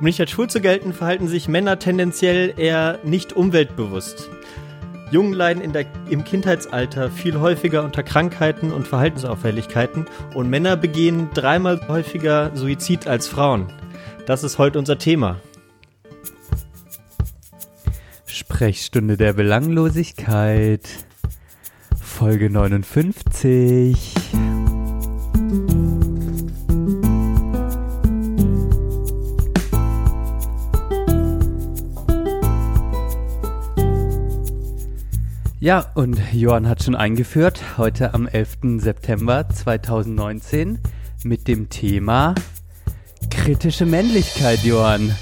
Um nicht als schwul zu gelten, verhalten sich Männer tendenziell eher nicht umweltbewusst. Jungen leiden der, im Kindheitsalter viel häufiger unter Krankheiten und Verhaltensauffälligkeiten und Männer begehen dreimal häufiger Suizid als Frauen. Das ist heute unser Thema. Sprechstunde der Belanglosigkeit. Folge 59. Ja, und Johann hat schon eingeführt, heute am 11. September 2019 mit dem Thema kritische Männlichkeit, Johann.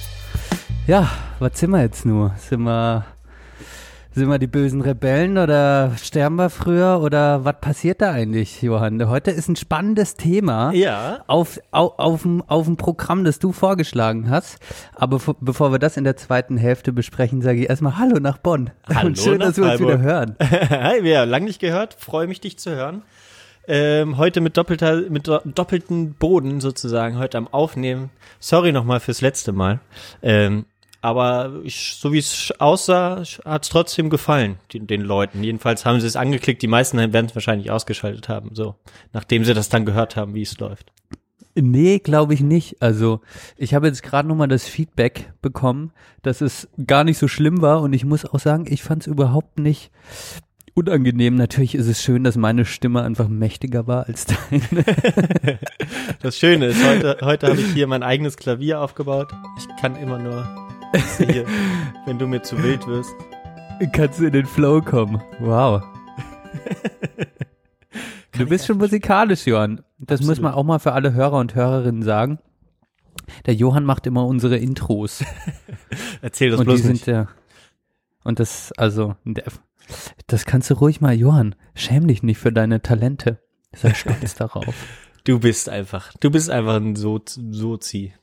Ja, was sind wir jetzt nur? Sind wir sind wir die bösen Rebellen oder sterben wir früher oder was passiert da eigentlich, Johann? Heute ist ein spannendes Thema Ja. auf, auf, auf, dem, auf dem Programm, das du vorgeschlagen hast. Aber bevor- wir das in der zweiten Hälfte besprechen, sage ich erstmal Hallo nach Bonn. Hallo Und schön, dass wir uns wieder hören. Hi, wir haben lange nicht gehört. Freue mich, dich zu hören. Ähm, heute mit doppelter, mit do doppelten Boden sozusagen, heute am Aufnehmen. Sorry nochmal fürs letzte Mal. Ähm, aber ich, so wie es aussah, hat es trotzdem gefallen, den, den Leuten. Jedenfalls haben sie es angeklickt. Die meisten werden es wahrscheinlich ausgeschaltet haben, so. Nachdem sie das dann gehört haben, wie es läuft. Nee, glaube ich nicht. Also ich habe jetzt gerade nochmal das Feedback bekommen, dass es gar nicht so schlimm war und ich muss auch sagen, ich fand es überhaupt nicht unangenehm. Natürlich ist es schön, dass meine Stimme einfach mächtiger war als deine. Das Schöne ist, heute, heute habe ich hier mein eigenes Klavier aufgebaut. Ich kann immer nur hier, wenn du mir zu wild wirst. Kannst du in den Flow kommen. Wow. Du bist schon musikalisch, Johann. Das muss man auch mal für alle Hörer und Hörerinnen sagen. Der Johann macht immer unsere Intros. Erzähl das und die bloß sind nicht. ja. Und das, also, das kannst du ruhig mal, Johann. Schäm dich nicht für deine Talente. Sei stolz darauf. Du bist einfach, du bist einfach ein so Sozi.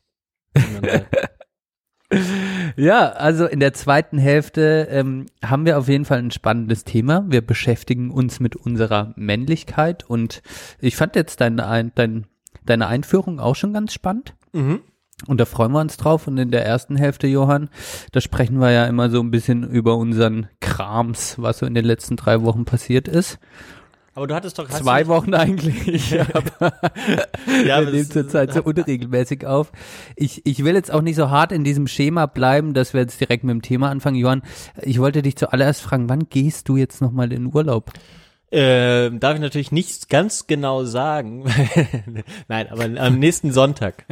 Ja, also in der zweiten Hälfte ähm, haben wir auf jeden Fall ein spannendes Thema. Wir beschäftigen uns mit unserer Männlichkeit und ich fand jetzt deine, Ein- dein, deine Einführung auch schon ganz spannend. mhm. Und da freuen wir uns drauf. Und in der ersten Hälfte, Johann, da sprechen wir ja immer so ein bisschen über unseren Krams, was so in den letzten drei Wochen passiert ist. Aber du hattest doch Zwei Wochen eigentlich, nicht- ja, wir nehmen zurzeit so unregelmäßig auf. Ich, ich will jetzt auch nicht so hart in diesem Schema bleiben, dass wir jetzt direkt mit dem Thema anfangen. Johann, ich wollte dich zuallererst fragen, wann gehst du jetzt nochmal in Urlaub? Ähm, darf ich natürlich nicht ganz genau sagen. Nein, aber am nächsten Sonntag.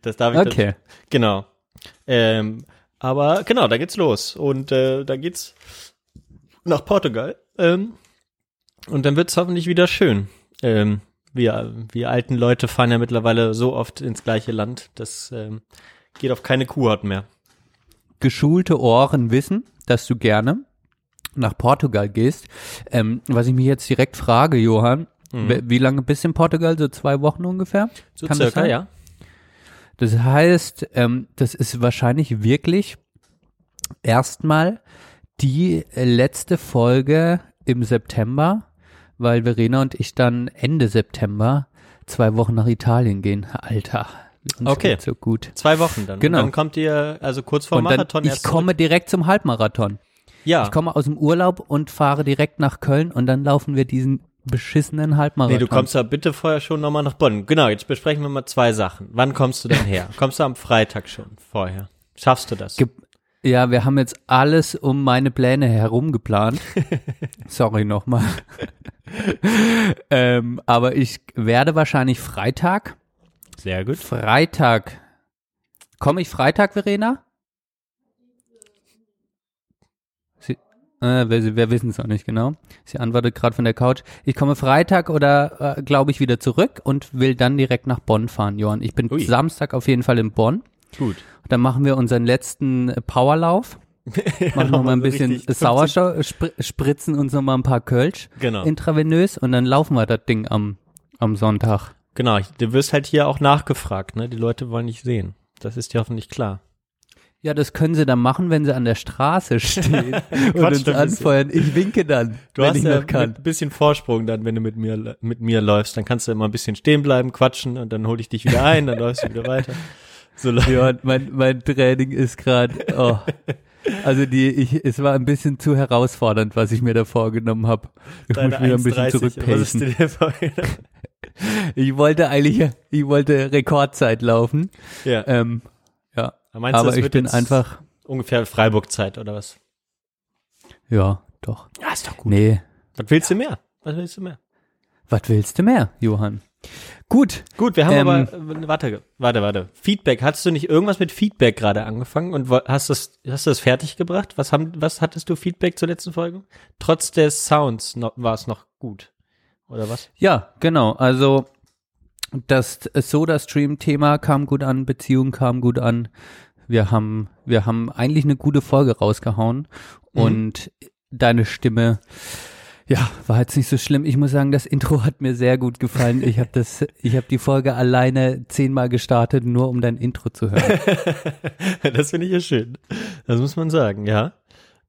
das darf ich dann- Okay. Genau. Ähm, aber genau, da geht's los. Und äh, da geht's nach Portugal. Ähm, und dann wird's hoffentlich wieder schön. Ähm, wir, wir alten Leute fahren ja mittlerweile so oft ins gleiche Land, das ähm, geht auf keine Kuhhaut mehr. Geschulte Ohren wissen, dass du gerne nach Portugal gehst. Ähm, was ich mich jetzt direkt frage, Johann, w- wie lange bist du in Portugal? So zwei Wochen ungefähr? Mhm. So Kann das circa, sein? ja. Das heißt, ähm, das ist wahrscheinlich wirklich erstmal die äh, letzte Folge im September, weil Verena und ich dann Ende September zwei Wochen nach Italien gehen. Alter, uns Okay. so gut. Zwei Wochen dann. Genau. Und dann kommt ihr also kurz vor Und dann, Marathon ich erst komme direkt zum Halbmarathon. zurück. Ja. Ich komme aus dem Urlaub und fahre direkt nach Köln und dann laufen wir diesen beschissenen Halbmarathon. Nee, du kommst ja bitte vorher schon nochmal nach Bonn. Genau, jetzt besprechen wir mal zwei Sachen. Wann kommst du denn her? kommst du am Freitag schon vorher? Schaffst du das? Ge ja, wir haben jetzt alles um meine Pläne herum geplant. Sorry nochmal. ähm, aber ich werde wahrscheinlich Freitag. Sehr gut. Freitag. Komme ich Freitag, Verena? Sie, äh, wir, wir wissen es auch nicht genau. Sie antwortet gerade von der Couch. Ich komme Freitag oder äh, glaube ich wieder zurück und will dann direkt nach Bonn fahren, Johann. Ich bin Ui. Samstag auf jeden Fall in Bonn. Gut. Dann machen wir unseren letzten äh, Powerlauf. Machen noch mal ein so bisschen Sauerstoff, spr spritzen uns noch mal ein paar Kölsch Genau. intravenös und dann laufen wir das Ding am, am Sonntag. Genau, du wirst halt hier auch nachgefragt, ne? Die Leute wollen dich sehen. Das ist dir hoffentlich klar. Ja, das können sie dann machen, wenn sie an der Straße stehen und uns anfeuern. Ich winke dann, Du wenn hast ich ja noch kann. ein bisschen Vorsprung dann, wenn du mit mir mit mir läufst, dann kannst du immer ein bisschen stehen bleiben, quatschen und dann hole ich dich wieder ein, dann läufst du wieder weiter. So Ja, mein, mein Training ist gerade, oh. Also die, ich, es war ein bisschen zu herausfordernd, was ich mir da vorgenommen habe. Ich muss Deine wieder ein bisschen 1,30. Was ist zurückpacen. Ich wollte eigentlich, ich wollte Rekordzeit laufen. Ja. Ähm, ja, Meinst aber ich bin einfach, ungefähr Freiburg-Zeit oder was? ja, doch. Ja, ist doch gut. Nee, Was willst du mehr? Was willst du mehr? was willst du mehr, Johann? Gut, Gut, wir haben Ähm, aber, äh, warte, warte, warte. Feedback. Hattest du nicht irgendwas mit Feedback gerade angefangen und hast das, hast du das fertig gebracht? Was haben, was hattest du Feedback zur letzten Folge? Trotz des Sounds noch, war es noch gut. Oder was? Ja, genau. Also das Soda-Stream-Thema kam gut an, Beziehung kam gut an. Wir haben, wir haben eigentlich eine gute Folge rausgehauen Mhm. und deine Stimme, ja, war jetzt nicht so schlimm. Ich muss sagen, das Intro hat mir sehr gut gefallen. Ich habe das, ich habe die Folge alleine zehnmal gestartet, nur um dein Intro zu hören. das finde ich ja schön. Das muss man sagen, ja.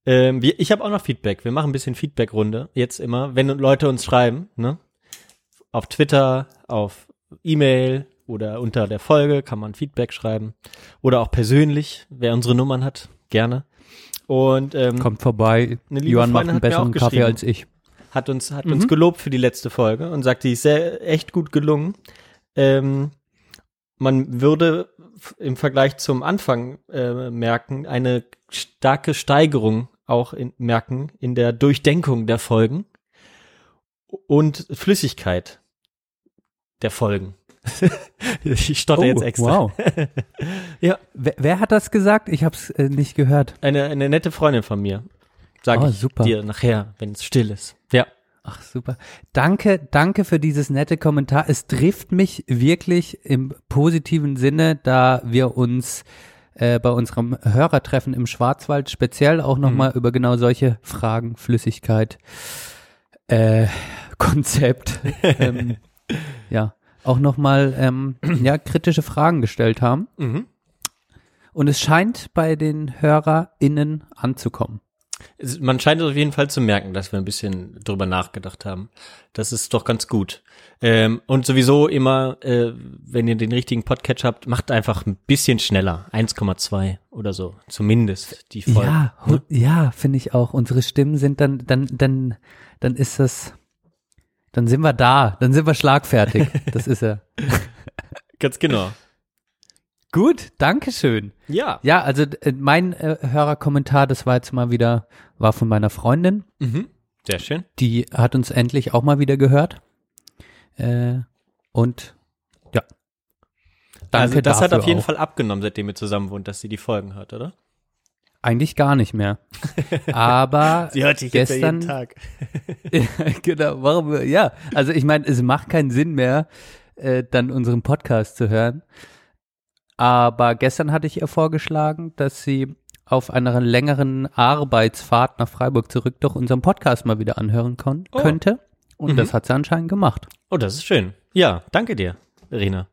Ähm, wir, ich habe auch noch Feedback. Wir machen ein bisschen Feedback-Runde jetzt immer, wenn Leute uns schreiben, ne? Auf Twitter, auf E-Mail oder unter der Folge kann man Feedback schreiben. Oder auch persönlich, wer unsere Nummern hat, gerne. Und ähm, Kommt vorbei. Johann macht einen besseren Kaffee als ich. Hat uns hat uns gelobt für die letzte Folge und sagt, die ist sehr echt gut gelungen. Ähm, man würde im Vergleich zum Anfang äh, merken eine starke Steigerung auch in, merken in der Durchdenkung der Folgen und Flüssigkeit der Folgen. ich stotter jetzt extra. Oh, Wow. Ja. Wer, wer hat das gesagt? Ich habe es äh, nicht gehört. Eine, eine nette Freundin von mir. Sag Oh, ich super. dir nachher, wenn es still ist. Ja. Ach, super. Danke, danke für dieses nette Kommentar. Es trifft mich wirklich im positiven Sinne, da wir uns äh, bei unserem Hörertreffen im Schwarzwald speziell auch nochmal über genau solche Fragen, Flüssigkeit, äh, Konzept, ähm, ja, auch nochmal ähm, ja, kritische Fragen gestellt haben. Mhm. Und es scheint bei den HörerInnen anzukommen. Man scheint es auf jeden Fall zu merken, dass wir ein bisschen drüber nachgedacht haben. Das ist doch ganz gut. Ähm, und sowieso immer, äh, wenn ihr den richtigen Podcatch habt, macht einfach ein bisschen schneller. 1,2 oder so. Zumindest die Folge. Ja, hu- ja, finde ich auch. Unsere Stimmen sind dann, dann, dann, dann ist das, dann sind wir da, dann sind wir schlagfertig. Das ist er. Ganz genau. Gut, Dankeschön. Ja. Ja, also äh, mein äh, Hörerkommentar, das war jetzt mal wieder, war von meiner Freundin. Mhm. Sehr schön. Die hat uns endlich auch mal wieder gehört. Äh, und ja. Danke also das hat auf jeden auch. Fall abgenommen, seitdem ihr zusammen wohnt, dass sie die Folgen hört, oder? Eigentlich gar nicht mehr. Aber hört dich gestern, Tag. genau, warum, ja, also ich meine, es macht keinen Sinn mehr, äh, dann unseren Podcast zu hören. Aber gestern hatte ich ihr vorgeschlagen, dass sie auf einer längeren Arbeitsfahrt nach Freiburg zurück doch unseren Podcast mal wieder anhören kon Oh. könnte. Und Mhm. das hat sie anscheinend gemacht. Oh, das ist schön. Ja, danke dir, Rena.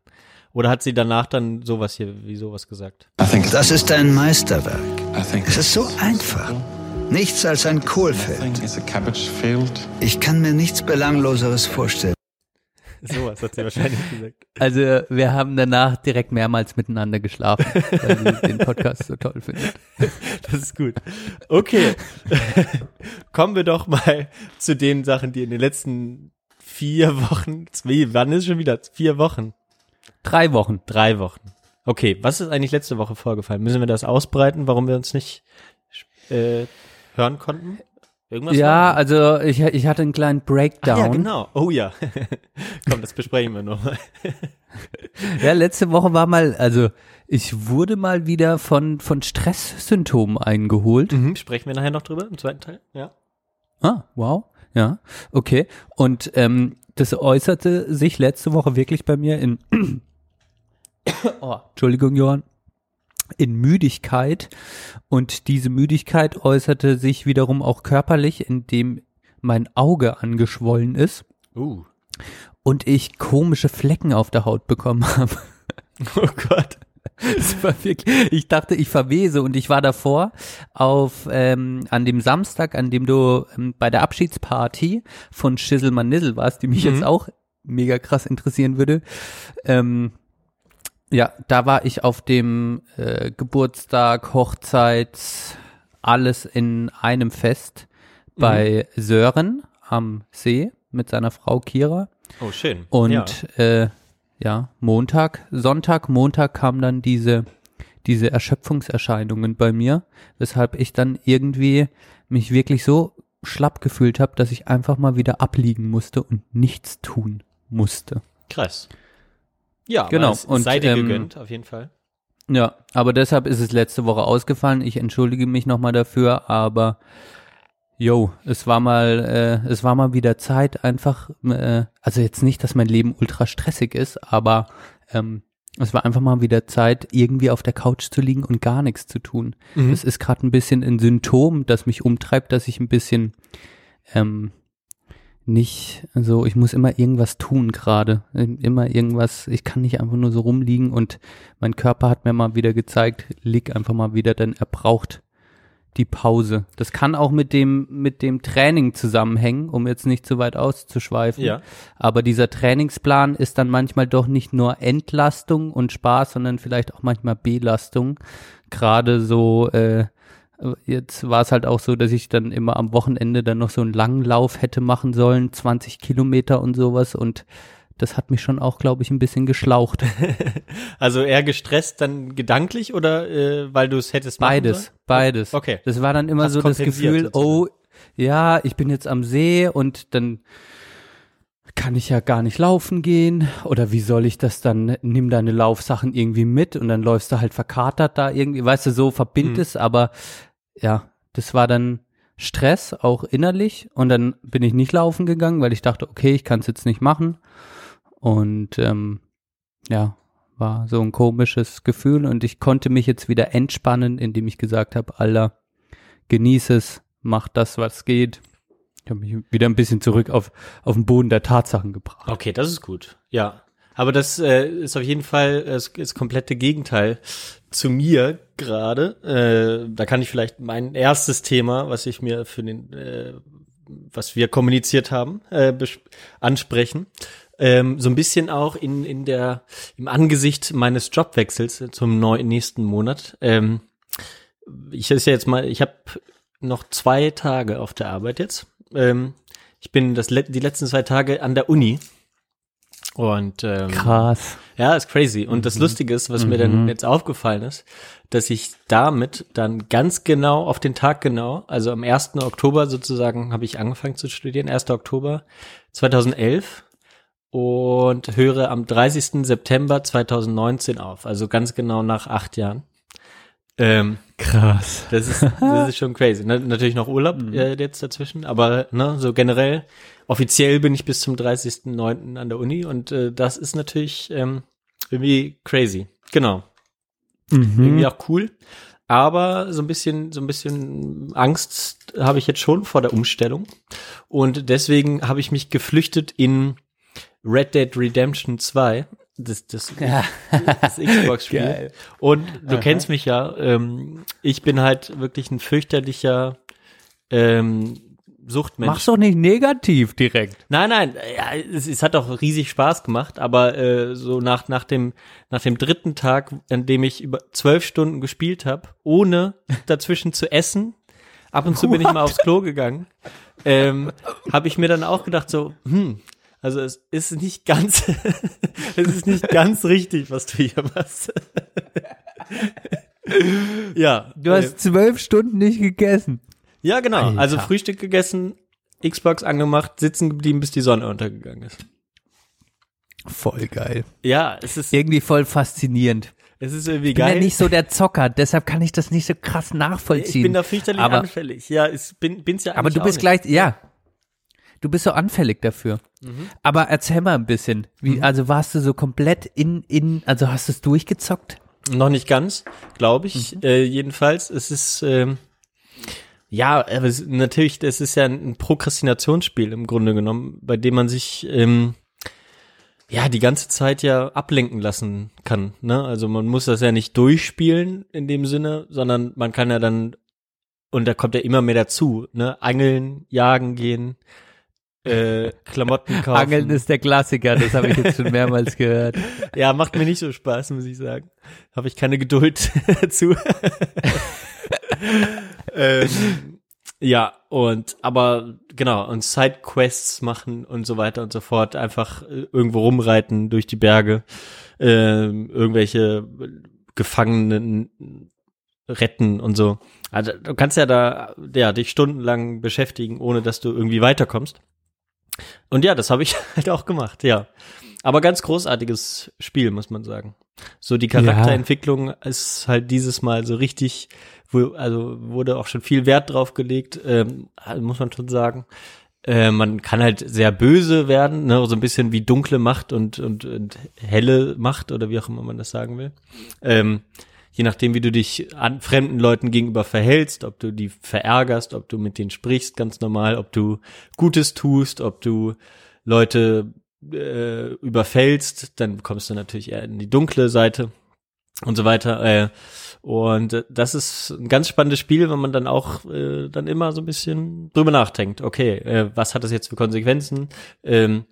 Oder hat sie danach dann sowas hier, wie sowas gesagt? Das ist ein Meisterwerk. I think Es ist so einfach. Nichts als ein Kohlfeld. Ich kann mir nichts Belangloseres vorstellen. Sowas hat sie wahrscheinlich gesagt. Also wir haben danach direkt mehrmals miteinander geschlafen, weil sie den Podcast so toll findet. Das ist gut. Okay. Kommen wir doch mal zu den Sachen, die in den letzten vier Wochen, zwei, wann ist schon wieder? Vier Wochen. Drei Wochen. Drei Wochen. Okay, was ist eigentlich letzte Woche vorgefallen? Müssen wir das ausbreiten, warum wir uns nicht äh, hören konnten? Irgendwas Ja, also ich, ich hatte einen kleinen Breakdown. Ach ja, genau. Oh ja. Komm, das besprechen wir nochmal. Ja, letzte Woche war mal, also ich wurde mal wieder von, von Stresssymptomen eingeholt. Mhm. Sprechen wir nachher noch drüber im zweiten Teil? Ja. Ah, wow. Ja, okay. Und ähm, das äußerte sich letzte Woche wirklich bei mir in, oh, Entschuldigung, Johann, in Müdigkeit. Und diese Müdigkeit äußerte sich wiederum auch körperlich, indem mein Auge angeschwollen ist Uh. und ich komische Flecken auf der Haut bekommen habe. Oh Gott. Wirklich, ich dachte, ich verwese und ich war davor auf ähm, an dem Samstag, an dem du ähm, bei der Abschiedsparty von Schisselmann Nissel warst, die mich jetzt auch mega krass interessieren würde. Ähm, Ja, da war ich auf dem äh, Geburtstag, Hochzeit, alles in einem Fest bei Sören am See mit seiner Frau Kira. Oh, schön. Und ja. äh, ja, Montag, Sonntag, Montag kam dann diese, diese Erschöpfungserscheinungen bei mir, weshalb ich dann irgendwie mich wirklich so schlapp gefühlt habe, dass ich einfach mal wieder abliegen musste und nichts tun musste. krass. Ja, Genau, aber es und, sei dir ähm, gegönnt, auf jeden Fall. Ja, aber deshalb ist es letzte Woche ausgefallen. Ich entschuldige mich nochmal dafür, aber yo, es war mal, äh, es war mal wieder Zeit, einfach, äh, also jetzt nicht, dass mein Leben ultra stressig ist, aber ähm, es war einfach mal wieder Zeit, irgendwie auf der Couch zu liegen und gar nichts zu tun. Mhm. Das ist gerade ein bisschen ein Symptom, das mich umtreibt, dass ich ein bisschen ähm, nicht, also ich muss immer irgendwas tun gerade. Immer irgendwas, ich kann nicht einfach nur so rumliegen und mein Körper hat mir mal wieder gezeigt, lieg einfach mal wieder, denn er braucht die Pause. Das kann auch mit dem, mit dem Training zusammenhängen, um jetzt nicht zu weit auszuschweifen. Ja. Aber dieser Trainingsplan ist dann manchmal doch nicht nur Entlastung und Spaß, sondern vielleicht auch manchmal Belastung. Gerade so, äh, jetzt war es halt auch so, dass ich dann immer am Wochenende dann noch so einen langen Lauf hätte machen sollen, 20 Kilometer und sowas und das hat mich schon auch, glaube ich, ein bisschen geschlaucht. Also eher gestresst dann gedanklich oder äh, weil du es hättest machen Beides, sollen? beides. Okay. Das war dann immer Hast so das Gefühl, oh, ja, ich bin jetzt am See und dann kann ich ja gar nicht laufen gehen oder wie soll ich das dann, nimm deine Laufsachen irgendwie mit und dann läufst du halt verkatert da irgendwie, weißt du, so verbind Mhm. es, aber ja, das war dann Stress, auch innerlich und dann bin ich nicht laufen gegangen, weil ich dachte, okay, ich kann es jetzt nicht machen und ähm, ja, war so ein komisches Gefühl und ich konnte mich jetzt wieder entspannen, indem ich gesagt habe, Alter, genieß es, mach das, was geht. Ich habe mich wieder ein bisschen zurück auf, auf den Boden der Tatsachen gebracht. Okay, das ist gut. Ja. Aber das äh, ist auf jeden Fall das, das komplette Gegenteil zu mir gerade. Äh, da kann ich vielleicht mein erstes Thema, was ich mir für den, äh, was wir kommuniziert haben, äh, ansprechen. Ähm, so ein bisschen auch in, in der, im Angesicht meines Jobwechsels zum neuen nächsten Monat. Ähm, ich ist ja jetzt mal, ich habe noch zwei Tage auf der Arbeit jetzt. Ähm, ich bin das die letzten zwei Tage an der Uni. Und ähm, Krass. ja, ist crazy. Und das Lustige ist, was mir dann jetzt aufgefallen ist, dass ich damit dann ganz genau auf den Tag genau, also am 1. Oktober sozusagen habe ich angefangen zu studieren, 1. Oktober 2011 und höre am 30. September 2019 auf, also ganz genau nach acht Jahren. Ähm, Krass. das ist, das ist schon crazy. Na, natürlich noch Urlaub äh, jetzt dazwischen, aber ne, so generell, offiziell bin ich bis zum 30.09. an der Uni und äh, das ist natürlich ähm, irgendwie crazy. Genau. Irgendwie auch cool. Aber so ein bisschen, so ein bisschen Angst habe ich jetzt schon vor der Umstellung. Und deswegen habe ich mich geflüchtet in Red Dead Redemption 2. Das, das, das Xbox-Spiel. Und du kennst mich ja. Ähm, ich bin halt wirklich ein fürchterlicher ähm, Suchtmensch. Mach's doch nicht negativ direkt. Nein, nein, ja, es, es hat auch riesig Spaß gemacht, aber äh, so nach, nach, dem, nach dem dritten Tag, an dem ich über zwölf Stunden gespielt habe, ohne dazwischen zu essen, ab und zu bin ich mal aufs Klo gegangen, ähm, habe ich mir dann auch gedacht, so, hm, also es ist nicht ganz, es ist nicht ganz richtig, was du hier machst. ja. Du hast zwölf Stunden nicht gegessen. Ja, genau. Alter. Also Frühstück gegessen, Xbox angemacht, sitzen geblieben, bis die Sonne untergegangen ist. Voll geil. Ja, es ist, Irgendwie voll faszinierend. es ist irgendwie Ich bin geil. ja nicht so der Zocker, deshalb kann ich das nicht so krass nachvollziehen. ich bin da fürchterlich aber, anfällig. Ja, ich bin, bin's ja aber du bist gleich, ja. Du bist so anfällig dafür. Mhm. Aber erzähl mal ein bisschen. Wie, also warst du so komplett in, in, also hast du es durchgezockt? Noch nicht ganz, glaube ich. Mhm. Äh, jedenfalls, es ist, ähm, ja, aber es, natürlich, das ist ja ein Prokrastinationsspiel im Grunde genommen, bei dem man sich, ähm, ja, die ganze Zeit ja ablenken lassen kann. Ne? Also man muss das ja nicht durchspielen in dem Sinne, sondern man kann ja dann, und da kommt ja immer mehr dazu, ne, angeln, jagen gehen, äh, Klamotten kaufen. Angeln ist der Klassiker, das habe ich jetzt schon mehrmals gehört. Ja, macht mir nicht so Spaß, muss ich sagen. Habe ich keine Geduld zu. Ähm, ja, und aber genau, und Sidequests machen und so weiter und so fort, einfach äh, irgendwo rumreiten durch die Berge, ähm, irgendwelche Gefangenen retten und so. Also du kannst ja da ja dich stundenlang beschäftigen, ohne dass du irgendwie weiterkommst. Und ja, das habe ich halt auch gemacht, ja. Aber ganz großartiges Spiel, muss man sagen. So die Charakterentwicklung ja. ist halt dieses Mal so richtig, wo, also wurde auch schon viel Wert drauf gelegt, ähm, muss man schon sagen. Äh, man kann halt sehr böse werden, ne, so ein bisschen wie dunkle Macht und, und, und helle Macht oder wie auch immer man das sagen will. Ähm, je nachdem, wie du dich an fremden Leuten gegenüber verhältst, ob du die verärgerst, ob du mit denen sprichst, ganz normal, ob du Gutes tust, ob du Leute äh, überfällst, dann kommst du natürlich eher in die dunkle Seite und so weiter. Äh, und das ist ein ganz spannendes Spiel, wenn man dann auch äh, dann immer so ein bisschen drüber nachdenkt. Okay, äh, was hat das jetzt für Konsequenzen? Ähm,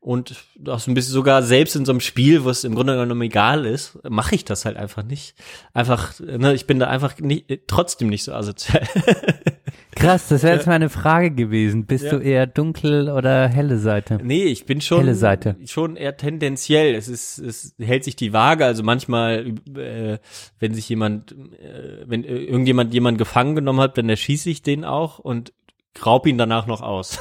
und auch so ein bisschen sogar selbst in so einem Spiel, wo es im Grunde genommen egal ist, mache ich das halt einfach nicht. Einfach, ne, ich bin da einfach nicht, trotzdem nicht so asozial. Krass, das wäre jetzt meine Frage gewesen. Bist ja. du eher dunkel oder helle Seite? Nee, ich bin schon helle Seite. schon eher tendenziell. Es ist es hält sich die Waage, also manchmal äh, wenn sich jemand äh, wenn irgendjemand jemand gefangen genommen hat, dann erschieße ich den auch und raub ihn danach noch aus.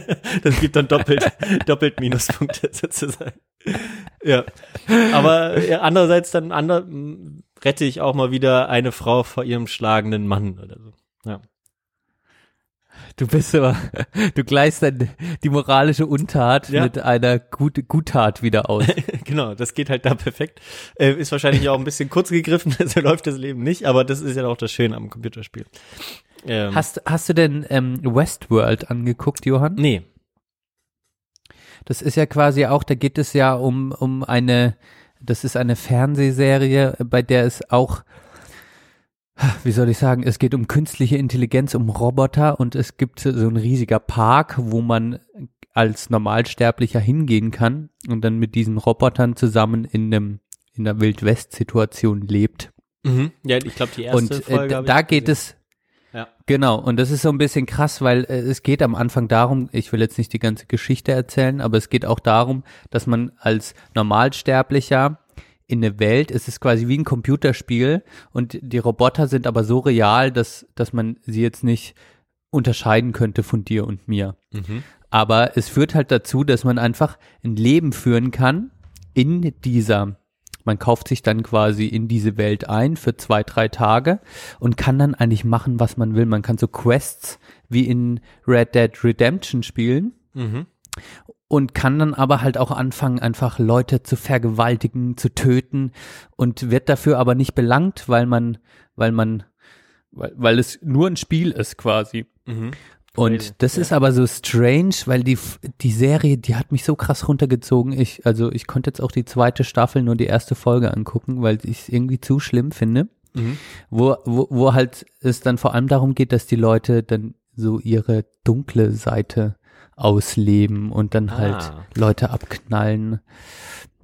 das gibt dann doppelt, doppelt Minuspunkte sozusagen. Ja. Aber andererseits dann ander, rette ich auch mal wieder eine Frau vor ihrem schlagenden Mann oder so. Ja. Du bist aber, du gleichst dann die moralische Untat ja. mit einer Gut Guttat wieder aus. genau, das geht halt da perfekt. Äh, ist wahrscheinlich auch ein bisschen kurz gegriffen, so läuft das Leben nicht, aber das ist ja auch das Schöne am Computerspiel. Ähm, hast, hast du denn ähm, Westworld angeguckt, Johann? Nee. Das ist ja quasi auch, da geht es ja um, um eine, das ist eine Fernsehserie, bei der es auch, wie soll ich sagen, es geht um künstliche Intelligenz, um Roboter und es gibt so ein riesiger Park, wo man als Normalsterblicher hingehen kann und dann mit diesen Robotern zusammen in einem in einer Wildwest-Situation lebt. Mhm. Ja, ich glaube die erste und, äh, Folge. Und da geht es ja. Genau, und das ist so ein bisschen krass, weil äh, es geht am Anfang darum, ich will jetzt nicht die ganze Geschichte erzählen, aber es geht auch darum, dass man als Normalsterblicher in eine Welt, es ist quasi wie ein Computerspiel und die Roboter sind aber so real, dass, dass man sie jetzt nicht unterscheiden könnte von dir und mir. Mhm. Aber es führt halt dazu, dass man einfach ein Leben führen kann in dieser man kauft sich dann quasi in diese Welt ein für zwei, drei Tage und kann dann eigentlich machen, was man will. Man kann so Quests wie in Red Dead Redemption spielen. Mhm. Und kann dann aber halt auch anfangen, einfach Leute zu vergewaltigen, zu töten und wird dafür aber nicht belangt, weil man, weil man, weil, weil es nur ein Spiel ist quasi. Mhm. Und das ja. ist aber so strange, weil die, die Serie, die hat mich so krass runtergezogen. Ich, also ich konnte jetzt auch die zweite Staffel nur die erste Folge angucken, weil ich es irgendwie zu schlimm finde. Mhm. Wo, wo, wo halt es dann vor allem darum geht, dass die Leute dann so ihre dunkle Seite ausleben und dann halt ah. halt Leute abknallen.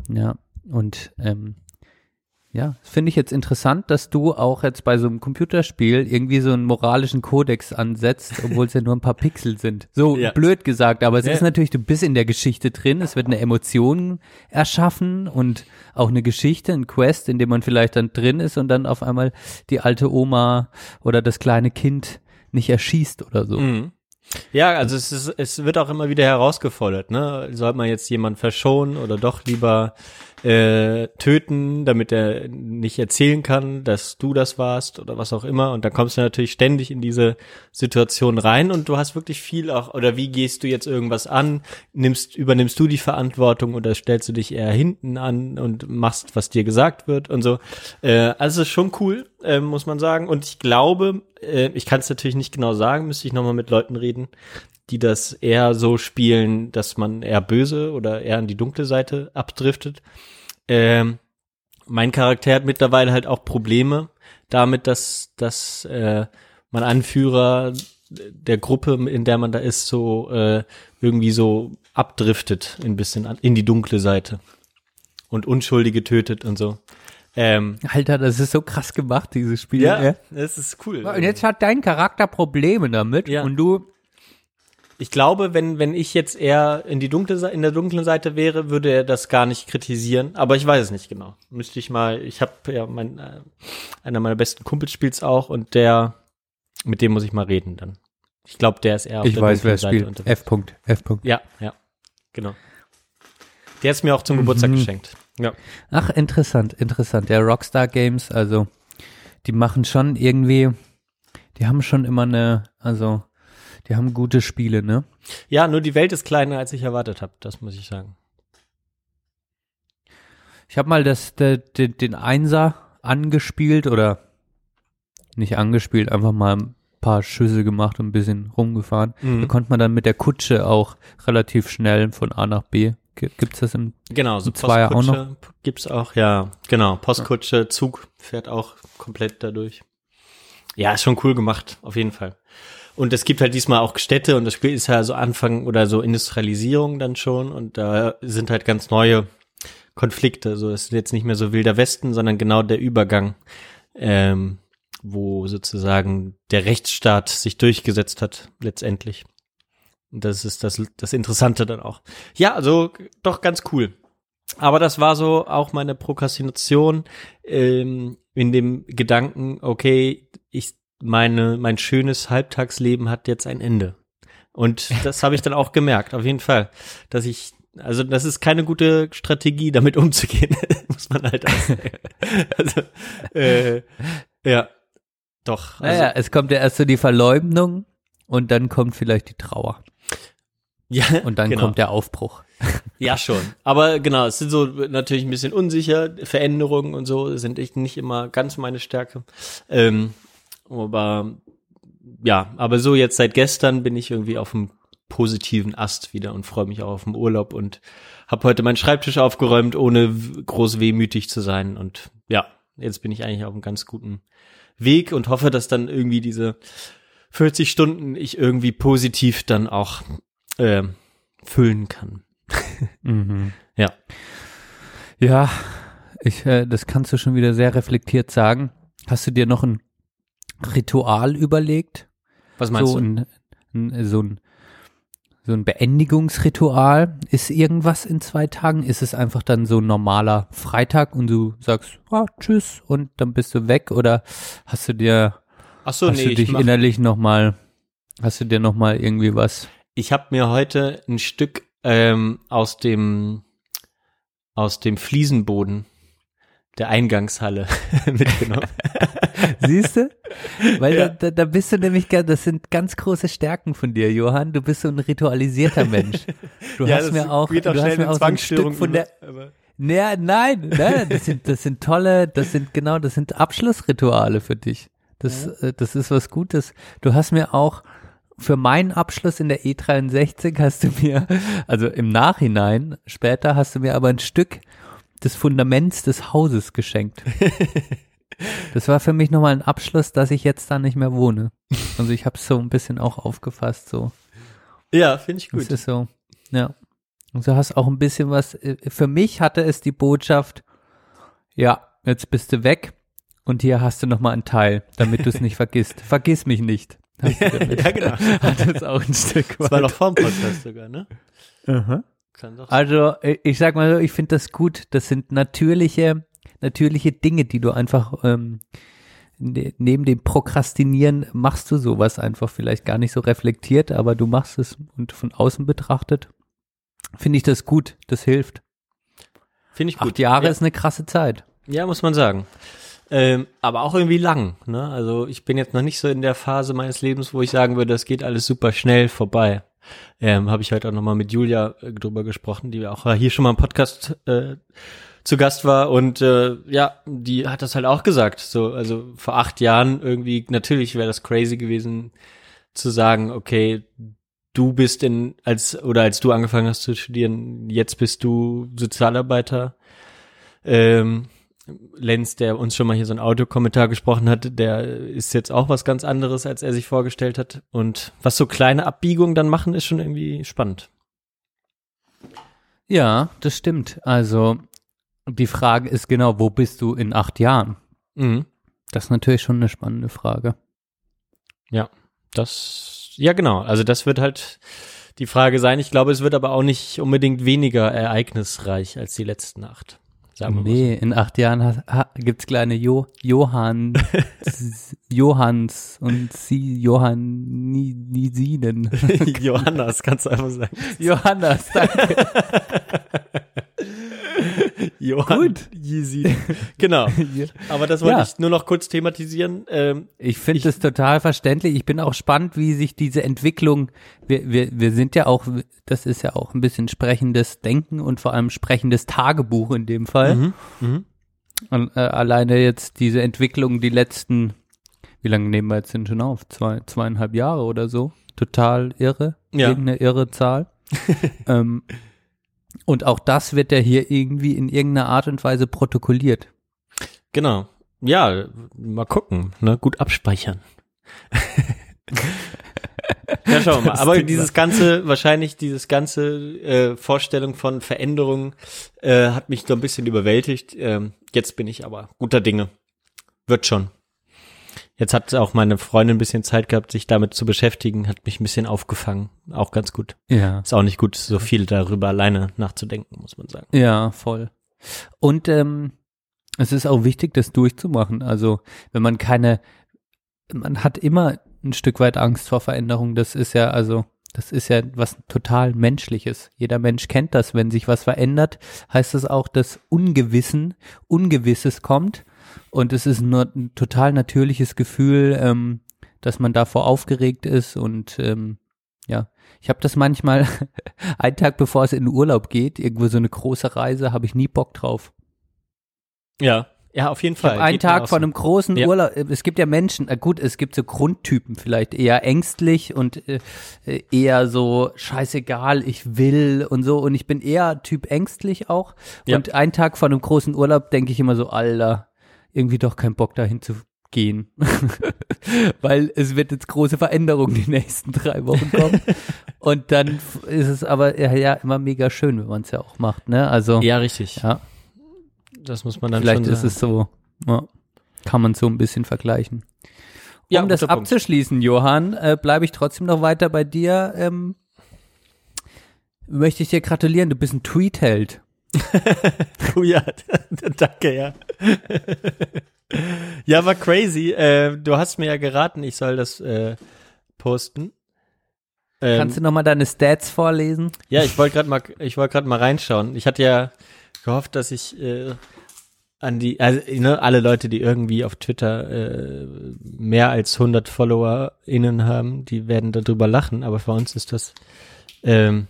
Ja, und ähm, ja, finde ich jetzt interessant, dass du auch jetzt bei so einem Computerspiel irgendwie so einen moralischen Kodex ansetzt, obwohl es ja nur ein paar Pixel sind. So ja. blöd gesagt, aber es ja. ist natürlich, du bist in der Geschichte drin, es wird eine Emotion erschaffen und auch eine Geschichte, ein Quest, in dem man vielleicht dann drin ist und dann auf einmal die alte Oma oder das kleine Kind nicht erschießt oder so. Mhm. Ja, also es, ist, es wird auch immer wieder herausgefordert, ne? Sollte man jetzt jemanden verschonen oder doch lieber äh, töten, damit er nicht erzählen kann, dass du das warst oder was auch immer. Und dann kommst du natürlich ständig in diese Situation rein und du hast wirklich viel auch, oder wie gehst du jetzt irgendwas an? Nimmst, übernimmst du die Verantwortung oder stellst du dich eher hinten an und machst, was dir gesagt wird und so. Äh, also schon cool, äh, muss man sagen. Und ich glaube, äh, ich kann es natürlich nicht genau sagen, müsste ich nochmal mit Leuten reden, die das eher so spielen, dass man eher böse oder eher an die dunkle Seite abdriftet. Ähm, mein Charakter hat mittlerweile halt auch Probleme damit, dass, dass äh, mein Anführer der Gruppe, in der man da ist, so äh, irgendwie so abdriftet ein bisschen an, in die dunkle Seite und Unschuldige tötet und so. Ähm, Alter, das ist so krass gemacht, dieses Spiel. ja, ey. das ist cool. Und jetzt hat dein Charakter Probleme damit Ja. und du Ich glaube, wenn, wenn ich jetzt eher in die dunkle, in der dunklen Seite wäre, würde er das gar nicht kritisieren. Aber ich weiß es nicht genau. Müsste ich mal, ich habe ja mein, äh, einer meiner besten Kumpels spielt's auch und der, mit dem muss ich mal reden dann. Ich glaube, der ist eher auf Ich der weiß, dunklen wer Seite spielt. unterwegs. F. -Punkt, F. -Punkt. Ja, ja, genau. Der ist mir auch zum Geburtstag Mhm. geschenkt. Ja. Ach, interessant, interessant. Der Rockstar Games, also die machen schon irgendwie, die haben schon immer eine, also die haben gute Spiele, ne? ja, nur die Welt ist kleiner, als ich erwartet habe. Das muss ich sagen. Ich habe mal das, de, de, den Einser angespielt oder nicht angespielt, einfach mal ein paar Schüsse gemacht und ein bisschen rumgefahren. Mhm. Da konnte man dann mit der Kutsche auch relativ schnell von A nach B. Gibt's das im Genau, so Und Zweier auch Postkutsche gibt's auch, ja, genau. Postkutsche, Zug fährt auch komplett dadurch. Ja, ist schon cool gemacht, auf jeden Fall. Und es gibt halt diesmal auch Städte und das Spiel ist ja so Anfang oder so Industrialisierung dann schon und da sind halt ganz neue Konflikte. So, es ist jetzt nicht mehr so wilder Westen, sondern genau der Übergang, ähm, wo sozusagen der Rechtsstaat sich durchgesetzt hat, letztendlich. Und das ist das, das Interessante dann auch. Ja, also doch ganz cool. Aber das war so auch meine Prokrastination ähm, in dem Gedanken, okay, ich meine mein schönes Halbtagsleben hat jetzt ein Ende. Und das habe ich dann auch gemerkt, auf jeden Fall, dass ich also das ist keine gute Strategie, damit umzugehen, muss man halt auch sagen. Also äh, ja, doch. Also, Naja, es kommt ja erst so die Verleumdung und dann kommt vielleicht die Trauer. ja, Und dann genau. kommt der Aufbruch. Ja, schon. Aber genau, es sind so natürlich ein bisschen unsicher. Veränderungen und so sind echt nicht immer ganz meine Stärke. Ähm, aber ja, aber so jetzt seit gestern bin ich irgendwie auf dem positiven Ast wieder und freue mich auch auf den Urlaub und habe heute meinen Schreibtisch aufgeräumt, ohne groß wehmütig zu sein. Und ja, jetzt bin ich eigentlich auf einem ganz guten Weg und hoffe, dass dann irgendwie diese 40 Stunden ich irgendwie positiv dann auch äh, füllen kann. Mhm. Ja. Ja, ich, äh, das kannst du schon wieder sehr reflektiert sagen. Hast du dir noch ein Ritual überlegt? Was meinst so du? Ein, ein, so ein so ein Beendigungsritual. Ist irgendwas in zwei Tagen? Ist es einfach dann so ein normaler Freitag und du sagst, ah, tschüss und dann bist du weg? Oder hast du dir, Ach so, hast nee, du ich, dich mach, innerlich nochmal, hast du dir nochmal irgendwie was? ich habe mir heute ein Stück ähm, aus dem aus dem Fliesenboden der Eingangshalle mitgenommen. Siehst du? Weil Ja. da, da, bist du nämlich, das sind ganz große Stärken von dir, Johann. Du bist so ein ritualisierter Mensch. Du hast mir auch, du hast mir auch so ein Stück von der, aber Naja, nein, nein, das sind, das sind tolle, das sind genau, das sind Abschlussrituale für dich. Das, äh, das ist was Gutes. Du hast mir auch für meinen Abschluss in der E63 hast du mir, also im Nachhinein, später hast du mir aber ein Stück des Fundaments des Hauses geschenkt. Das war für mich nochmal ein Abschluss, dass ich jetzt da nicht mehr wohne. Also ich habe es so ein bisschen auch aufgefasst, so. ja, finde ich Das gut. ist so, ja. Und du hast auch ein bisschen was, äh, für mich hatte es die Botschaft, ja, jetzt bist du weg und hier hast du nochmal einen Teil, damit du es nicht vergisst. Vergiss mich nicht. Hast du damit. ja, genau. Hat es auch ein Stück Das war noch vorm Podcast sogar, ne? Doch Also, äh, ich sag mal so, ich finde das gut. Das sind natürliche, natürliche Dinge, die du einfach ähm, ne, neben dem Prokrastinieren machst du sowas einfach vielleicht gar nicht so reflektiert, aber du machst es und von außen betrachtet finde ich das gut. Das hilft. Finde ich gut. Acht Jahre ja. ist eine krasse Zeit. Ja, muss man sagen. Ähm, aber auch irgendwie lang, ne? Also ich bin jetzt noch nicht so in der Phase meines Lebens, wo ich sagen würde, das geht alles super schnell vorbei. Ähm, Habe ich heute auch nochmal mit Julia äh, drüber gesprochen, die auch hier schon mal im Podcast äh, zu Gast war und äh, ja, die hat das halt auch gesagt. So, also vor acht Jahren irgendwie, natürlich wäre das crazy gewesen zu sagen, okay, du bist in, als, oder als du angefangen hast zu studieren, jetzt bist du Sozialarbeiter. Ähm, Lenz, der uns schon mal hier so einen Audiokommentar gesprochen hat, der ist jetzt auch was ganz anderes, als er sich vorgestellt hat. Und was so kleine Abbiegungen dann machen, ist schon irgendwie spannend. Ja, das stimmt. Also die Frage ist genau, wo bist du in acht Jahren? Mhm. Das ist natürlich schon eine spannende Frage. Ja, das, ja genau. Also das wird halt die Frage sein. Ich glaube, es wird aber auch nicht unbedingt weniger ereignisreich als die letzten acht. Sagen Nee, in acht Jahren ha, ha, gibt's kleine jo Johann, Johanns und sie Johannisinen. so. Johannes, kannst du einfach sagen. Johannes, danke. Johann Gut. Yeezy. Genau. Aber das wollte Ja. ich nur noch kurz thematisieren. Ähm, Ich finde das total verständlich. Ich bin auch gespannt, wie sich diese Entwicklung, wir, wir, wir sind ja auch, das ist ja auch ein bisschen sprechendes Denken und vor allem sprechendes Tagebuch in dem Fall. mhm. Mhm. Und, äh, alleine jetzt diese Entwicklung, die letzten, wie lange nehmen wir jetzt denn schon auf? Zwei, zweieinhalb Jahre oder so. Total irre. Ja. Irgendeine irre Zahl. ähm, und auch das wird ja hier irgendwie in irgendeiner Art und Weise protokolliert. Genau. Ja, mal gucken, ne? Gut abspeichern. ja, schauen wir mal. Aber dieses ganze, wahrscheinlich dieses ganze äh, Vorstellung von Veränderungen äh, hat mich so ein bisschen überwältigt. Ähm, jetzt bin ich aber guter Dinge. Wird schon. Jetzt hat auch meine Freundin ein bisschen Zeit gehabt, sich damit zu beschäftigen, hat mich ein bisschen aufgefangen. Auch ganz gut. Ja. Ist auch nicht gut, so viel darüber alleine nachzudenken, muss man sagen. Ja, voll. Und ähm, es ist auch wichtig, das durchzumachen. Also wenn man keine, man hat immer ein Stück weit Angst vor Veränderung. Das ist ja also, das ist ja was total Menschliches. Jeder Mensch kennt das. Wenn sich was verändert, heißt das auch, dass Ungewissen, Ungewisses kommt. Und es ist nur ein total natürliches Gefühl, ähm, dass man davor aufgeregt ist und ähm, ja, ich habe das manchmal, einen Tag bevor es in den Urlaub geht, irgendwo so eine große Reise, habe ich nie Bock drauf. Ja, ja, auf jeden Fall. mir Tag so. einem großen Ja. Urlaub, es gibt ja Menschen, äh, gut, es gibt so Grundtypen vielleicht, eher ängstlich und äh, äh, eher so scheißegal, ich will und so und ich bin eher Typ ängstlich auch Ja. und einen Tag vor einem großen Urlaub denke ich immer so, Alter, irgendwie doch kein Bock dahin zu gehen, weil es wird jetzt große Veränderungen die nächsten drei Wochen kommen und dann ist es aber ja, ja immer mega schön, wenn man es ja auch macht, ne? Also Ja, richtig. ja, Das muss man dann vielleicht ist sagen. es so, ja, kann man so ein bisschen vergleichen. Ja, um das guter Punkt. abzuschließen, Johann, äh, bleibe ich trotzdem noch weiter bei dir. Ähm, möchte ich dir gratulieren, du bist ein Tweet-Held. Oh ja, danke, ja. ja, war crazy. Äh, du hast mir ja geraten, ich soll das äh, posten. Ähm, Kannst du noch mal deine Stats vorlesen? ja, ich wollte gerade mal, ich wollte gerade mal reinschauen. Ich hatte ja gehofft, dass ich äh, an die, also ne, alle Leute, die irgendwie auf Twitter äh, mehr als 100 FollowerInnen haben, die werden darüber lachen. Aber für uns ist das ähm,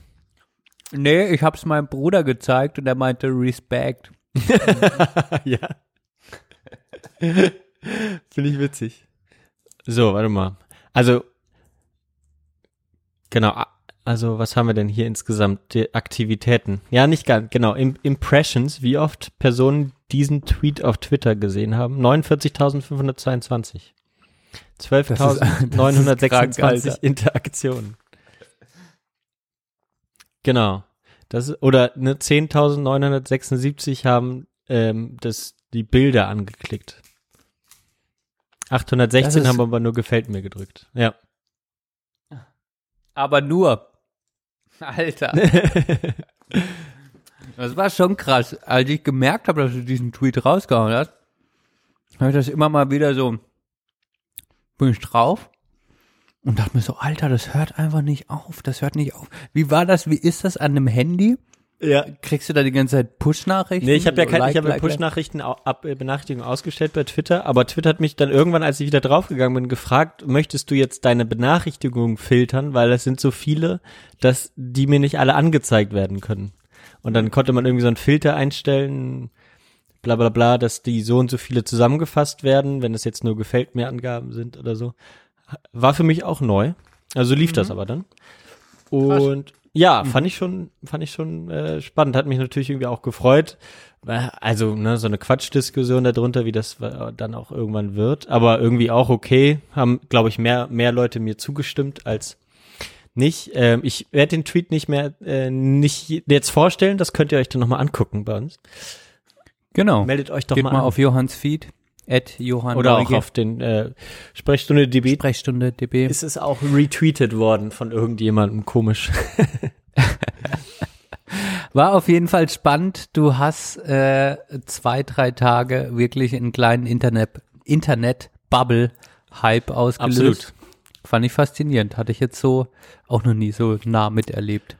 Nee, ich hab's meinem Bruder gezeigt und er meinte Respect. ja. Finde ich witzig. So, warte mal. Also, genau, also was haben wir denn hier insgesamt? Die Aktivitäten. Ja, nicht ganz, genau. Im Impressions, wie oft Personen diesen Tweet auf Twitter gesehen haben? 49.522. Das ist- das ist krank, 12.926 Alter. Interaktionen. Genau. Das oder ne, 10.976 haben ähm, das, die Bilder angeklickt. 816 Das ist- haben aber nur gefällt mir gedrückt. Ja. Aber nur. Alter. Das war schon krass. Als ich gemerkt habe, dass du diesen Tweet rausgehauen hast, habe ich das immer mal wieder so, bin ich drauf und dachte mir so, Alter, das hört einfach nicht auf, das hört nicht auf. Wie war das, wie ist das an einem Handy? ja. Kriegst du da die ganze Zeit Push-Nachrichten? Nee, ich habe ja keine, like, ich habe like? Push-Nachrichten äh, Benachrichtigungen ausgestellt bei Twitter, aber Twitter hat mich dann irgendwann, als ich wieder draufgegangen bin, gefragt, möchtest du jetzt deine Benachrichtigungen filtern, weil das sind so viele, dass die mir nicht alle angezeigt werden können. Und dann konnte man irgendwie so einen Filter einstellen, bla bla bla, dass die so und so viele zusammengefasst werden, wenn es jetzt nur gefällt mir Angaben sind oder so. War für mich auch neu. Also lief das aber dann. Und Ja, fand ich schon, fand ich schon äh, spannend. Hat mich natürlich irgendwie auch gefreut. Also, ne, so eine Quatschdiskussion darunter, wie das äh, dann auch irgendwann wird. Aber irgendwie auch okay. Haben, glaube ich, mehr, mehr Leute mir zugestimmt als nicht. Ähm, ich werde den Tweet nicht mehr, äh, nicht jetzt vorstellen. Das könnt ihr euch dann nochmal angucken bei uns. Genau. Meldet euch doch Geht mal, mal an. auf Johanns Feed, at Johann Oder auch Neugierr. auf den äh, Sprechstunde DB. Sprechstunde DB. Ist es auch retweetet worden von irgendjemandem komisch. War auf jeden Fall spannend. Du hast äh, zwei, drei Tage wirklich einen kleinen Internet, Internet-Bubble-Hype ausgelöst. Absolut. Fand ich faszinierend. Hatte ich jetzt so auch noch nie so nah miterlebt.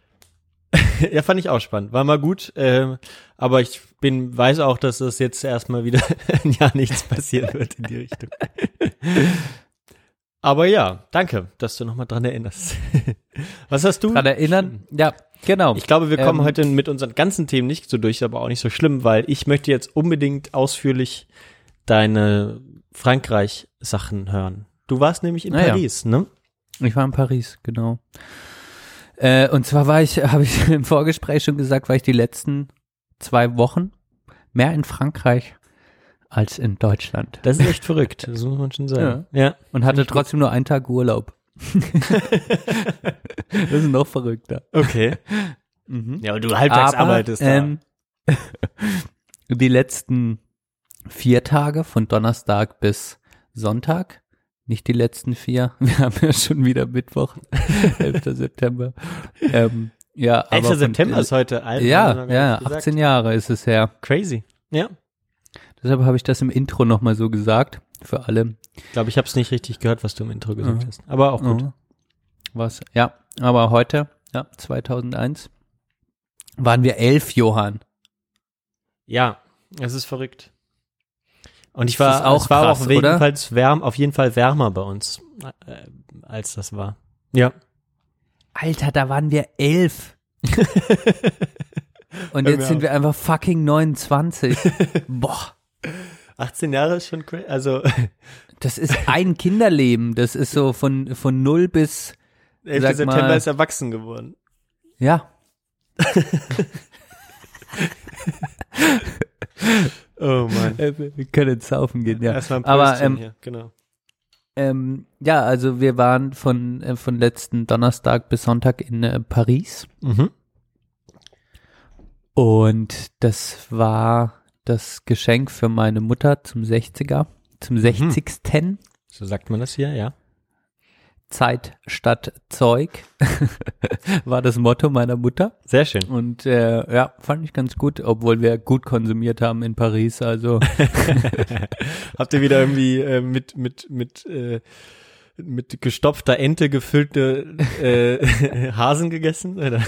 ja, fand ich auch spannend. War mal gut. Ähm, aber ich bin, weiß auch, dass das jetzt erstmal wieder ein Jahr nichts passieren wird in die Richtung. aber ja, danke, dass du nochmal dran erinnerst. Was hast du? Dran erinnern? Ja, genau. Ich glaube, wir kommen Ähm, heute mit unseren ganzen Themen nicht so durch, aber auch nicht so schlimm, weil ich möchte jetzt unbedingt ausführlich deine Frankreich-Sachen hören. Du warst nämlich in Ah ja. Paris, ne? Ich war in Paris, genau. Äh, und zwar war ich, habe ich im Vorgespräch schon gesagt, war ich die letzten zwei Wochen mehr in Frankreich als in Deutschland. Das ist echt verrückt, das muss man schon sagen. Ja. Und hatte trotzdem nur einen Tag Urlaub. das ist noch verrückter. Okay. Mhm. Ja, aber du halbtags Aber, arbeitest da. ähm, die letzten vier Tage von Donnerstag bis Sonntag, nicht die letzten vier, wir haben ja schon wieder Mittwoch, 11. September. Ähm, ja, 11. aber von- September ist heute alt. Ja, ja, nicht gesagt. 18 Jahre ist es her. Crazy. Ja. Deshalb habe ich das im Intro nochmal so gesagt, für alle. Ich glaube, ich habe es nicht richtig gehört, was du im Intro gesagt Mhm. hast. Aber auch gut. Oh. Was? Ja, aber heute, ja, 2001, waren wir elf, Johann. Ja, es ist verrückt. Und ich war auch es war krass, auch jedenfalls wärm, auf jeden Fall wärmer bei uns, äh, als das war. Ja. Alter, da waren wir elf. Und jetzt sind wir einfach fucking 29. Boah, 18 Jahre ist schon crazy. Also das ist ein Kinderleben. Das ist so von, von null bis, 11. Sag September mal- ist erwachsen geworden. ja. Oh Mann. Wir können ins Saufen gehen, ja. Erstmal ein Aber, Pröstchen ähm, hier, genau. Ähm, ja, also wir waren von, äh, von letzten Donnerstag bis Sonntag in äh, Paris. Mhm. Und das war das Geschenk für meine Mutter zum 60er, zum 60. So sagt man das hier, ja. Zeit statt Zeug war das Motto meiner Mutter. Sehr schön. Und äh, ja, fand ich ganz gut, obwohl wir gut konsumiert haben in Paris. Also Habt ihr wieder irgendwie äh, mit mit mit äh, mit gestopfter Ente gefüllte äh, Hasen gegessen? Oder?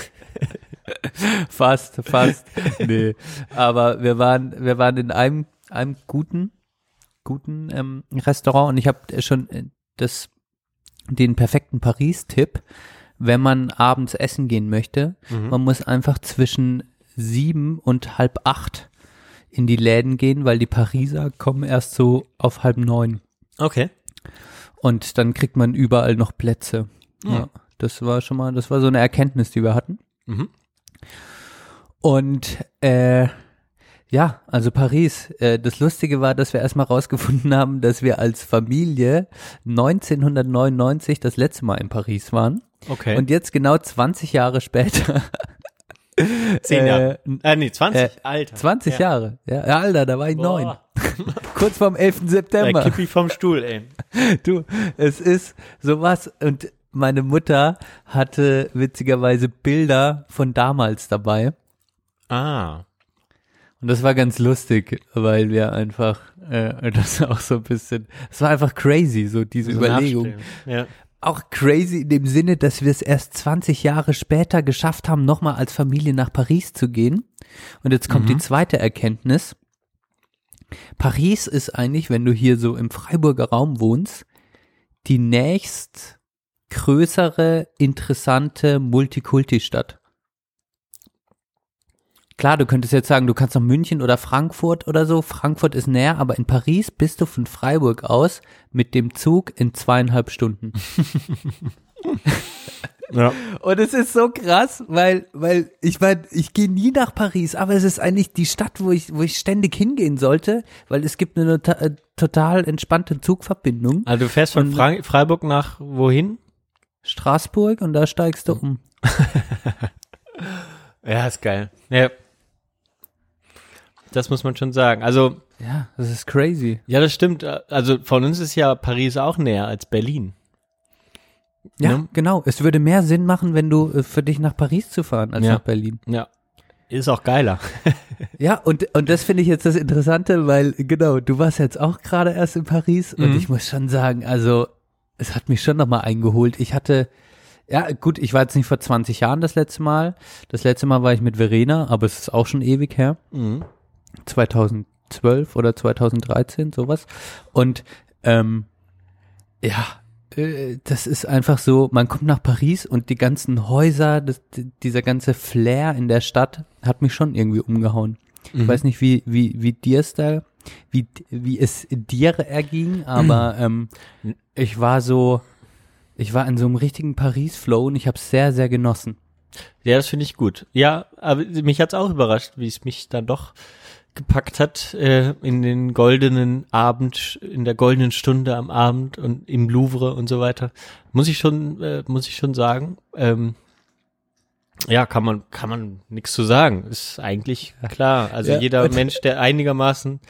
fast, fast. nee. Aber wir waren, wir waren in einem, einem guten, guten ähm, Restaurant und ich habe schon äh, das, den perfekten Paris-Tipp, wenn man abends essen gehen möchte. Man muss einfach zwischen sieben und halb acht in die Läden gehen, weil die Pariser kommen erst so auf halb neun. Okay. Und dann kriegt man überall noch Plätze. Ja. Ja. das war schon mal, das war so eine Erkenntnis, die wir hatten. Mhm. Und äh, ja, also Paris. Äh, das Lustige war, dass wir erstmal rausgefunden haben, dass wir als Familie 1999 das letzte Mal in Paris waren. Okay. Und jetzt genau 20 Jahre später, Zehn Jahre. äh, Äh, nee, 20. äh, Alter. 20 ja. Jahre. Ja, Alter, da war ich neun. Kurz vorm 11. Der September. Kippi vom Stuhl, ey. Du, es ist sowas und meine Mutter hatte witzigerweise Bilder von damals dabei Ah. Und das war ganz lustig, weil wir einfach äh, das auch so ein bisschen, es war einfach crazy, so diese So Überlegung. Ja. Auch crazy in dem Sinne, dass wir es erst 20 Jahre später geschafft haben, nochmal als Familie nach Paris zu gehen. Und jetzt kommt die zweite Erkenntnis. Paris ist eigentlich, wenn du hier so im Freiburger Raum wohnst, die nächst größere, interessante Multikulti-Stadt. Klar, du könntest jetzt sagen, du kannst nach München oder Frankfurt oder so. Frankfurt ist näher, aber in Paris bist du von Freiburg aus mit dem Zug in zweieinhalb Stunden. Ja. Und es ist so krass, weil, weil ich meine, ich gehe nie nach Paris, aber es ist eigentlich die Stadt, wo ich, wo ich ständig hingehen sollte, weil es gibt eine nota- äh, total entspannte Zugverbindung. Also du fährst von Frank Freiburg nach wohin? Straßburg und da steigst du um. Ja, ist geil. Ja. Das muss man schon sagen. Also, Ja, das ist crazy. ja, das stimmt. Also von uns ist ja Paris auch näher als Berlin. Ja, Ne? genau. Es würde mehr Sinn machen, wenn du äh, für dich nach Paris zu fahren als Ja. nach Berlin. Ja. Ist auch geiler. Ja, und, und das finde ich jetzt das Interessante, weil, genau, du warst jetzt auch gerade erst in Paris und Mhm. ich muss schon sagen, also, es hat mich schon nochmal eingeholt. Ich hatte, ja, gut, ich war jetzt nicht vor 20 Jahren das letzte Mal. Das letzte Mal war ich mit Verena, aber es ist auch schon ewig her. Mhm. 2012 oder 2013, sowas. Und, ähm, ja, äh, das ist einfach so, man kommt nach Paris und die ganzen Häuser, das, dieser ganze Flair in der Stadt hat mich schon irgendwie umgehauen. Ich Mhm. weiß nicht, wie, wie, wie dir es da, wie, wie es dir erging, aber ähm, ich war so, ich war in so einem richtigen Paris-Flow und ich habe es sehr, sehr genossen. Ja, das finde ich gut. Ja, aber mich hat's auch überrascht, wie es mich dann doch gepackt hat äh, in den goldenen Abend, in der goldenen Stunde am Abend und im Louvre und so weiter. Muss ich schon, äh, muss ich schon sagen. Ähm, ja, kann man, kann man nichts zu sagen. Ist eigentlich klar. Also Ja. jeder Mensch, der einigermaßen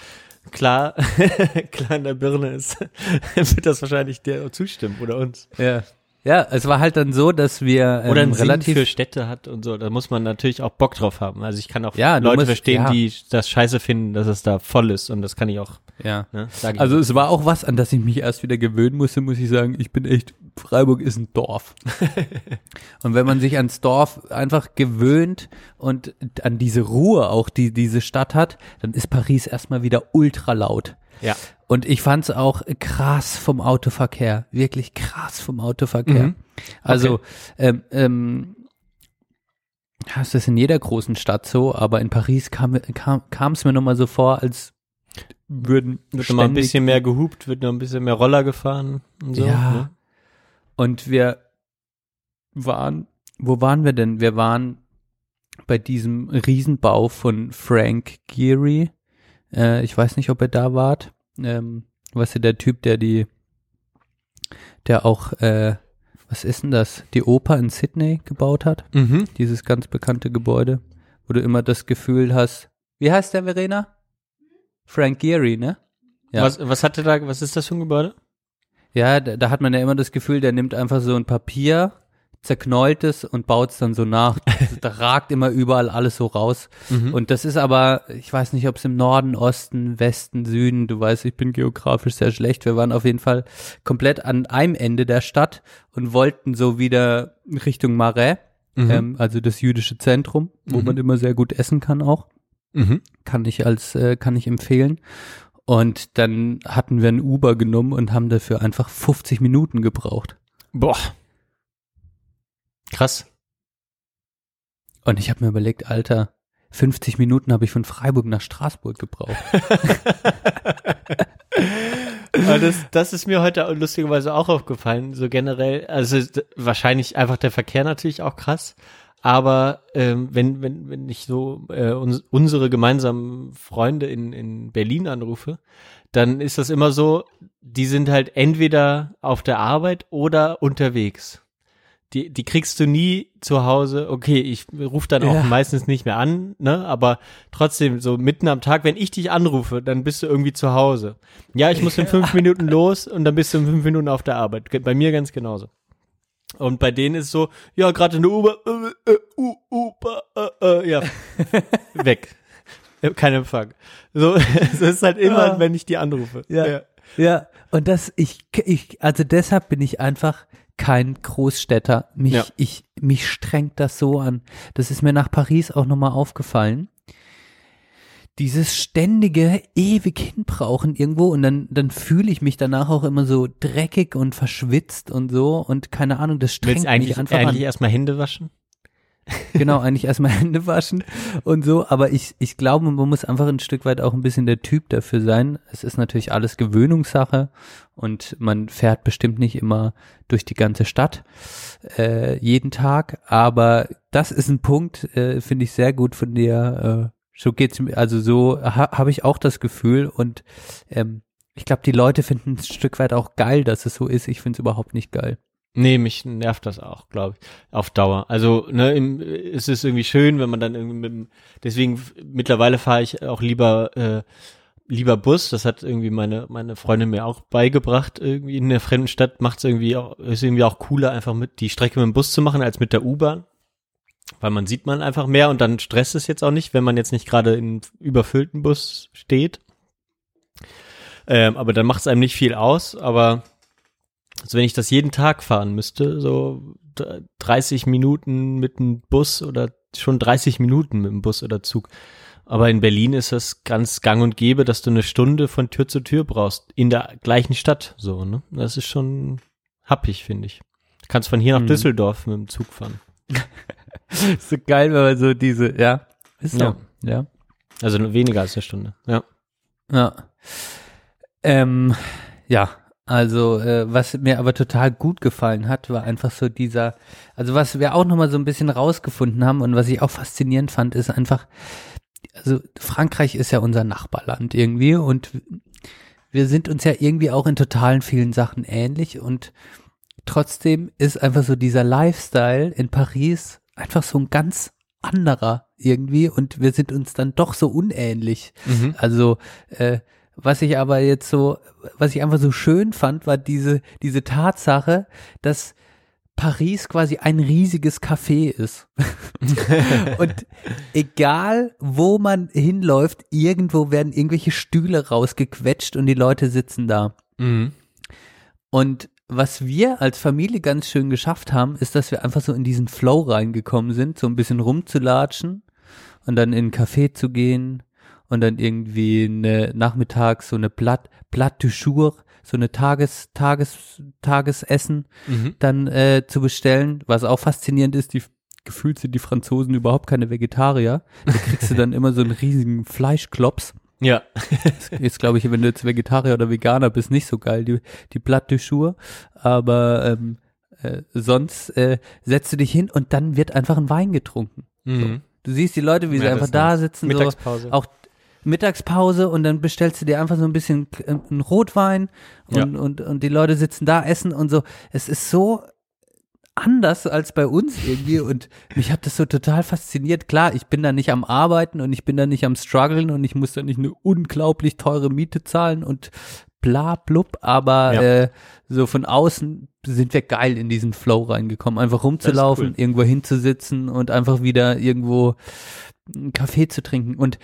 klar, klar in der Birne ist, wird das wahrscheinlich dir zustimmen oder uns. Ja. Ja, es war halt dann so, dass wir ähm, Oder einen relativ Sinn für Städte hat und so. Da muss man natürlich auch Bock drauf haben. Also ich kann auch Ja, Leute musst- verstehen, ja. die das scheiße finden, dass es da voll ist. Und das kann ich auch, ja. ne, ich Also es war auch was, an das ich mich erst wieder gewöhnen musste, muss ich sagen. Ich bin echt, Freiburg ist ein Dorf. und wenn man sich ans Dorf einfach gewöhnt und an diese Ruhe auch, die diese Stadt hat, dann ist Paris erstmal wieder ultra laut. Ja. Und ich fand's auch krass vom Autoverkehr, wirklich krass vom Autoverkehr. Mhm. Also ähm, ähm, ja, es ist in jeder großen Stadt so, aber in Paris kam kam kam es mir nochmal so vor, als würden Wird noch mal ein bisschen mehr gehupt, wird noch ein bisschen mehr Roller gefahren und so. Ja. Ne? Und wir waren, wo waren wir denn? Wir waren bei diesem Riesenbau von Frank Geary. Äh, ich weiß nicht, ob ihr da wart. Ähm, weißt du, der Typ, der die, der auch, äh, was ist denn das? Die Oper in Sydney gebaut hat. Mhm. Dieses ganz bekannte Gebäude, wo du immer das Gefühl hast. Wie heißt der, Verena? Frank Geary, ne? Ja. Was, was hatte da, was ist das für ein Gebäude? Ja, da, da hat man ja immer das Gefühl, der nimmt einfach so ein Papier, zerknäult es und baut es dann so nach. da ragt immer überall alles so raus. Mhm. Und das ist aber, ich weiß nicht, ob es im Norden, Osten, Westen, Süden, du weißt, ich bin geografisch sehr schlecht. Wir waren auf jeden Fall komplett an einem Ende der Stadt und wollten so wieder Richtung Marais, Mhm. ähm, also das jüdische Zentrum, wo Mhm. man immer sehr gut essen kann auch Mhm. kann ich als äh, kann ich empfehlen. Und dann hatten wir ein Uber genommen und haben dafür einfach 50 Minuten gebraucht. Boah. Krass. Und ich habe mir überlegt, Alter, 50 Minuten habe ich von Freiburg nach Straßburg gebraucht. Das, das ist mir heute lustigerweise auch aufgefallen, so generell. Also wahrscheinlich einfach der Verkehr natürlich auch krass. Aber ähm, wenn, wenn, wenn ich so äh, uns, unsere gemeinsamen Freunde in, in Berlin anrufe, dann ist das immer so, die sind halt entweder auf der Arbeit oder unterwegs. Die, die kriegst du nie zu Hause. Okay, ich rufe dann auch Ja. meistens nicht mehr an, ne? Aber trotzdem, so mitten am Tag, wenn ich dich anrufe, dann bist du irgendwie zu Hause. Ja, ich muss in fünf Minuten los und dann bist du in fünf Minuten auf der Arbeit. Bei mir ganz genauso. Und bei denen ist so, ja, gerade in der Uber, äh, äh, Uber, äh, äh, ja, weg. Kein Empfang. So, es ist halt immer, Ah. wenn ich die anrufe. Ja. Ja, und das, ich, ich, also deshalb bin ich einfach kein Großstädter. Mich, Ja. ich, mich strengt das so an. Das ist mir nach Paris auch nochmal aufgefallen. Dieses ständige, ewig hinbrauchen irgendwo und dann, dann fühle ich mich danach auch immer so dreckig und verschwitzt und so und keine Ahnung, das strengt Willst mich eigentlich, einfach eigentlich an. erstmal Hände waschen? Genau, eigentlich erstmal Hände waschen und so, aber ich, ich glaube, man muss einfach ein Stück weit auch ein bisschen der Typ dafür sein. Es ist natürlich alles Gewöhnungssache und man fährt bestimmt nicht immer durch die ganze Stadt äh, jeden Tag, aber das ist ein Punkt, äh, finde ich sehr gut von dir. Äh, so geht's mir, also so ha, habe ich auch das Gefühl und ähm, ich glaube, die Leute finden ein Stück weit auch geil, dass es so ist. Ich finde es überhaupt nicht geil. Nee, mich nervt das auch, glaube ich, auf Dauer. Also, ne, im, es ist irgendwie schön, wenn man dann irgendwie mit dem, deswegen mittlerweile fahre ich auch lieber äh, lieber Bus. Das hat irgendwie meine meine Freundin mir auch beigebracht. Irgendwie in der fremden Stadt macht es irgendwie auch ist irgendwie auch cooler, einfach mit die Strecke mit dem Bus zu machen als mit der U-Bahn, weil man sieht man einfach mehr und dann stresst es jetzt auch nicht, wenn man jetzt nicht gerade in überfüllten Bus steht. Ähm, aber dann macht es einem nicht viel aus. Aber also wenn ich das jeden Tag fahren müsste, so 30 Minuten mit dem Bus oder schon 30 Minuten mit dem Bus oder Zug. Aber in Berlin ist das ganz gang und gäbe, dass du eine Stunde von Tür zu Tür brauchst, in der gleichen Stadt, so, ne? Das ist schon happig, finde ich. Du kannst von hier nach hm. Düsseldorf mit dem Zug fahren. so geil, wenn man so diese, ja, ist so, ja. ja. Also weniger als eine Stunde, ja. Ja. Ähm, ja, also, äh, was mir aber total gut gefallen hat, war einfach so dieser, also was wir auch nochmal so ein bisschen rausgefunden haben und was ich auch faszinierend fand, ist einfach, also Frankreich ist ja unser Nachbarland irgendwie und wir sind uns ja irgendwie auch in totalen vielen Sachen ähnlich und trotzdem ist einfach so dieser Lifestyle in Paris einfach so ein ganz anderer irgendwie und wir sind uns dann doch so unähnlich. Mhm. Also, äh, was ich aber jetzt so, was ich einfach so schön fand, war diese, diese Tatsache, dass Paris quasi ein riesiges Café ist. und egal, wo man hinläuft, irgendwo werden irgendwelche Stühle rausgequetscht und die Leute sitzen da. Mhm. Und was wir als Familie ganz schön geschafft haben, ist, dass wir einfach so in diesen Flow reingekommen sind, so ein bisschen rumzulatschen und dann in ein Café zu gehen und dann irgendwie eine nachmittags so eine Blatt, Blatt du Jour, so eine Tages, Tages, Tagesessen mhm. dann äh, zu bestellen, was auch faszinierend ist, die gefühlt sind die Franzosen überhaupt keine Vegetarier. Da kriegst du dann immer so einen riesigen Fleischklops. Ja. Jetzt glaube ich, wenn du jetzt Vegetarier oder Veganer bist, nicht so geil, die, die Blatt de Jour. Aber ähm, äh, sonst äh, setzt du dich hin und dann wird einfach ein Wein getrunken. Mhm. So. Du siehst die Leute, wie ja, sie einfach da sitzen. Mittagspause. So, auch Mittagspause und dann bestellst du dir einfach so ein bisschen äh, einen Rotwein und, ja. und, und die Leute sitzen da, essen und so. Es ist so anders als bei uns irgendwie und mich hat das so total fasziniert. Klar, ich bin da nicht am Arbeiten und ich bin da nicht am Struggeln und ich muss da nicht eine unglaublich teure Miete zahlen und bla blub, aber ja. äh, so von außen sind wir geil in diesen Flow reingekommen, einfach rumzulaufen, cool. irgendwo hinzusitzen und einfach wieder irgendwo einen Kaffee zu trinken und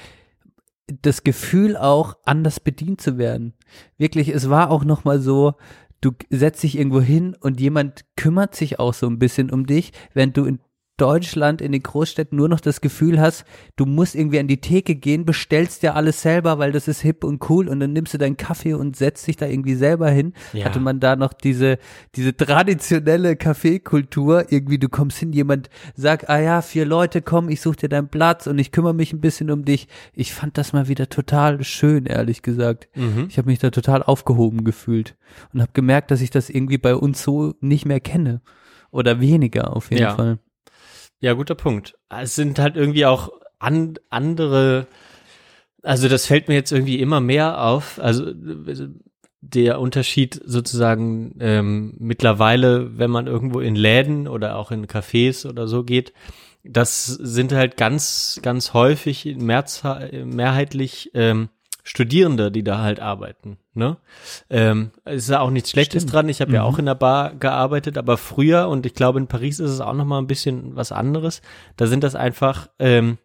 das Gefühl auch, anders bedient zu werden. Wirklich, es war auch nochmal so, du setzt dich irgendwo hin und jemand kümmert sich auch so ein bisschen um dich, während du in Deutschland in den Großstädten nur noch das Gefühl hast, du musst irgendwie an die Theke gehen, bestellst dir alles selber, weil das ist hip und cool und dann nimmst du deinen Kaffee und setzt dich da irgendwie selber hin. Ja. Hatte man da noch diese, diese traditionelle Kaffeekultur, irgendwie du kommst hin, jemand sagt, ah ja, vier Leute kommen, ich suche dir deinen Platz und ich kümmere mich ein bisschen um dich. Ich fand das mal wieder total schön, ehrlich gesagt. Mhm. Ich habe mich da total aufgehoben gefühlt und habe gemerkt, dass ich das irgendwie bei uns so nicht mehr kenne. Oder weniger auf jeden ja. Fall. Ja, guter Punkt. Es sind halt irgendwie auch an, andere, also das fällt mir jetzt irgendwie immer mehr auf. Also der Unterschied sozusagen ähm, mittlerweile, wenn man irgendwo in Läden oder auch in Cafés oder so geht, das sind halt ganz, ganz häufig mehrheitlich ähm, Studierende, die da halt arbeiten. Ne? Ähm, ist ja auch nichts Schlechtes Stimmt. dran. Ich habe mhm. ja auch in der Bar gearbeitet, aber früher und ich glaube in Paris ist es auch noch mal ein bisschen was anderes. Da sind das einfach ähm,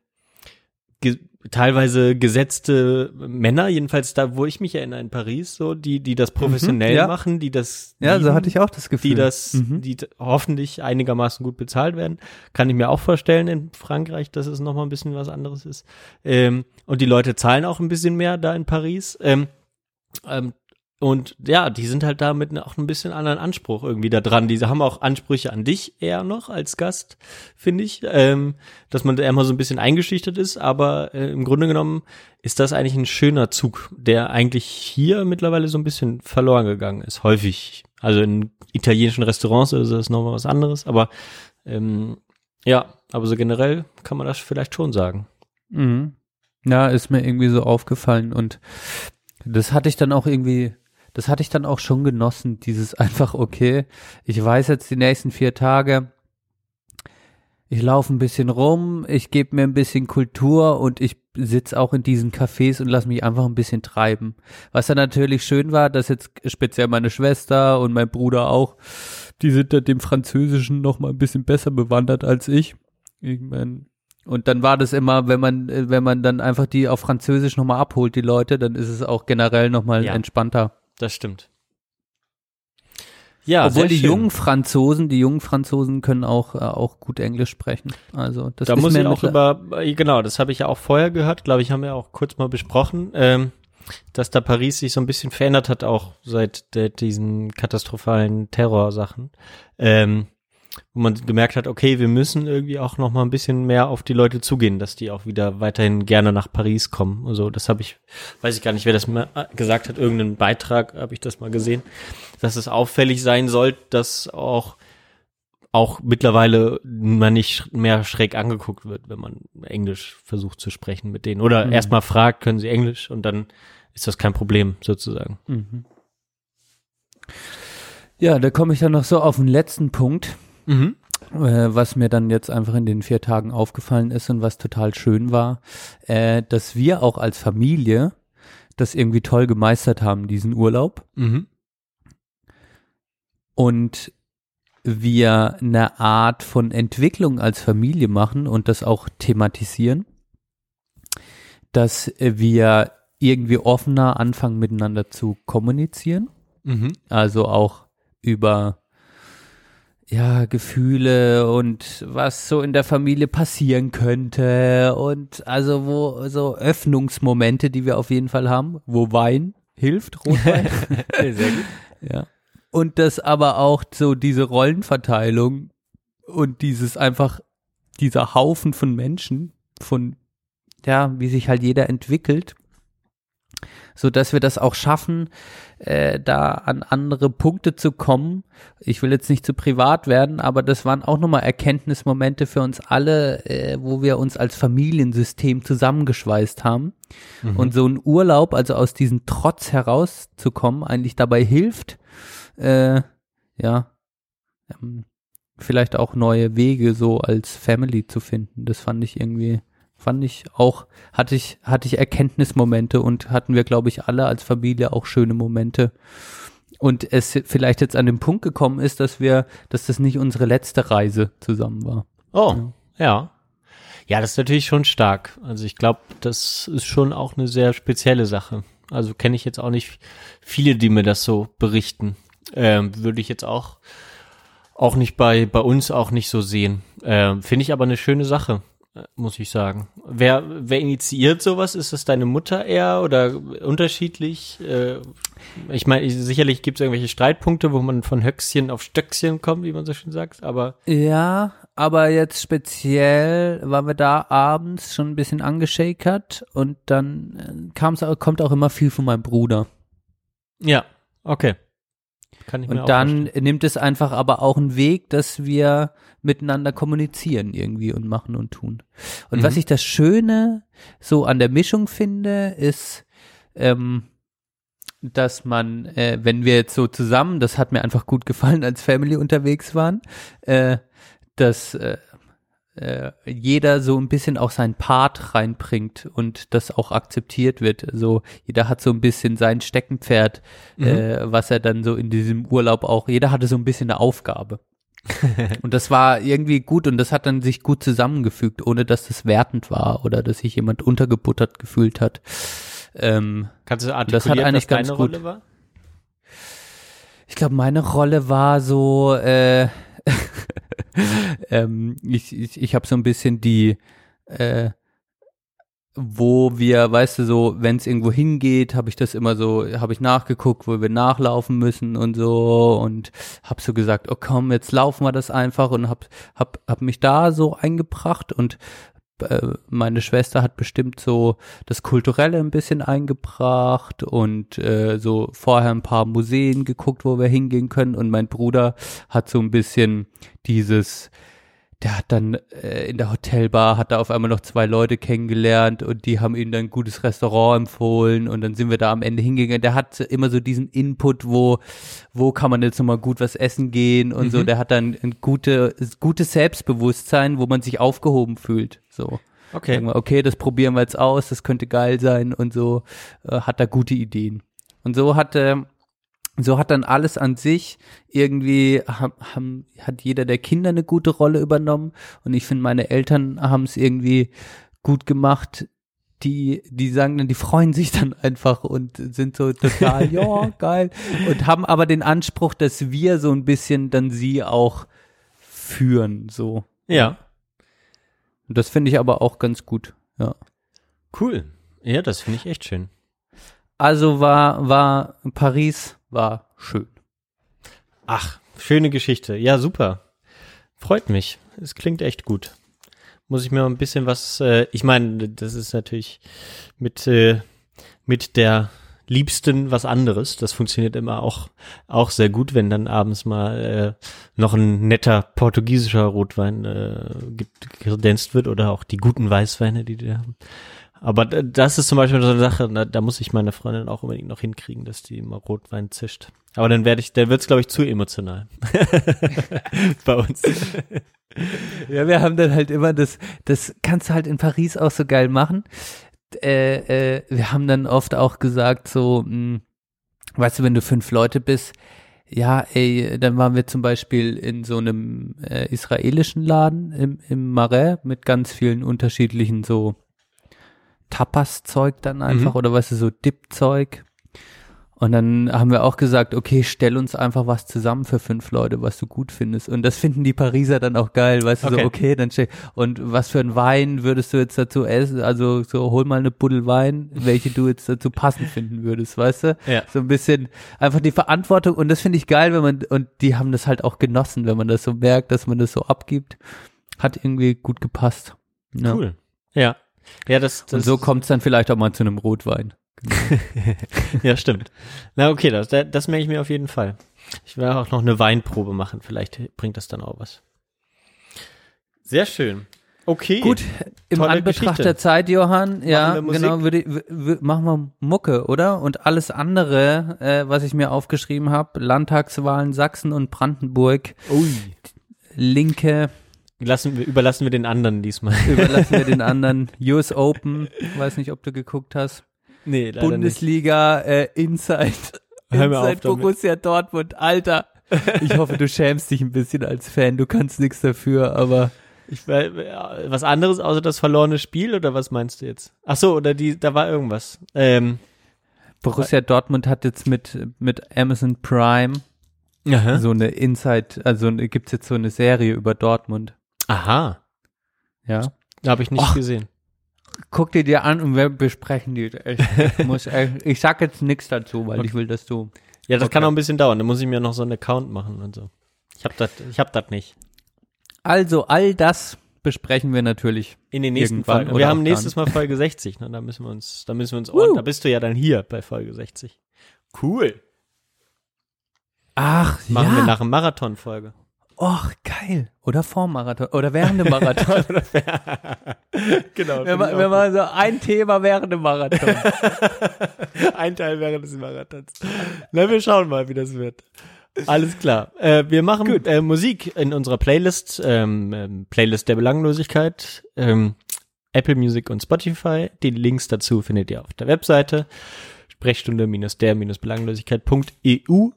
teilweise gesetzte Männer, jedenfalls da, wo ich mich erinnere in Paris, so die, die das mhm, professionell mhm, ja. machen, die das, ja, lieben, so hatte ich auch das Gefühl, die das, mhm. die hoffentlich einigermaßen gut bezahlt werden, kann ich mir auch vorstellen in Frankreich, dass es noch mal ein bisschen was anderes ist. Ähm, und die Leute zahlen auch ein bisschen mehr da in Paris. Ähm, ähm, und ja, die sind halt da mit auch ein bisschen anderen Anspruch irgendwie da dran. Diese haben auch Ansprüche an dich eher noch als Gast, finde ich, ähm, dass man da immer so ein bisschen eingeschüchtert ist. Aber äh, im Grunde genommen ist das eigentlich ein schöner Zug, der eigentlich hier mittlerweile so ein bisschen verloren gegangen ist, häufig. Also in italienischen Restaurants ist das nochmal was anderes. Aber ähm, ja, aber so generell kann man das vielleicht schon sagen. Mhm. Ja, ist mir irgendwie so aufgefallen und das hatte ich dann auch irgendwie das hatte ich dann auch schon genossen, dieses einfach, okay, ich weiß jetzt die nächsten vier Tage, ich laufe ein bisschen rum, ich gebe mir ein bisschen Kultur und ich sitze auch in diesen Cafés und lass mich einfach ein bisschen treiben. Was dann natürlich schön war, dass jetzt speziell meine Schwester und mein Bruder auch, die sind da dem Französischen noch mal ein bisschen besser bewandert als ich. Irgendwann und dann war das immer, wenn man, wenn man dann einfach die auf Französisch nochmal abholt, die Leute, dann ist es auch generell nochmal ja. entspannter. Das stimmt. Ja, Obwohl die schön. jungen Franzosen, die jungen Franzosen können auch äh, auch gut Englisch sprechen. Also das da muss ich auch über äh, genau, das habe ich ja auch vorher gehört, glaube ich, haben wir auch kurz mal besprochen, ähm, dass da Paris sich so ein bisschen verändert hat auch seit der, diesen katastrophalen Terrorsachen. Ähm, wo man gemerkt hat, okay, wir müssen irgendwie auch noch mal ein bisschen mehr auf die Leute zugehen, dass die auch wieder weiterhin gerne nach Paris kommen. Also das habe ich, weiß ich gar nicht, wer das mal gesagt hat, irgendeinen Beitrag habe ich das mal gesehen, dass es auffällig sein soll, dass auch auch mittlerweile man nicht mehr schräg angeguckt wird, wenn man Englisch versucht zu sprechen mit denen. Oder mhm. erstmal fragt, können sie Englisch und dann ist das kein Problem sozusagen. Mhm. Ja, da komme ich dann noch so auf den letzten Punkt. Mhm. Äh, was mir dann jetzt einfach in den vier Tagen aufgefallen ist und was total schön war, äh, dass wir auch als Familie das irgendwie toll gemeistert haben, diesen Urlaub. Mhm. Und wir eine Art von Entwicklung als Familie machen und das auch thematisieren, dass wir irgendwie offener anfangen miteinander zu kommunizieren. Mhm. Also auch über ja, Gefühle und was so in der Familie passieren könnte und also wo so Öffnungsmomente, die wir auf jeden Fall haben, wo Wein hilft, Rotwein. Sehr gut. Ja. Und das aber auch so diese Rollenverteilung und dieses einfach dieser Haufen von Menschen, von ja, wie sich halt jeder entwickelt so dass wir das auch schaffen, äh, da an andere Punkte zu kommen. Ich will jetzt nicht zu privat werden, aber das waren auch nochmal Erkenntnismomente für uns alle, äh, wo wir uns als Familiensystem zusammengeschweißt haben. Mhm. Und so ein Urlaub, also aus diesem Trotz herauszukommen, eigentlich dabei hilft, äh, ja, ähm, vielleicht auch neue Wege so als Family zu finden. Das fand ich irgendwie fand ich auch, hatte ich, hatte ich Erkenntnismomente und hatten wir, glaube ich, alle als Familie auch schöne Momente. Und es vielleicht jetzt an den Punkt gekommen ist, dass wir, dass das nicht unsere letzte Reise zusammen war. Oh, ja. Ja, ja das ist natürlich schon stark. Also ich glaube, das ist schon auch eine sehr spezielle Sache. Also kenne ich jetzt auch nicht viele, die mir das so berichten. Ähm, Würde ich jetzt auch auch nicht bei bei uns auch nicht so sehen. Ähm, Finde ich aber eine schöne Sache. Äh, muss ich sagen. Wer, wer initiiert sowas? Ist das deine Mutter eher oder unterschiedlich? Äh, ich meine, sicherlich gibt es irgendwelche Streitpunkte, wo man von Höchstchen auf Stöckchen kommt, wie man so schön sagt, aber. Ja, aber jetzt speziell waren wir da abends schon ein bisschen angeschakert und dann äh, kam's, kommt auch immer viel von meinem Bruder. Ja, okay. Kann ich mir und dann vorstellen. nimmt es einfach aber auch einen Weg, dass wir miteinander kommunizieren irgendwie und machen und tun. Und mhm. was ich das Schöne so an der Mischung finde, ist, ähm, dass man, äh, wenn wir jetzt so zusammen, das hat mir einfach gut gefallen, als Family unterwegs waren, äh, dass äh, äh, jeder so ein bisschen auch seinen Part reinbringt und das auch akzeptiert wird. Also jeder hat so ein bisschen sein Steckenpferd, mhm. äh, was er dann so in diesem Urlaub auch, jeder hatte so ein bisschen eine Aufgabe. und das war irgendwie gut und das hat dann sich gut zusammengefügt, ohne dass das wertend war oder dass sich jemand untergebuttert gefühlt hat. Ähm, Kannst du artikulieren, das hat eigentlich ganz deine gut. Rolle war? Ich glaube, meine Rolle war so, äh, ähm, ich ich, ich habe so ein bisschen die, äh, wo wir, weißt du, so, wenn es irgendwo hingeht, habe ich das immer so, habe ich nachgeguckt, wo wir nachlaufen müssen und so und habe so gesagt, oh komm, jetzt laufen wir das einfach und hab, hab, hab mich da so eingebracht und meine Schwester hat bestimmt so das Kulturelle ein bisschen eingebracht und äh, so vorher ein paar Museen geguckt, wo wir hingehen können. Und mein Bruder hat so ein bisschen dieses der hat dann äh, in der Hotelbar hat er auf einmal noch zwei Leute kennengelernt und die haben ihm dann ein gutes Restaurant empfohlen und dann sind wir da am Ende hingegangen. Der hat immer so diesen Input, wo wo kann man jetzt nochmal gut was essen gehen und mhm. so. Der hat dann ein gute, gutes Selbstbewusstsein, wo man sich aufgehoben fühlt. So. Okay. Wir, okay, das probieren wir jetzt aus, das könnte geil sein und so äh, hat er gute Ideen. Und so hatte so hat dann alles an sich irgendwie haben, haben, hat jeder der Kinder eine gute Rolle übernommen. Und ich finde meine Eltern haben es irgendwie gut gemacht. Die die sagen dann die freuen sich dann einfach und sind so total ja geil. Und haben aber den Anspruch dass wir so ein bisschen dann sie auch führen so. Ja. Und das finde ich aber auch ganz gut ja. Cool. Ja das finde ich echt schön. Also war war Paris war schön. Ach, schöne Geschichte. Ja, super. Freut mich. Es klingt echt gut. Muss ich mir ein bisschen was, äh, ich meine, das ist natürlich mit, äh, mit der Liebsten was anderes. Das funktioniert immer auch, auch sehr gut, wenn dann abends mal äh, noch ein netter portugiesischer Rotwein äh, kredenzt wird oder auch die guten Weißweine, die die haben. Aber das ist zum Beispiel so eine Sache, da, da muss ich meine Freundin auch unbedingt noch hinkriegen, dass die immer Rotwein zischt. Aber dann werde ich, dann wird's glaube ich zu emotional bei uns. Ja, wir haben dann halt immer das, das kannst du halt in Paris auch so geil machen. Äh, äh, wir haben dann oft auch gesagt so, mh, hm, weißt du, wenn du fünf Leute bist, ja, ey, dann waren wir zum Beispiel in so einem äh, israelischen Laden im, im Marais mit ganz vielen unterschiedlichen so Tapas-Zeug dann einfach mhm. oder weißt du, so Dip-Zeug. Und dann haben wir auch gesagt, okay, stell uns einfach was zusammen für fünf Leute, was du gut findest. Und das finden die Pariser dann auch geil, weißt okay. du, so, okay, dann stell, und was für ein Wein würdest du jetzt dazu essen? Also, so, hol mal eine Buddel Wein, welche du jetzt dazu passend finden würdest, weißt du? Ja. So ein bisschen einfach die Verantwortung. Und das finde ich geil, wenn man, und die haben das halt auch genossen, wenn man das so merkt, dass man das so abgibt. Hat irgendwie gut gepasst. Ja. Cool. Ja. Ja, das, das Und so kommt es dann vielleicht auch mal zu einem Rotwein. Ja, stimmt. Na, okay, das, das merke ich mir auf jeden Fall. Ich werde auch noch eine Weinprobe machen. Vielleicht bringt das dann auch was. Sehr schön. Okay. Gut, im Anbetracht Geschichte. der Zeit, Johann, ja, genau, würde, machen wir Mucke, oder? Und alles andere, äh, was ich mir aufgeschrieben habe, Landtagswahlen Sachsen und Brandenburg, Ui. Linke, Lassen wir, überlassen wir den anderen diesmal. Überlassen wir den anderen. US Open, weiß nicht, ob du geguckt hast. Nee, leider Bundesliga, äh, Inside, Inside Borussia Dortmund. Alter, ich hoffe, du schämst dich ein bisschen als Fan. Du kannst nichts dafür, aber ich, was anderes außer das verlorene Spiel oder was meinst du jetzt? Ach so, oder die, da war irgendwas. Ähm, Borussia Dortmund hat jetzt mit mit Amazon Prime Aha. so eine Inside, also gibt's jetzt so eine Serie über Dortmund. Aha. Ja. Habe ich nicht Och, gesehen. Guck dir die an und wir besprechen die. Ich, muss, ich sag jetzt nichts dazu, weil okay. ich will, dass du. Ja, das okay. kann auch ein bisschen dauern. Da muss ich mir noch so einen Account machen und so. Ich hab das, ich hab das nicht. Also all das besprechen wir natürlich in den nächsten Folgen. Wir haben nächstes Mal Folge 60. Ne? Da müssen wir uns, da müssen wir uns. Uh. Da bist du ja dann hier bei Folge 60. Cool. Ach, Machen ja. wir nach dem Marathon-Folge. Och, geil. Oder vorm Marathon. Oder während dem Marathon. genau. Wir, ma wir machen so ein Thema während dem Marathon. ein Teil während des Marathons. Na, wir schauen mal, wie das wird. Alles klar. Äh, wir machen äh, Musik in unserer Playlist, ähm, ähm, Playlist der Belanglosigkeit, ähm, Apple Music und Spotify. Die Links dazu findet ihr auf der Webseite sprechstunde-der-belanglosigkeit.eu.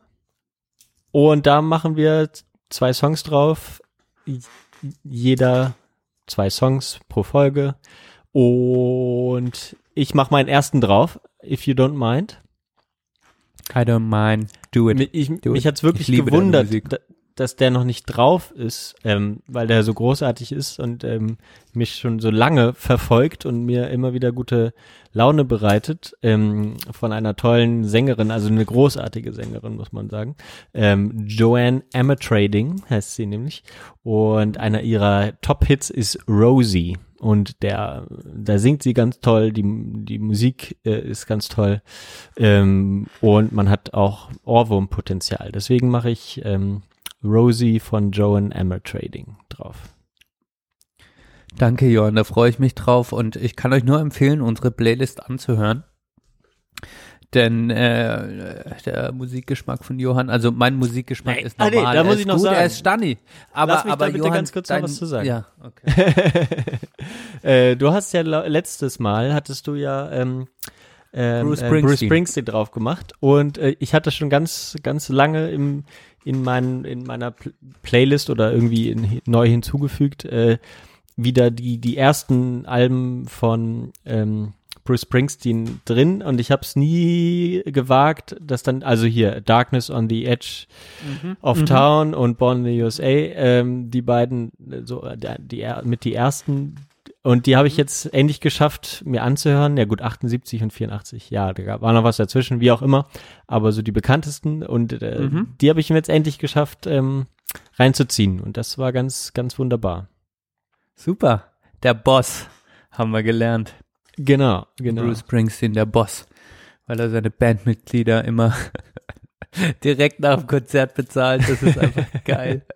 Und da machen wir zwei Songs drauf. Jeder zwei Songs pro Folge. Und ich mache meinen ersten drauf, if you don't mind. I don't mind. Do it. Ich, Do mich hat's wirklich gewundert, dass der noch nicht drauf ist, ähm, weil der so großartig ist und ähm, mich schon so lange verfolgt und mir immer wieder gute Laune bereitet ähm, von einer tollen Sängerin, also eine großartige Sängerin, muss man sagen. Ähm, Joanne Amatrading heißt sie nämlich. Und einer ihrer Top-Hits ist Rosie. Und der, da singt sie ganz toll, die, die Musik äh, ist ganz toll ähm, und man hat auch Ohrwurmpotenzial. Deswegen mache ich ähm, Rosie von Joan Emmer Trading drauf. Danke, Johann, da freue ich mich drauf und ich kann euch nur empfehlen, unsere Playlist anzuhören. Denn äh, der Musikgeschmack von Johann, also mein Musikgeschmack Nee, ist ah, normal. nee, da muss ist ich noch gut, sagen. Er ist Stanni. Aber, Lass mich aber da bitte Johann, ganz kurz noch dein, was zu sagen. Ja, okay. äh, du hast ja letztes Mal, hattest du ja ähm, ähm, Bruce äh, Bruce Springsteen. Springsteen drauf gemacht und äh, ich hatte schon ganz, ganz lange im, in, mein, in meiner Pl Playlist oder irgendwie in, neu hinzugefügt, äh, wieder die, die ersten Alben von ähm, Bruce Springsteen drin. Und ich habe es nie gewagt, dass dann, also hier Darkness on the Edge of Town und Born in the USA, ähm, die beiden, äh, so äh, die, die mit die ersten und die habe ich jetzt endlich geschafft, mir anzuhören. Ja gut, 78 und 84. Ja, da war noch was dazwischen, wie auch immer. Aber so die bekanntesten und äh, die habe ich mir jetzt endlich geschafft, ähm, reinzuziehen. Und das war ganz, ganz wunderbar. Super. Der Boss, haben wir gelernt. Genau, genau. Bruce Springsteen, der Boss. Weil er seine Bandmitglieder immer direkt nach dem Konzert bezahlt. Das ist einfach geil.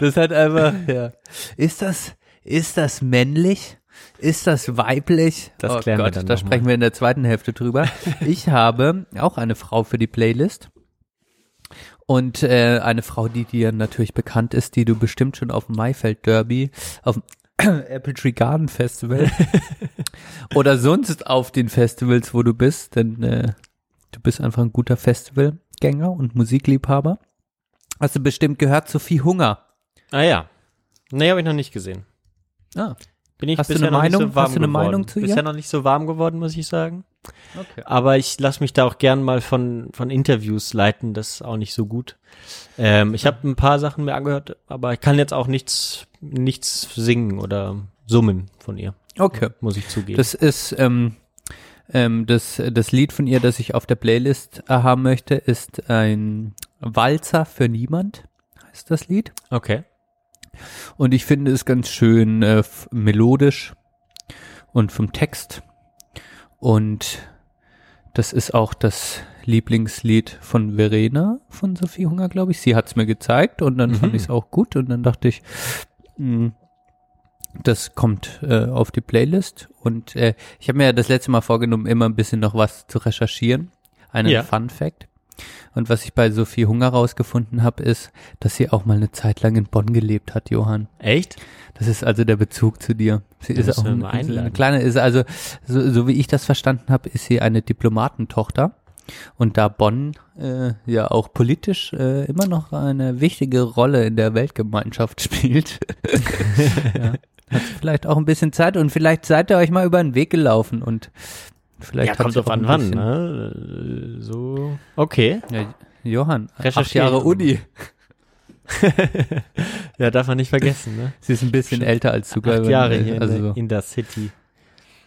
Das hat einfach, ja. Ist das, ist das männlich? Ist das weiblich? Das oh klären wir Gott, dann da sprechen mal. wir in der zweiten Hälfte drüber. Ich habe auch eine Frau für die Playlist. Und äh, eine Frau, die dir natürlich bekannt ist, die du bestimmt schon auf dem Maifeld Derby, auf dem Apple Tree Garden Festival oder sonst auf den Festivals, wo du bist, denn äh, du bist einfach ein guter Festivalgänger und Musikliebhaber. Hast du bestimmt gehört, Sophie Hunger. Ah ja. Nee, habe ich noch nicht gesehen. Ah, Bin ich Hast du bisher eine noch nicht Meinung? so warm Hast du eine geworden. Meinung zu ihr? Bisher noch nicht so warm geworden, muss ich sagen. okay. Aber ich lasse mich da auch gern mal von, von Interviews leiten, das ist auch nicht so gut. Ähm, ich habe ein paar Sachen mir angehört, aber ich kann jetzt auch nichts, nichts singen oder summen von ihr, Okay. muss ich zugeben. Das ist ähm, ähm, das, das Lied von ihr, das ich auf der Playlist äh, haben möchte, ist ein Walzer für niemand, heißt das Lied. okay. Und ich finde es ganz schön äh, melodisch und vom Text. Und das ist auch das Lieblingslied von Verena von Sophie Hunger, glaube ich. Sie hat es mir gezeigt und dann fand ich es auch gut und dann dachte ich, mh, das kommt äh, auf die Playlist. Und äh, ich habe mir ja das letzte Mal vorgenommen, immer ein bisschen noch was zu recherchieren. Einen Ja. Fun Fact. Und was ich bei Sophie Hunger rausgefunden habe, ist, dass sie auch mal eine Zeit lang in Bonn gelebt hat, Johann. Echt? Das ist also der Bezug zu dir. Sie ist müssen auch ein, eine kleine, ist also, so, so wie ich das verstanden habe, ist sie eine Diplomatentochter. Und da Bonn äh, ja auch politisch äh, immer noch eine wichtige Rolle in der Weltgemeinschaft spielt, ja, hat sie vielleicht auch ein bisschen Zeit und vielleicht seid ihr euch mal über den Weg gelaufen und vielleicht ja, kommt sie drauf an wann, ne? So, okay. Ja, Johann, acht. Jahre Uni. Ja, darf man nicht vergessen, ne? Sie ist ein bisschen älter als du, Acht Jahre hier also in, der, in der City.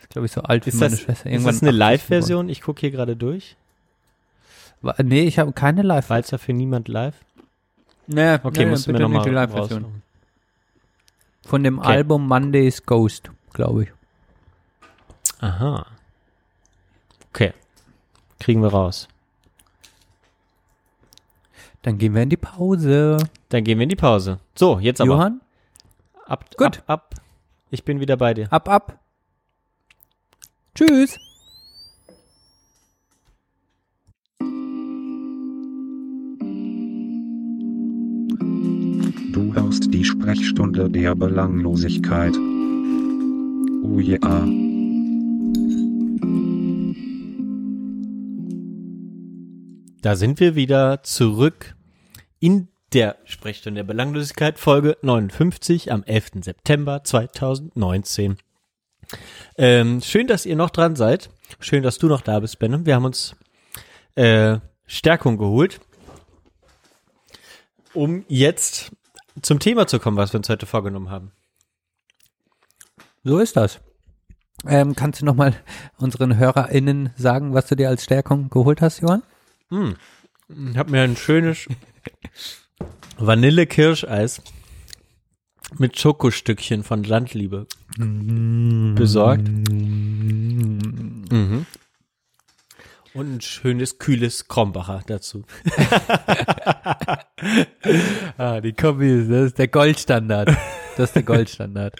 glaube ich so alt wie Ist meine das, Schwester. ist Irgendwann das eine 80 geworden. Live-Version? Ich gucke hier gerade durch. Nee, ich habe keine Live. Walzer für niemand live. Nee, Okay, nee, musst du mir bitte nochmal nicht die Live-Version. Von dem Okay. Album Monday's Ghost, glaube ich. Aha. Okay. Kriegen wir raus. Dann gehen wir in die Pause. Dann gehen wir in die Pause. So, jetzt aber. Johann, Ab, Gut. ab, ab. Ich bin wieder bei dir. ab, ab. Tschüss. Du hörst die Sprechstunde der Belanglosigkeit. Oh ja. Da sind wir wieder zurück in der Sprechstunde der Belanglosigkeit, Folge 59 am 11. September 2019. Ähm, schön, dass ihr noch dran seid. Schön, dass du noch da bist, Ben. Wir haben uns äh, Stärkung geholt. um jetzt zum Thema zu kommen, was wir uns heute vorgenommen haben. So ist das. Ähm, kannst du nochmal unseren HörerInnen sagen, was du dir als Stärkung geholt hast, Johann? Ich habe mir ein schönes Vanille-Kirscheis mit Schokostückchen von Landliebe besorgt. Mhm. Und ein schönes, kühles Krombacher dazu. Ah, die Kombi, das ist der Goldstandard. Das ist der Goldstandard.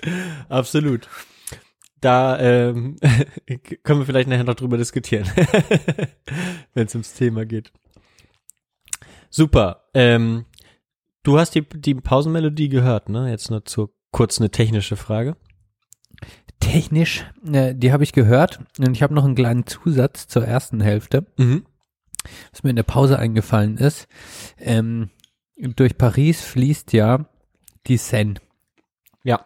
Absolut. Da ähm, können wir vielleicht nachher noch drüber diskutieren, wenn es ums Thema geht. Super. Ähm, du hast die, die Pausenmelodie gehört, ne? Jetzt nur zur kurz eine technische Frage. Technisch, äh, die habe ich gehört und ich habe noch einen kleinen Zusatz zur ersten Hälfte, Mhm. was mir in der Pause eingefallen ist. Ähm, durch Paris fließt ja die Seine. Ja.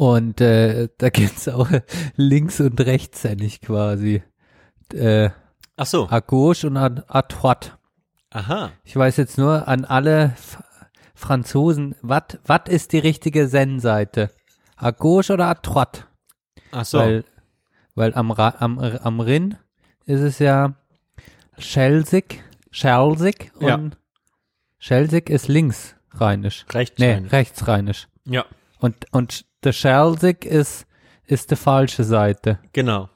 Und äh, da gibt's auch links und rechtshändig quasi. Äh, Ach so. à gauche und à, à droite. Aha. Ich weiß jetzt nur an alle F Franzosen, was ist die richtige Zen-Seite? À gauche oder à droite? Ach so. Weil, weil am, Ra am, am Rhin ist es ja Schelsig, Schelsig und Ja. Schelsig ist linksrheinisch. Recht. Nee, rechtsrheinisch. Ja, Und, und der Schelsig ist, ist die falsche Seite. genau.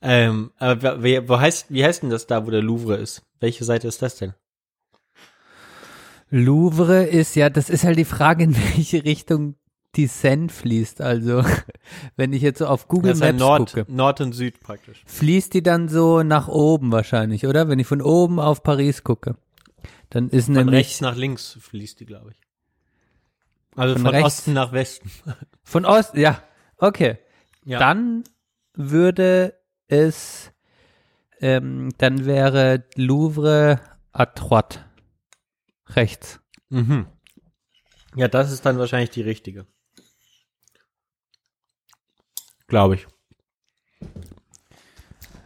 Ähm, aber wer, wo heißt, wie heißt denn das da, wo der Louvre ist? Welche Seite ist das denn? Louvre ist ja, das ist halt die Frage, in welche Richtung die Seine fließt. Also, wenn ich jetzt so auf Google Das ist ja Maps Nord, gucke, Nord und Süd praktisch. fließt die dann so nach oben wahrscheinlich, oder? Wenn ich von oben auf Paris gucke, dann ist Von nämlich rechts nach links fließt die, glaube ich. Also Von von, Osten nach Westen. von Osten, ja, okay. Ja. Dann würde es, ähm, dann wäre Louvre à droite. Rechts. Mhm. Ja, das ist dann wahrscheinlich die richtige. Glaube ich.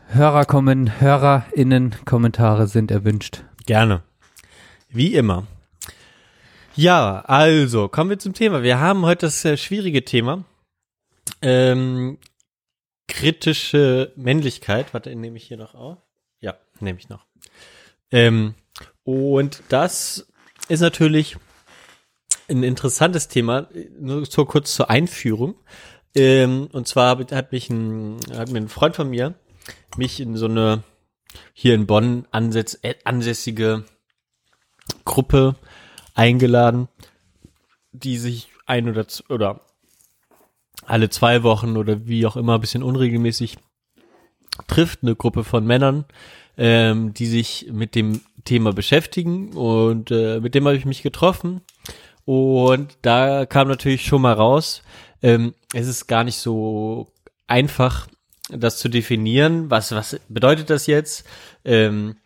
Hörer kommen, HörerInnen Kommentare sind erwünscht. Gerne. Wie immer. Ja, also, kommen wir zum Thema. Wir haben heute das äh, schwierige Thema. Ähm, kritische Männlichkeit. Warte, nehme ich hier noch auf? Ja, nehme ich noch. Ähm, und das ist natürlich ein interessantes Thema, nur so kurz zur Einführung. Ähm, und zwar hat- mich ein, hat mir ein Freund von mir mich in so eine hier in Bonn äh, ansässige Gruppe eingeladen, die sich ein oder oder alle zwei Wochen oder wie auch immer ein bisschen unregelmäßig trifft, eine Gruppe von Männern, ähm, die sich mit dem Thema beschäftigen und äh, mit dem habe ich mich getroffen und da kam natürlich schon mal raus, ähm, es ist gar nicht so einfach, das zu definieren. Was, was bedeutet das jetzt? Ähm,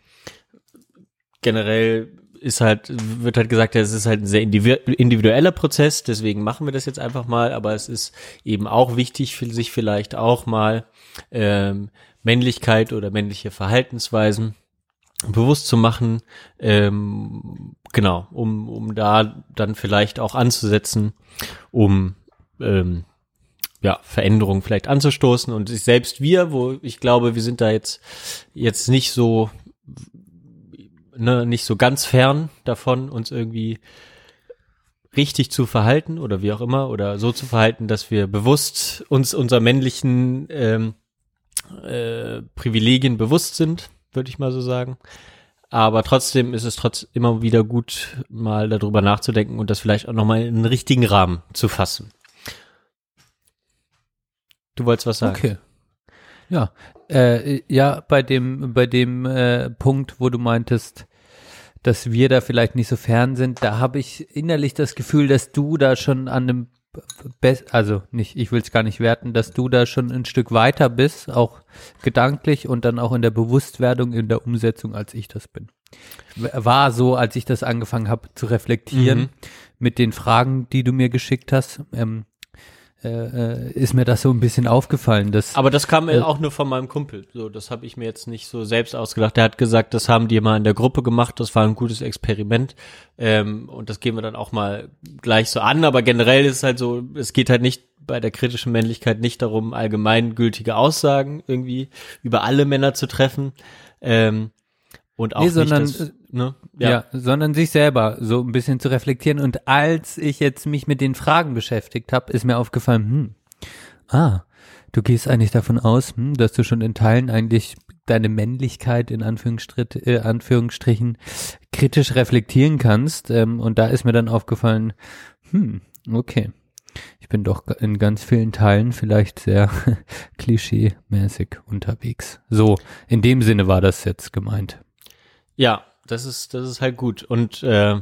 generell ist halt, wird halt gesagt, es ist halt ein sehr individu- individueller Prozess, deswegen machen wir das jetzt einfach mal, aber es ist eben auch wichtig, für sich vielleicht auch mal ähm, Männlichkeit oder männliche Verhaltensweisen bewusst zu machen, ähm, genau, um, um da dann vielleicht auch anzusetzen, um ähm, ja, Veränderungen vielleicht anzustoßen. Und sich selbst wir, wo ich glaube, wir sind da jetzt jetzt nicht so ne, nicht so ganz fern davon, uns irgendwie richtig zu verhalten oder wie auch immer oder so zu verhalten, dass wir bewusst uns unserer männlichen ähm, äh, Privilegien bewusst sind, würde ich mal so sagen. Aber trotzdem ist es trotz immer wieder gut, mal darüber nachzudenken und das vielleicht auch nochmal in einen richtigen Rahmen zu fassen. Du wolltest was sagen? Okay. Ja, äh, ja, bei dem, bei dem äh, Punkt, wo du meintest, dass wir da vielleicht nicht so fern sind, da habe ich innerlich das Gefühl, dass du da schon an einem Be also nicht, ich will es gar nicht werten, dass du da schon ein Stück weiter bist, auch gedanklich und dann auch in der Bewusstwerdung, in der Umsetzung, als ich das bin. War so, als ich das angefangen habe zu reflektieren Mhm. mit den Fragen, die du mir geschickt hast. Ähm, äh, äh, ist mir das so ein bisschen aufgefallen. Dass, Aber das kam Äh, auch nur von meinem Kumpel. So, das habe ich mir jetzt nicht so selbst ausgedacht. Der hat gesagt, das haben die mal in der Gruppe gemacht. Das war ein gutes Experiment. Ähm, und das gehen wir dann auch mal gleich so an. Aber generell ist es halt so, es geht halt nicht bei der kritischen Männlichkeit nicht darum, allgemeingültige Aussagen irgendwie über alle Männer zu treffen. Ähm, und auch Nee, sondern, nicht ne? ja. sondern sich selber so ein bisschen zu reflektieren. Und als ich jetzt mich mit den Fragen beschäftigt habe, ist mir aufgefallen, hm, ah, du gehst eigentlich davon aus, hm, dass du schon in Teilen eigentlich deine Männlichkeit in Anführungsstrichen, äh, Anführungsstrichen kritisch reflektieren kannst. Ähm, und da ist mir dann aufgefallen, hm, okay. Ich bin doch in ganz vielen Teilen vielleicht sehr klischee-mäßig unterwegs. So, in dem Sinne war das jetzt gemeint. Ja, das ist, das ist halt gut. Und äh,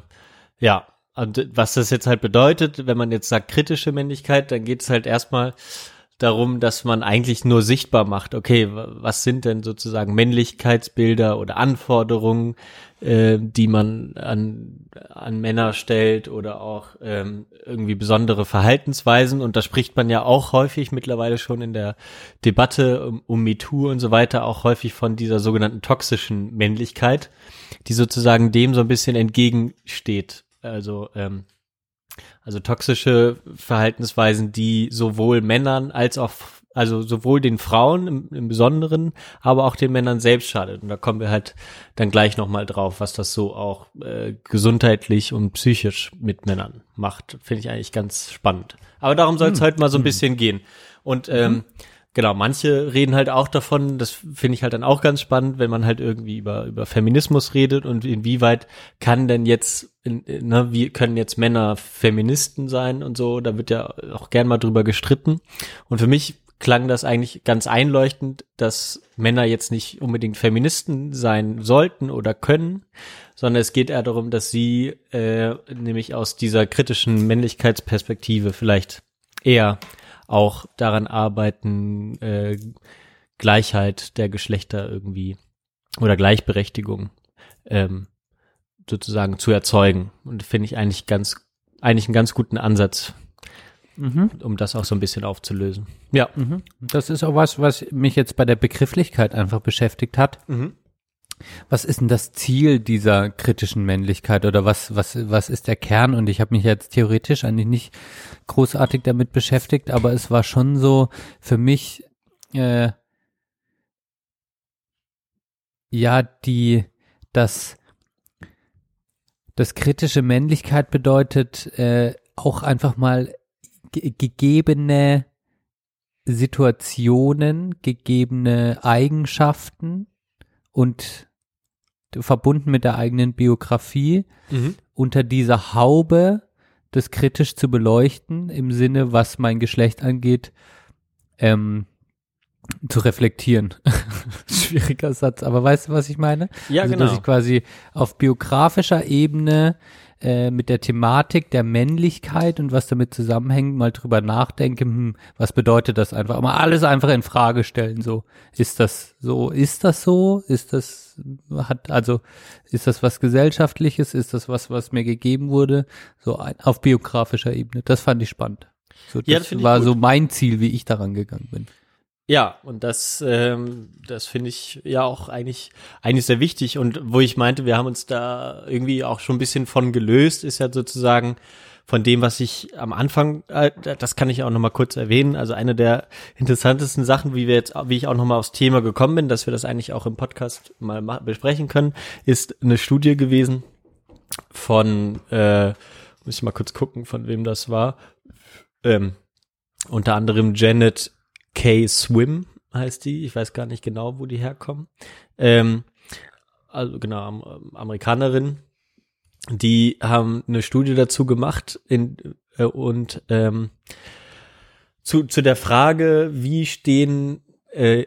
ja, und was das jetzt halt bedeutet, wenn man jetzt sagt kritische Männlichkeit, dann geht es halt erstmal darum, dass man eigentlich nur sichtbar macht, okay, was sind denn sozusagen Männlichkeitsbilder oder Anforderungen, äh, die man an, an Männer stellt oder auch ähm, irgendwie besondere Verhaltensweisen. Und da spricht man ja auch häufig mittlerweile schon in der Debatte um, um MeToo und so weiter auch häufig von dieser sogenannten toxischen Männlichkeit, die sozusagen dem so ein bisschen entgegensteht. Also ähm, also toxische Verhaltensweisen, die sowohl Männern als auch, also sowohl den Frauen im, im Besonderen, aber auch den Männern selbst schadet. Und da kommen wir halt dann gleich nochmal drauf, was das so auch äh, gesundheitlich und psychisch mit Männern macht. Finde ich eigentlich ganz spannend. Aber darum soll es heute mal so ein bisschen gehen. Und ähm, Genau, manche reden halt auch davon, das finde ich halt dann auch ganz spannend, wenn man halt irgendwie über, über Feminismus redet und inwieweit kann denn jetzt, ne, wie können jetzt Männer Feministen sein und so, da wird ja auch gern mal drüber gestritten. Und für mich klang das eigentlich ganz einleuchtend, dass Männer jetzt nicht unbedingt Feministen sein sollten oder können, sondern es geht eher darum, dass sie äh, nämlich aus dieser kritischen Männlichkeitsperspektive vielleicht eher auch daran arbeiten, äh, Gleichheit der Geschlechter irgendwie oder Gleichberechtigung ähm, sozusagen zu erzeugen. Und finde ich eigentlich ganz, eigentlich einen ganz guten Ansatz, Mhm. um das auch so ein bisschen aufzulösen. Ja. Mhm. Das ist auch was, was mich jetzt bei der Begrifflichkeit einfach beschäftigt hat. Mhm. Was ist denn das Ziel dieser kritischen Männlichkeit oder was, was, was ist der Kern? Und ich habe mich jetzt theoretisch eigentlich nicht großartig damit beschäftigt, aber es war schon so für mich, äh, ja, die, das, das kritische Männlichkeit bedeutet äh, auch einfach mal ge gegebene Situationen, gegebene Eigenschaften und verbunden mit der eigenen Biografie Mhm. unter dieser Haube das kritisch zu beleuchten, im Sinne, was mein Geschlecht angeht, ähm, zu reflektieren. Schwieriger Satz, aber weißt du, was ich meine? Ja, also, genau. Dass ich quasi auf biografischer Ebene äh, mit der Thematik der Männlichkeit und was damit zusammenhängt, mal drüber nachdenke, hm, was bedeutet das einfach? Mal alles einfach in Frage stellen, so. Ist das so? Ist das so? Ist das, hat, also, ist das was Gesellschaftliches? Ist das was, was mir gegeben wurde? So ein, auf biografischer Ebene. Das fand ich spannend. So, das Ja, das war so mein Ziel, wie ich daran gegangen bin. Ja, und das, ähm, das finde ich ja auch eigentlich, eigentlich sehr wichtig. Und wo ich meinte, wir haben uns da irgendwie auch schon ein bisschen von gelöst, ist ja sozusagen von dem, was ich am Anfang, äh, das kann ich auch noch mal kurz erwähnen. Also eine der interessantesten Sachen, wie wir jetzt, wie ich auch noch mal aufs Thema gekommen bin, dass wir das eigentlich auch im Podcast mal ma- besprechen können, ist eine Studie gewesen von, äh, muss ich mal kurz gucken, von wem das war. Ähm, unter anderem Janet K. Swim heißt die. Ich weiß gar nicht genau, wo die herkommen. Ähm, also genau, ähm, Amerikanerin. Die haben eine Studie dazu gemacht in, äh, und ähm, zu, zu der Frage, wie stehen äh,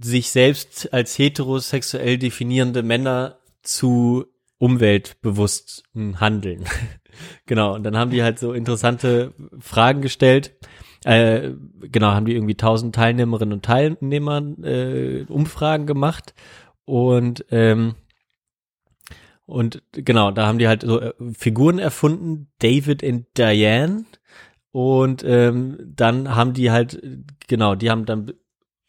sich selbst als heterosexuell definierende Männer zu umweltbewusstem Handeln. genau, und dann haben die halt so interessante Fragen gestellt. Äh, genau, haben die irgendwie tausend Teilnehmerinnen und Teilnehmern äh, Umfragen gemacht. Und ähm, und genau, da haben die halt so äh, Figuren erfunden, David und Diane. Und ähm, dann haben die halt, genau, die haben dann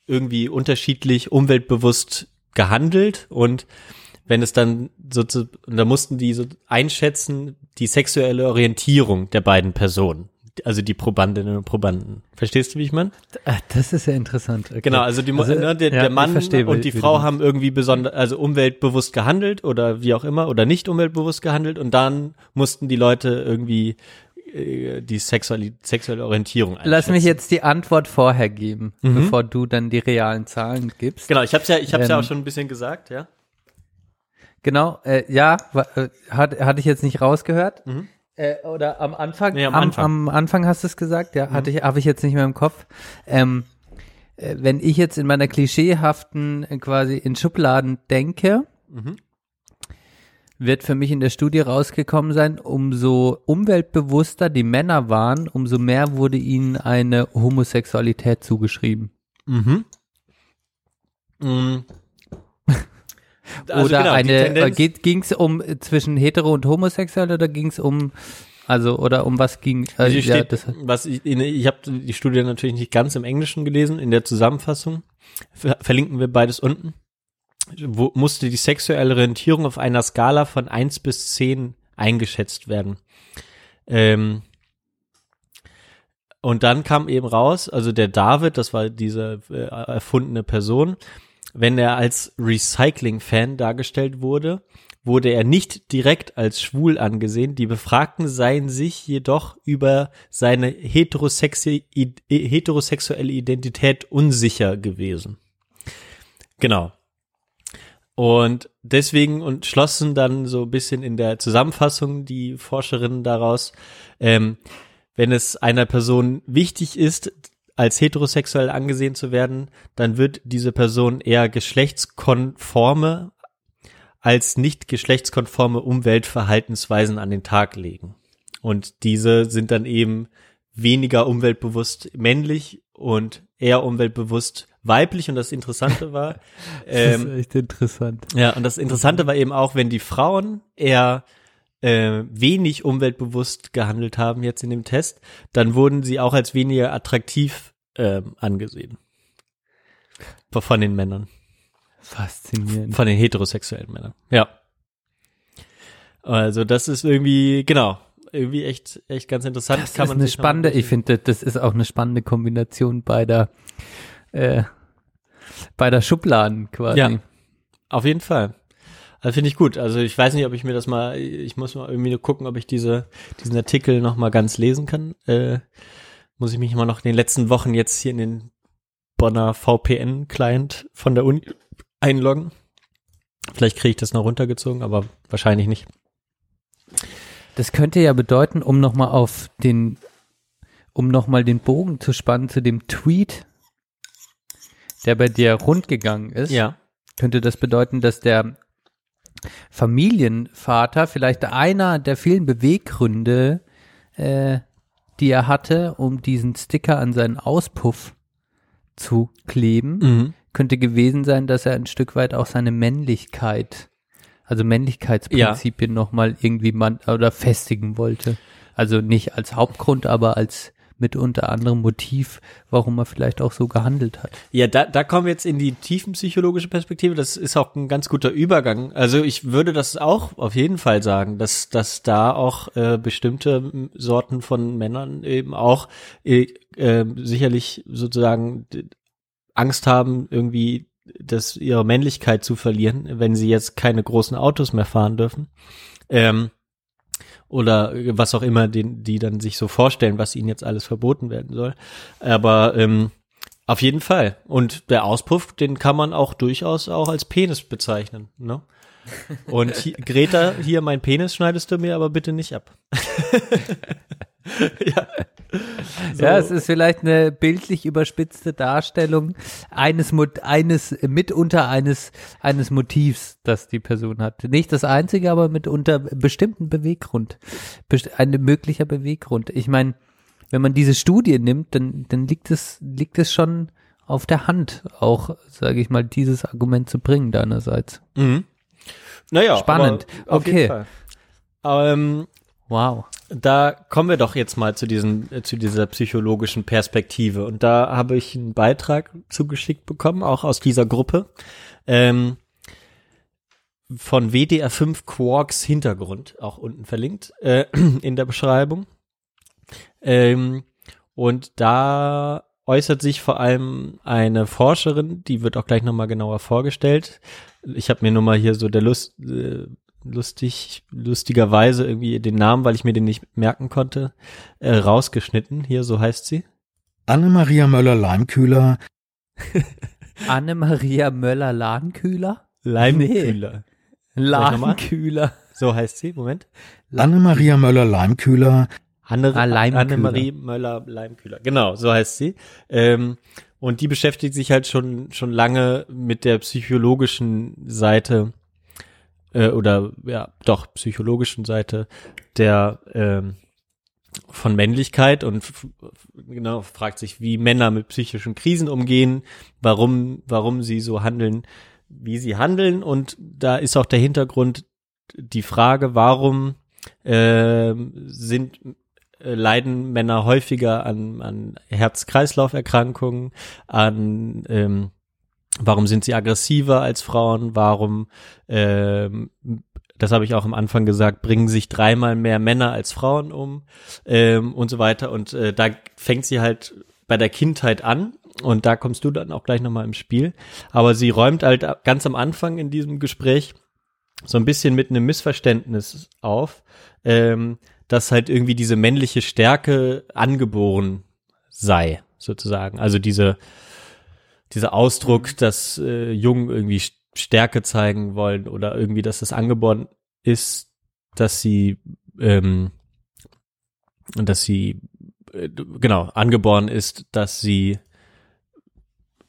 irgendwie unterschiedlich umweltbewusst gehandelt. Und wenn es dann so zu, da mussten die so einschätzen, die sexuelle Orientierung der beiden Personen, also die Probandinnen und Probanden. Verstehst du, wie ich meine? Ah, Das ist ja interessant. Okay. Genau, also, die, Also, ne, der, ja, der Mann verstehe, und die Frau haben irgendwie besonders, also umweltbewusst gehandelt oder wie auch immer oder nicht umweltbewusst gehandelt und dann mussten die Leute irgendwie äh, die sexuelle, sexuelle Orientierung. Lass mich jetzt die Antwort vorher geben, bevor du dann die realen Zahlen gibst. Genau, ich hab's ja, ich hab's ja Ähm, auch schon ein bisschen gesagt, ja. Genau, äh, ja, äh, hat, hatte ich jetzt nicht rausgehört. Äh, oder am Anfang, Nee, am am, Anfang. am Anfang hast du es gesagt, ja, hatte ich, habe ich jetzt nicht mehr im Kopf. Ähm, äh, wenn ich jetzt in meiner klischeehaften äh, quasi in Schubladen denke, wird für mich in der Studie rausgekommen sein, umso umweltbewusster die Männer waren, umso mehr wurde ihnen eine Homosexualität zugeschrieben. Mhm. Also oder genau, eine, Tendenz- ging es um äh, zwischen hetero und homosexuell oder ging es um, also, oder um was ging äh, Also ja, hier steht, das, was ich, ich habe die Studie natürlich nicht ganz im Englischen gelesen, in der Zusammenfassung ver verlinken wir beides unten. Wo musste die sexuelle Orientierung auf einer Skala von 1 bis 10 eingeschätzt werden. Ähm, und dann kam eben raus, also der David, das war diese äh, erfundene Person, wenn er als Recycling-Fan dargestellt wurde, wurde er nicht direkt als schwul angesehen. Die Befragten seien sich jedoch über seine heterosexuelle Identität unsicher gewesen. Genau. Und deswegen und schlossen dann so ein bisschen in der Zusammenfassung die Forscherinnen daraus, ähm, wenn es einer Person wichtig ist, als heterosexuell angesehen zu werden, dann wird diese Person eher geschlechtskonforme als nicht geschlechtskonforme Umweltverhaltensweisen an den Tag legen. Und diese sind dann eben weniger umweltbewusst männlich und eher umweltbewusst weiblich. Und das Interessante war, das ähm, ist echt interessant. ja, und das Interessante war eben auch, wenn die Frauen eher äh, wenig umweltbewusst gehandelt haben jetzt in dem Test, dann wurden sie auch als weniger attraktiv ähm, angesehen. Von den Männern, Faszinierend. von den heterosexuellen Männern. Ja. Also das ist irgendwie, genau, irgendwie echt, echt ganz interessant. Das Kann ist eine spannende, ich finde, das ist auch eine spannende Kombination beider, äh, beider Schubladen quasi. Ja. Auf jeden Fall. Also finde ich gut. Also ich weiß nicht, ob ich mir das mal, ich muss mal irgendwie nur gucken, ob ich diese, diesen Artikel noch mal ganz lesen kann. Äh, muss ich mich mal noch in den letzten Wochen jetzt hier in den Bonner VPN-Client von der Uni einloggen. Vielleicht kriege ich das noch runtergezogen, aber wahrscheinlich nicht. Das könnte ja bedeuten, um nochmal auf den, um nochmal den Bogen zu spannen zu dem Tweet, der bei dir rundgegangen ist, Ja. könnte das bedeuten, dass der Familienvater vielleicht einer der vielen Beweggründe, äh, die er hatte, um diesen Sticker an seinen Auspuff zu kleben, Mhm. könnte gewesen sein, dass er ein Stück weit auch seine Männlichkeit, also Männlichkeitsprinzipien nochmal irgendwie man oder festigen wollte. Also nicht als Hauptgrund, aber als mit unter anderem Motiv, warum er vielleicht auch so gehandelt hat. Ja, da, da kommen wir jetzt in die tiefenpsychologische Perspektive. Das ist auch ein ganz guter Übergang. Also ich würde das auch auf jeden Fall sagen, dass, dass da auch äh, bestimmte Sorten von Männern eben auch äh, äh, sicherlich sozusagen Angst haben, irgendwie das, ihre Männlichkeit zu verlieren, wenn sie jetzt keine großen Autos mehr fahren dürfen. Ähm, oder was auch immer, den, die dann sich so vorstellen, was ihnen jetzt alles verboten werden soll. Aber ähm, auf jeden Fall. Und der Auspuff, den kann man auch durchaus auch als Penis bezeichnen. Ne? Und hi- Greta, hier mein Penis schneidest du mir aber bitte nicht ab. ja. So. Ja, es ist vielleicht eine bildlich überspitzte Darstellung eines, eines mitunter eines, eines Motivs, das die Person hat. Nicht das einzige, aber mitunter bestimmten Beweggrund. Best ein möglicher Beweggrund. Ich meine, wenn man diese Studie nimmt, dann, dann liegt es, liegt es schon auf der Hand, auch, sage ich mal, dieses Argument zu bringen deinerseits. Mhm. Naja, Spannend. Okay. Ähm, Wow. da kommen wir doch jetzt mal zu diesen, äh, zu dieser psychologischen Perspektive. Und da habe ich einen Beitrag zugeschickt bekommen, auch aus dieser Gruppe, ähm, von WDR 5 Quarks Hintergrund, auch unten verlinkt, äh, in der Beschreibung. Ähm, und da äußert sich vor allem eine Forscherin, die wird auch gleich nochmal genauer vorgestellt. Ich habe mir nur mal hier so der Lust, äh, lustig, lustigerweise irgendwie den Namen, weil ich mir den nicht merken konnte, äh, rausgeschnitten. Hier, so heißt sie. Anne-Maria Möller-Leimkühler. Anne-Maria Möller-Lahnkühler? Leimkühler. Lahnkühler. So heißt sie, Moment. Anne-Maria Möller-Leimkühler. Anne, Ah. Annemarie Möller-Leimkühler. Genau, so heißt sie. Ähm, und die beschäftigt sich halt schon, schon lange mit der psychologischen Seite äh, oder ja, doch psychologischen Seite der ähm, von Männlichkeit und genau fragt sich, wie Männer mit psychischen Krisen umgehen, warum, warum sie so handeln, wie sie handeln und da ist auch der Hintergrund die Frage, warum ähm, sind äh, leiden Männer häufiger an, an Herz-Kreislauf-Erkrankungen, an ähm, warum sind sie aggressiver als Frauen, warum ähm, das habe ich auch am Anfang gesagt, bringen sich dreimal mehr Männer als Frauen um ähm, und so weiter. Und äh, da fängt sie halt bei der Kindheit an und da kommst du dann auch gleich nochmal im Spiel. Aber sie räumt halt ganz am Anfang in diesem Gespräch so ein bisschen mit einem Missverständnis auf, ähm, dass halt irgendwie diese männliche Stärke angeboren sei, sozusagen. Also diese, dieser Ausdruck, dass äh, Jungen irgendwie Stärke zeigen wollen oder irgendwie, dass es angeboren ist, dass sie, ähm, dass sie, äh, genau, angeboren ist, dass sie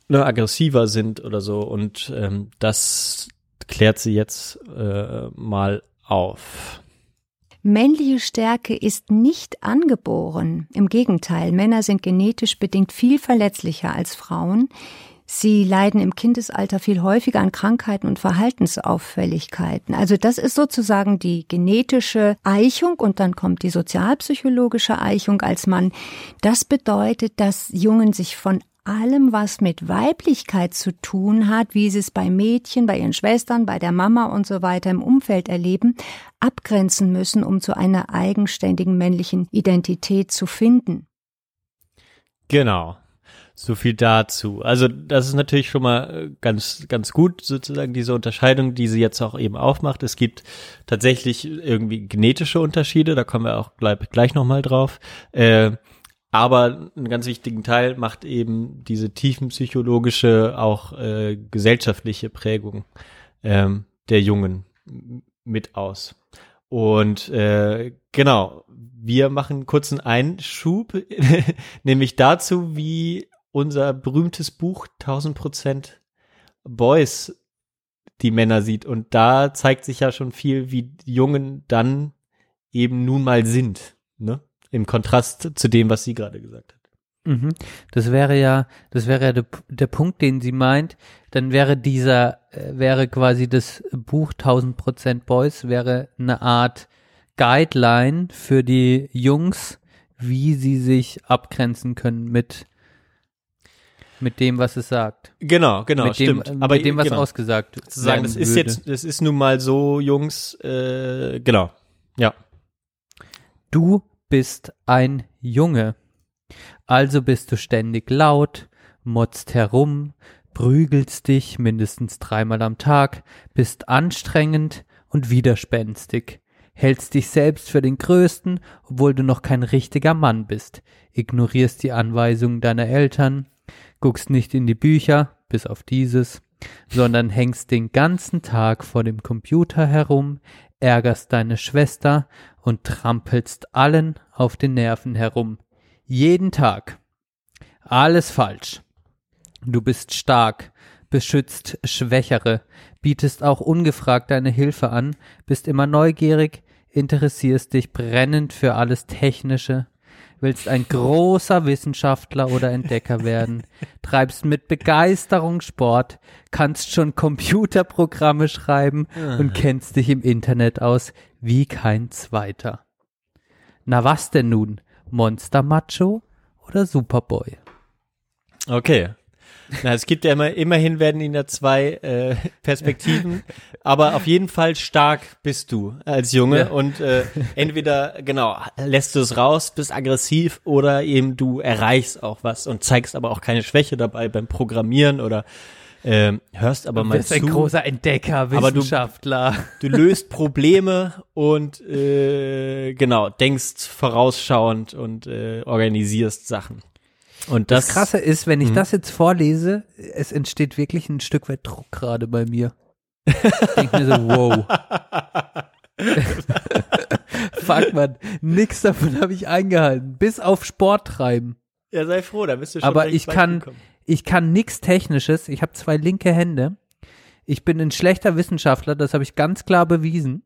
ne, aggressiver sind oder so und ähm, das klärt sie jetzt äh, mal auf. Männliche Stärke ist nicht angeboren. Im Gegenteil, Männer sind genetisch bedingt viel verletzlicher als Frauen. Sie leiden im Kindesalter viel häufiger an Krankheiten und Verhaltensauffälligkeiten. Also das ist sozusagen die genetische Eichung und dann kommt die sozialpsychologische Eichung als Mann. Das bedeutet, dass Jungen sich von allem, was mit Weiblichkeit zu tun hat, wie sie es bei Mädchen, bei ihren Schwestern, bei der Mama und so weiter im Umfeld erleben, abgrenzen müssen, um zu einer eigenständigen männlichen Identität zu finden. Genau. So viel dazu. Also das ist natürlich schon mal äh, ganz, ganz gut, sozusagen diese Unterscheidung, die sie jetzt auch eben aufmacht. Es gibt tatsächlich irgendwie genetische Unterschiede, da kommen wir auch gleich, gleich nochmal drauf. Äh, aber einen ganz wichtigen Teil macht eben diese tiefenpsychologische, auch äh, gesellschaftliche Prägung ähm, der Jungen mit aus. Und äh, genau, wir machen einen kurzen Einschub, nämlich dazu, wie unser berühmtes Buch 1000 Prozent Boys die Männer sieht. Und da zeigt sich ja schon viel, wie Jungen dann eben nun mal sind, ne? Im Kontrast zu dem, was sie gerade gesagt hat. Mhm. Das wäre ja, das wäre ja der, der Punkt, den sie meint. Dann wäre dieser, äh, wäre quasi das Buch 1000% Boys, wäre eine Art Guideline für die Jungs, wie sie sich abgrenzen können mit, mit dem, was es sagt. Genau, genau, mit dem, stimmt. äh, Aber mit dem, was genau, ausgesagt zu sagen, das ist würde. jetzt, das ist nun mal so, Jungs, äh, genau. Ja. Du bist ein Junge. Also bist du ständig laut, motzt herum, prügelst dich mindestens dreimal am Tag, bist anstrengend und widerspenstig, hältst dich selbst für den Größten, obwohl du noch kein richtiger Mann bist, ignorierst die Anweisungen deiner Eltern, guckst nicht in die Bücher, bis auf dieses, sondern hängst den ganzen Tag vor dem Computer herum, ärgerst deine Schwester und trampelst allen auf den Nerven herum. Jeden Tag. Alles falsch. Du bist stark, beschützt Schwächere, bietest auch ungefragt deine Hilfe an, bist immer neugierig, interessierst dich brennend für alles Technische, willst ein großer Wissenschaftler oder Entdecker werden, treibst mit Begeisterung Sport, kannst schon Computerprogramme schreiben und kennst dich im Internet aus wie kein zweiter. Na was denn nun? Monster Macho oder Superboy? Okay. Na, es gibt ja immer, immerhin werden ihnen da zwei äh, Perspektiven, aber auf jeden Fall stark bist du als Junge Ja. und äh, entweder, genau, lässt du es raus, bist aggressiv oder eben du erreichst auch was und zeigst aber auch keine Schwäche dabei beim Programmieren oder ähm, hörst aber Du mal bist zu. ein großer Entdecker, Aber du- Wissenschaftler. Du löst Probleme und äh, genau, denkst vorausschauend und äh, organisierst Sachen. Und Das, das, Krasse ist, wenn ich Mhm. das jetzt vorlese, es entsteht wirklich ein Stück weit Druck gerade bei mir. Ich denke mir so, wow. Fuck man, nix davon habe ich eingehalten. Bis auf Sport treiben. Ja, sei froh, da bist du schon Aber ich kann- gekommen. Ich kann nix Technisches. Ich habe zwei linke Hände. Ich bin ein schlechter Wissenschaftler, das habe ich ganz klar bewiesen.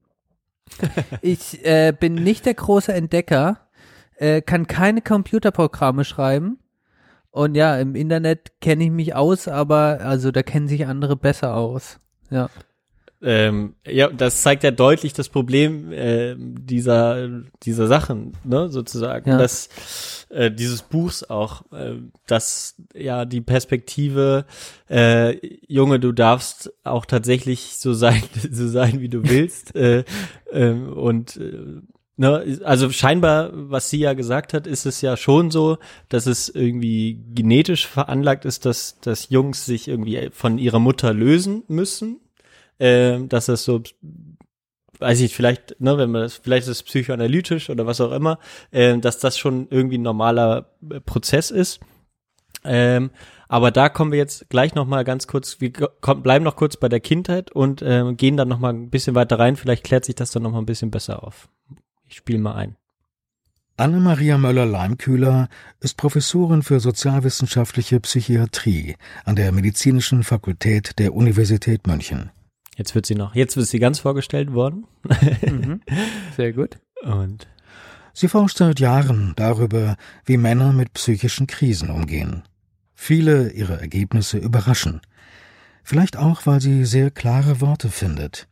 Ich äh, bin nicht der große Entdecker, äh, kann keine Computerprogramme schreiben. Und ja, im Internet kenne ich mich aus, aber also da kennen sich andere besser aus. Ja. Ähm, ja, das zeigt ja deutlich das Problem äh, dieser dieser Sachen, ne, sozusagen, Ja. dass äh, dieses Buchs auch, äh, dass ja die Perspektive, äh, Junge, du darfst auch tatsächlich so sein, so sein, wie du willst, äh, ähm, und äh, Ne, also scheinbar, was sie ja gesagt hat, ist es ja schon so, dass es irgendwie genetisch veranlagt ist, dass, dass Jungs sich irgendwie von ihrer Mutter lösen müssen. Ähm, dass das so, weiß ich, vielleicht, ne, wenn man das, vielleicht ist es psychoanalytisch oder was auch immer, ähm, dass das schon irgendwie ein normaler äh, Prozess ist. Ähm, aber da kommen wir jetzt gleich noch mal ganz kurz, wir kommen, bleiben noch kurz bei der Kindheit und ähm, gehen dann noch mal ein bisschen weiter rein. Vielleicht klärt sich das dann noch mal ein bisschen besser auf. Ich spiele mal ein. Anne-Maria Möller-Leimkühler ist Professorin für sozialwissenschaftliche Psychiatrie an der Medizinischen Fakultät der Universität München. Jetzt wird sie noch, jetzt wird sie ganz vorgestellt worden. Mhm. Sehr gut. Und Sie forscht seit Jahren darüber, wie Männer mit psychischen Krisen umgehen. Viele ihrer Ergebnisse überraschen. Vielleicht auch, weil sie sehr klare Worte findet.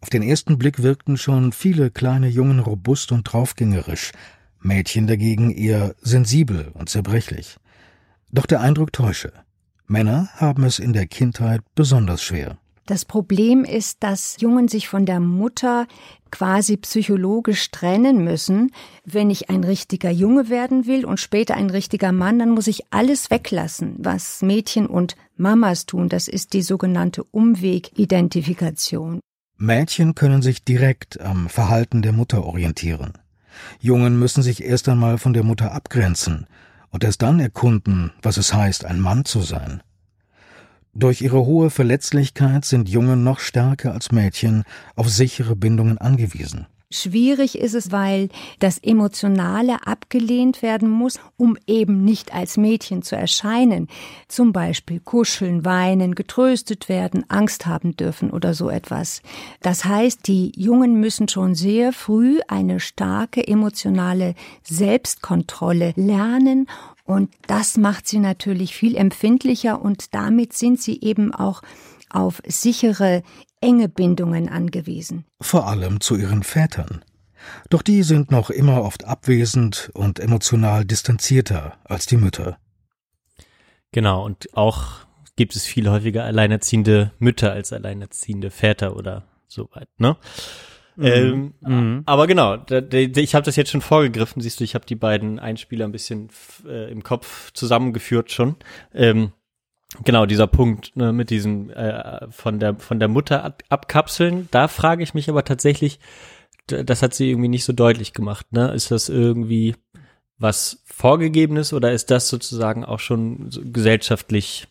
Auf den ersten Blick wirkten schon viele kleine Jungen robust und draufgängerisch, Mädchen dagegen eher sensibel und zerbrechlich. Doch der Eindruck täusche. Männer haben es in der Kindheit besonders schwer. Das Problem ist, dass Jungen sich von der Mutter quasi psychologisch trennen müssen. Wenn ich ein richtiger Junge werden will und später ein richtiger Mann, dann muss ich alles weglassen, was Mädchen und Mamas tun. Das ist die sogenannte Umwegidentifikation. Mädchen können sich direkt am Verhalten der Mutter orientieren. Jungen müssen sich erst einmal von der Mutter abgrenzen und erst dann erkunden, was es heißt, ein Mann zu sein. Durch ihre hohe Verletzlichkeit sind Jungen noch stärker als Mädchen auf sichere Bindungen angewiesen. Schwierig ist es, weil das Emotionale abgelehnt werden muss, um eben nicht als Mädchen zu erscheinen. Zum Beispiel kuscheln, weinen, getröstet werden, Angst haben dürfen oder so etwas. Das heißt, die Jungen müssen schon sehr früh eine starke emotionale Selbstkontrolle lernen und das macht sie natürlich viel empfindlicher und damit sind sie eben auch auf sichere, enge Bindungen angewiesen. Vor allem zu ihren Vätern. Doch die sind noch immer oft abwesend und emotional distanzierter als die Mütter. genau, und auch gibt es viel häufiger alleinerziehende Mütter als alleinerziehende Väter oder so weit, ne? Ähm, Mhm. Aber genau, da, da, ich habe das jetzt schon vorgegriffen, siehst du, ich habe die beiden Einspieler ein bisschen äh, im Kopf zusammengeführt schon. Ähm, genau, dieser Punkt ne, mit diesem äh, von der von der Mutter ab, abkapseln, da frage ich mich aber tatsächlich, das hat sie irgendwie nicht so deutlich gemacht, ne? Ist das irgendwie was Vorgegebenes oder ist das sozusagen auch schon so gesellschaftlich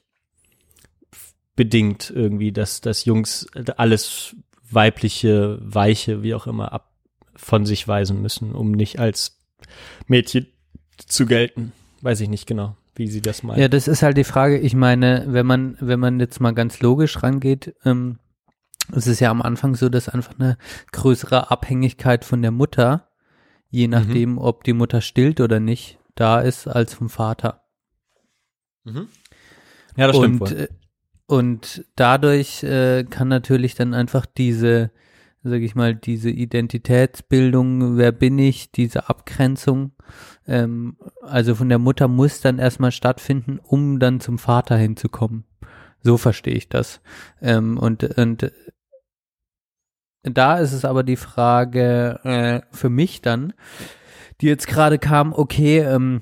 bedingt irgendwie, dass, dass Jungs alles weibliche, weiche, wie auch immer, ab von sich weisen müssen, um nicht als Mädchen zu gelten. Weiß ich nicht genau, wie sie das meint. Ja, das ist halt die Frage. Ich meine, wenn man, wenn man jetzt mal ganz logisch rangeht, ähm, es ist ja am Anfang so, dass einfach eine größere Abhängigkeit von der Mutter, je nachdem, ob die Mutter stillt oder nicht, da ist als vom Vater. Mhm. Ja, das stimmt und, wohl. Und dadurch äh, kann natürlich dann einfach diese sage ich mal, diese Identitätsbildung, wer bin ich, diese Abgrenzung, ähm, also von der Mutter muss dann erstmal stattfinden, um dann zum Vater hinzukommen. So verstehe ich das. Ähm, und, und da ist es aber die Frage äh, für mich dann, die jetzt gerade kam, okay, ähm,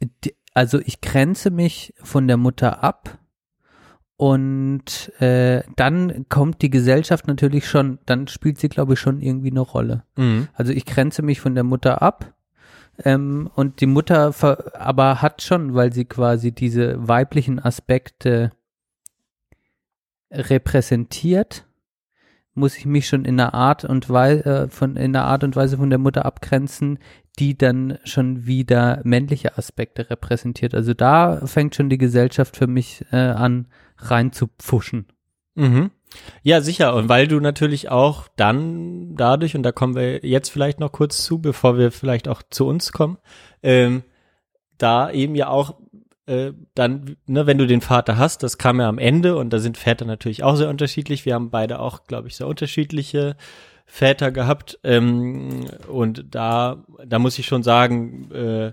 die, also ich grenze mich von der Mutter ab und äh, dann kommt die Gesellschaft natürlich schon, dann spielt sie, glaube ich, schon irgendwie eine Rolle. Mhm. Also ich grenze mich von der Mutter ab ähm, und die Mutter ver aber hat schon, weil sie quasi diese weiblichen Aspekte repräsentiert, muss ich mich schon in einer Art und Weise äh, von in einer Art und Weise von der Mutter abgrenzen, die dann schon wieder männliche Aspekte repräsentiert. Also da fängt schon die Gesellschaft für mich äh, an reinzupfuschen. Mhm. Ja, sicher. Und weil du natürlich auch dann dadurch, und da kommen wir jetzt vielleicht noch kurz zu, bevor wir vielleicht auch zu uns kommen, ähm, da eben ja auch äh, dann, ne, wenn du den Vater hast, das kam ja am Ende und da sind Väter natürlich auch sehr unterschiedlich. Wir haben beide auch, glaube ich, sehr unterschiedliche Väter gehabt. Ähm, und da, da muss ich schon sagen, äh,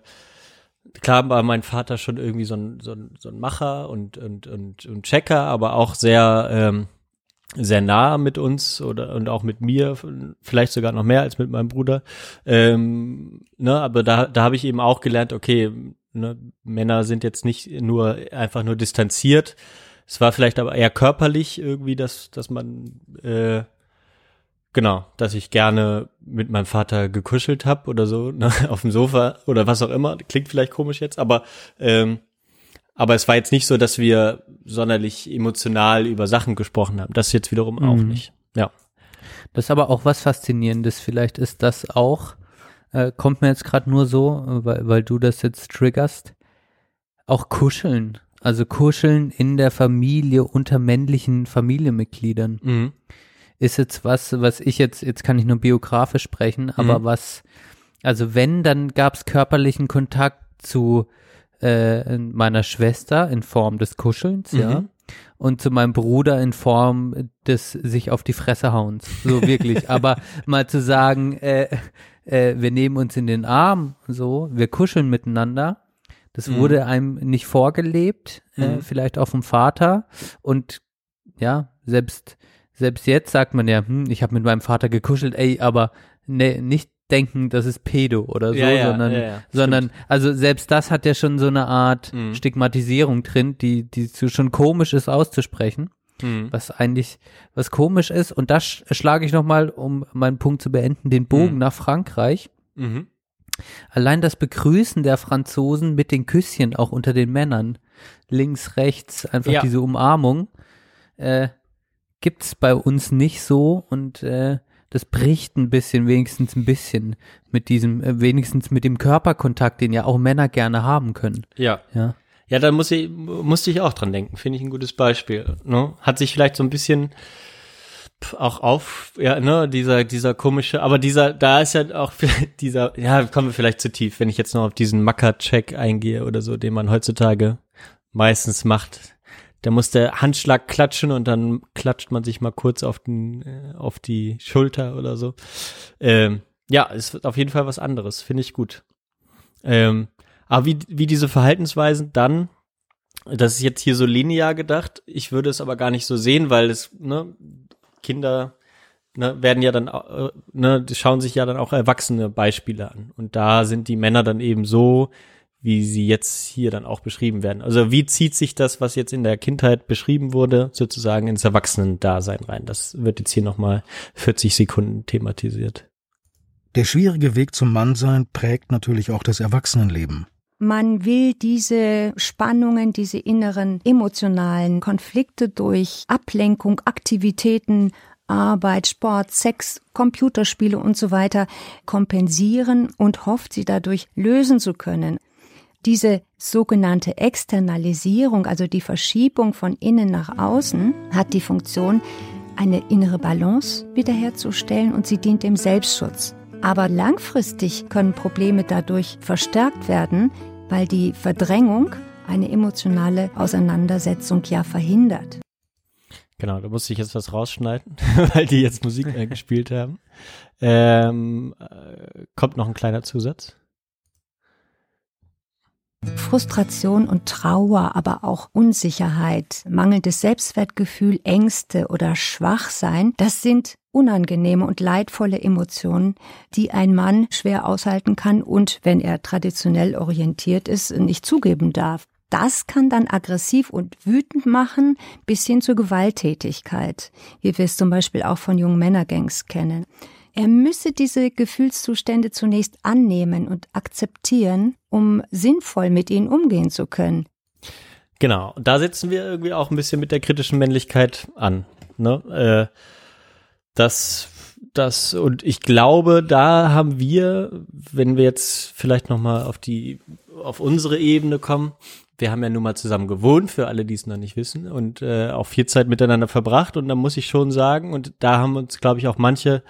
klar war mein Vater schon irgendwie so ein, so ein, so ein Macher und, und, und, und Checker, aber auch sehr, ähm, sehr nah mit uns oder und auch mit mir, vielleicht sogar noch mehr als mit meinem Bruder. Ähm, ne, aber da, da habe ich eben auch gelernt, okay, ne, Männer sind jetzt nicht nur einfach nur distanziert. Es war vielleicht aber eher körperlich irgendwie, dass, dass man äh, genau, dass ich gerne mit meinem Vater gekuschelt habe oder so, ne, auf dem Sofa oder was auch immer. Klingt vielleicht komisch jetzt, aber ähm, aber es war jetzt nicht so, dass wir sonderlich emotional über Sachen gesprochen haben. Das jetzt wiederum auch Mhm. nicht. Ja. Das ist aber auch was Faszinierendes. Vielleicht ist das auch, äh, kommt mir jetzt gerade nur so, äh, weil, weil du das jetzt triggerst, auch kuscheln. Also kuscheln in der Familie unter männlichen Familienmitgliedern. Mhm. Ist jetzt was, was ich jetzt, jetzt kann ich nur biografisch sprechen, aber Mhm. was, also wenn, dann gab es körperlichen Kontakt zu äh, meiner Schwester in Form des Kuschelns, ja. Mhm. Und zu meinem Bruder in Form des sich auf die Fresse hauens. So wirklich. Aber mal zu sagen, äh, äh, wir nehmen uns in den Arm, so, wir kuscheln miteinander. Das Mhm. wurde einem nicht vorgelebt, äh, Mhm. vielleicht auch vom Vater. Und ja, selbst, selbst jetzt sagt man ja, hm, ich habe mit meinem Vater gekuschelt, ey, aber ne, nicht denken, das ist Pedo oder so, Ja, ja, sondern, ja, sondern, also selbst das hat ja schon so eine Art Mhm. Stigmatisierung drin, die, die schon komisch ist auszusprechen, Mhm. was eigentlich, was komisch ist. Und das sch schlage ich nochmal, um meinen Punkt zu beenden, den Bogen Mhm. nach Frankreich. Mhm. Allein das Begrüßen der Franzosen mit den Küsschen auch unter den Männern, links, rechts, einfach diese Umarmung, äh, gibt's bei uns nicht so und äh, das bricht ein bisschen, wenigstens ein bisschen mit diesem, äh, wenigstens mit dem Körperkontakt, den ja auch Männer gerne haben können. Ja. Ja. Ja, da muss ich, musste ich auch dran denken. Finde ich ein gutes Beispiel. Ne? Hat sich vielleicht so ein bisschen auch auf, ja, ne, dieser, dieser komische, aber dieser, da ist ja auch dieser, ja, kommen wir vielleicht zu tief, wenn ich jetzt noch auf diesen Macker-Check eingehe oder so, den man heutzutage meistens macht. Da muss der Handschlag klatschen und dann klatscht man sich mal kurz auf den, äh, auf die Schulter oder so. Ähm, ja, es wird auf jeden Fall was anderes, finde ich gut. Ähm, aber wie, wie diese Verhaltensweisen dann, das ist jetzt hier so linear gedacht, ich würde es aber gar nicht so sehen, weil es, ne, Kinder ne, werden ja dann, äh, ne, schauen sich ja dann auch erwachsene Beispiele an. Und da sind die Männer dann eben so, wie sie jetzt hier dann auch beschrieben werden. Also wie zieht sich das, was jetzt in der Kindheit beschrieben wurde, sozusagen ins Erwachsenen-Dasein rein? Das wird jetzt hier nochmal 40 Sekunden thematisiert. Der schwierige Weg zum Mannsein prägt natürlich auch das Erwachsenenleben. Man will diese Spannungen, diese inneren emotionalen Konflikte durch Ablenkung, Aktivitäten, Arbeit, Sport, Sex, Computerspiele und so weiter kompensieren und hofft, sie dadurch lösen zu können. Diese sogenannte Externalisierung, also die Verschiebung von innen nach außen, hat die Funktion, eine innere Balance wiederherzustellen und sie dient dem Selbstschutz. Aber langfristig können Probleme dadurch verstärkt werden, weil die Verdrängung eine emotionale Auseinandersetzung ja verhindert. Genau, da musste ich jetzt was rausschneiden, weil die jetzt Musik äh, gespielt haben. Ähm, äh, kommt noch ein kleiner Zusatz. Frustration und Trauer, aber auch Unsicherheit, mangelndes Selbstwertgefühl, Ängste oder Schwachsein, das sind unangenehme und leidvolle Emotionen, die ein Mann schwer aushalten kann und, wenn er traditionell orientiert ist, nicht zugeben darf. Das kann dann aggressiv und wütend machen, bis hin zur Gewalttätigkeit, wie wir es zum Beispiel auch von jungen Männergangs kennen. Er müsse diese Gefühlszustände zunächst annehmen und akzeptieren, um sinnvoll mit ihnen umgehen zu können. Genau, da setzen wir irgendwie auch ein bisschen mit der kritischen Männlichkeit an. Ne? Äh, das, das, und ich glaube, da haben wir, wenn wir jetzt vielleicht nochmal auf die, auf unsere Ebene kommen, wir haben ja nun mal zusammen gewohnt, für alle, die es noch nicht wissen, und äh, auch viel Zeit miteinander verbracht. Und da muss ich schon sagen, und da haben uns, glaube ich, auch manche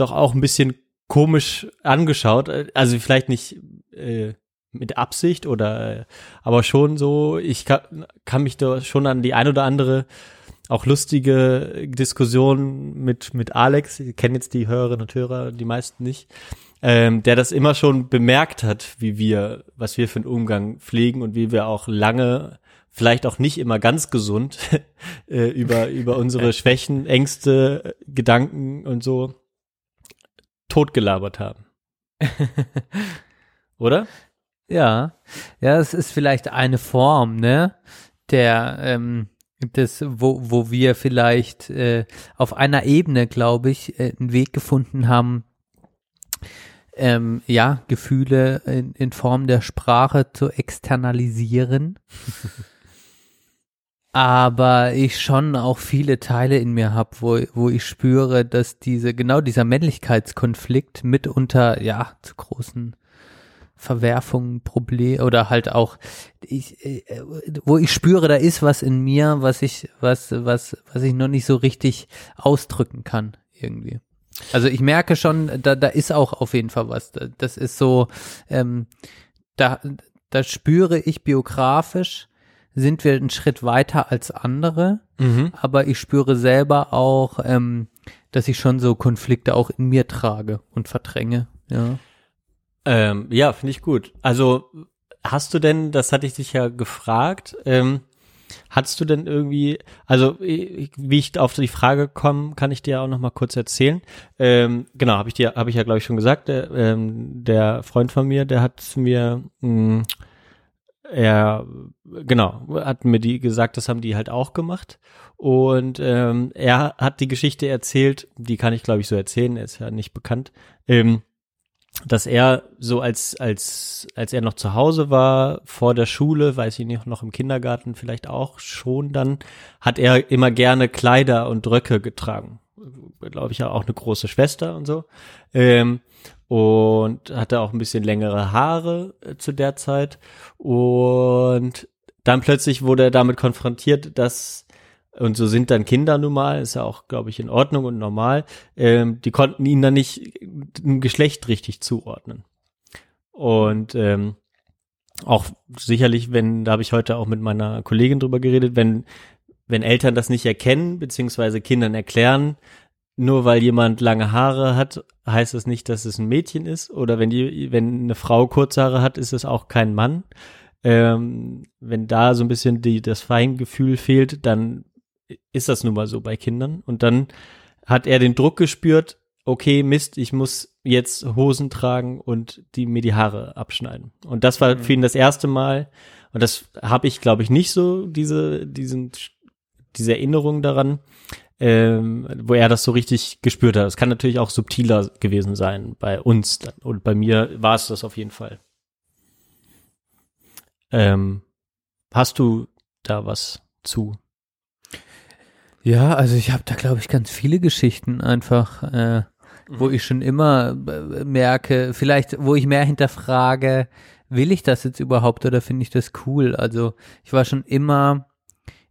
doch auch ein bisschen komisch angeschaut. Also vielleicht nicht äh, mit Absicht oder, äh, aber schon so, ich kann, kann mich da schon an die ein oder andere auch lustige Diskussion mit, mit Alex, ich kenne jetzt die Hörerinnen und Hörer, die meisten nicht, ähm, der das immer schon bemerkt hat, wie wir, was wir für einen Umgang pflegen und wie wir auch lange, vielleicht auch nicht immer ganz gesund, äh, über, über unsere Schwächen, Ängste, Gedanken und so totgelabert haben. Oder? Ja, ja, es ist vielleicht eine Form, ne, der, ähm, das, wo, wo wir vielleicht äh, auf einer Ebene, glaube ich, äh, einen Weg gefunden haben, ähm, ja, Gefühle in, in Form der Sprache zu externalisieren. Aber ich schon auch viele Teile in mir habe, wo, wo ich spüre, dass diese, genau dieser Männlichkeitskonflikt mitunter, ja, zu großen Verwerfungen, Problem oder halt auch, ich, äh, wo ich spüre, da ist was in mir, was ich, was, was, was ich noch nicht so richtig ausdrücken kann, irgendwie. Also ich merke schon, da, da ist auch auf jeden Fall was. Das ist so, ähm, da, da spüre ich biografisch, sind wir einen Schritt weiter als andere, Mhm. aber ich spüre selber auch, ähm, dass ich schon so Konflikte auch in mir trage und verdränge. Ja. Ähm, ja, finde ich gut. Also hast du denn, das hatte ich dich ja gefragt, ähm, Hattest du denn irgendwie, also wie ich auf die Frage komme, kann ich dir auch noch mal kurz erzählen. Ähm, genau, habe ich dir, habe ich ja glaube ich schon gesagt. Der, ähm, der Freund von mir, der hat mir, mh, er, genau, hat mir die gesagt, das haben die halt auch gemacht. Und ähm, er hat die Geschichte erzählt, die kann ich glaube ich so erzählen, er ist ja nicht bekannt. Ähm, dass er so als als als er noch zu Hause war vor der Schule, weiß ich nicht, noch im Kindergarten vielleicht auch schon, dann hat er immer gerne Kleider und Röcke getragen. Glaube ich ja auch eine große Schwester und so. Ähm, und hatte auch ein bisschen längere Haare äh, zu der Zeit und dann plötzlich wurde er damit konfrontiert, dass und so sind dann Kinder nun mal, ist ja auch, glaube ich, in Ordnung und normal. Ähm, die konnten ihn dann nicht ein Geschlecht richtig zuordnen. Und ähm, auch sicherlich, wenn, da habe ich heute auch mit meiner Kollegin drüber geredet, wenn, wenn Eltern das nicht erkennen, beziehungsweise Kindern erklären, nur weil jemand lange Haare hat, heißt das nicht, dass es ein Mädchen ist. Oder wenn die, wenn eine Frau kurze Haare hat, ist es auch kein Mann. Ähm, wenn da so ein bisschen die, das Feingefühl fehlt, dann ist das nun mal so bei Kindern. Und dann hat er den Druck gespürt, okay, Mist, ich muss jetzt Hosen tragen und die mir die Haare abschneiden. Und das war für ihn das erste Mal. Und das habe ich, glaube ich, nicht so, diese, diesen, diese Erinnerung daran, ähm, wo er das so richtig gespürt hat. Es kann natürlich auch subtiler gewesen sein bei uns. Dann. Und bei mir war es das auf jeden Fall. Ähm, hast du da was zu? Ja, also ich habe da, glaube ich, ganz viele Geschichten einfach, äh, wo ich schon immer äh, merke, vielleicht, wo ich mehr hinterfrage, will ich das jetzt überhaupt oder finde ich das cool? Also ich war schon immer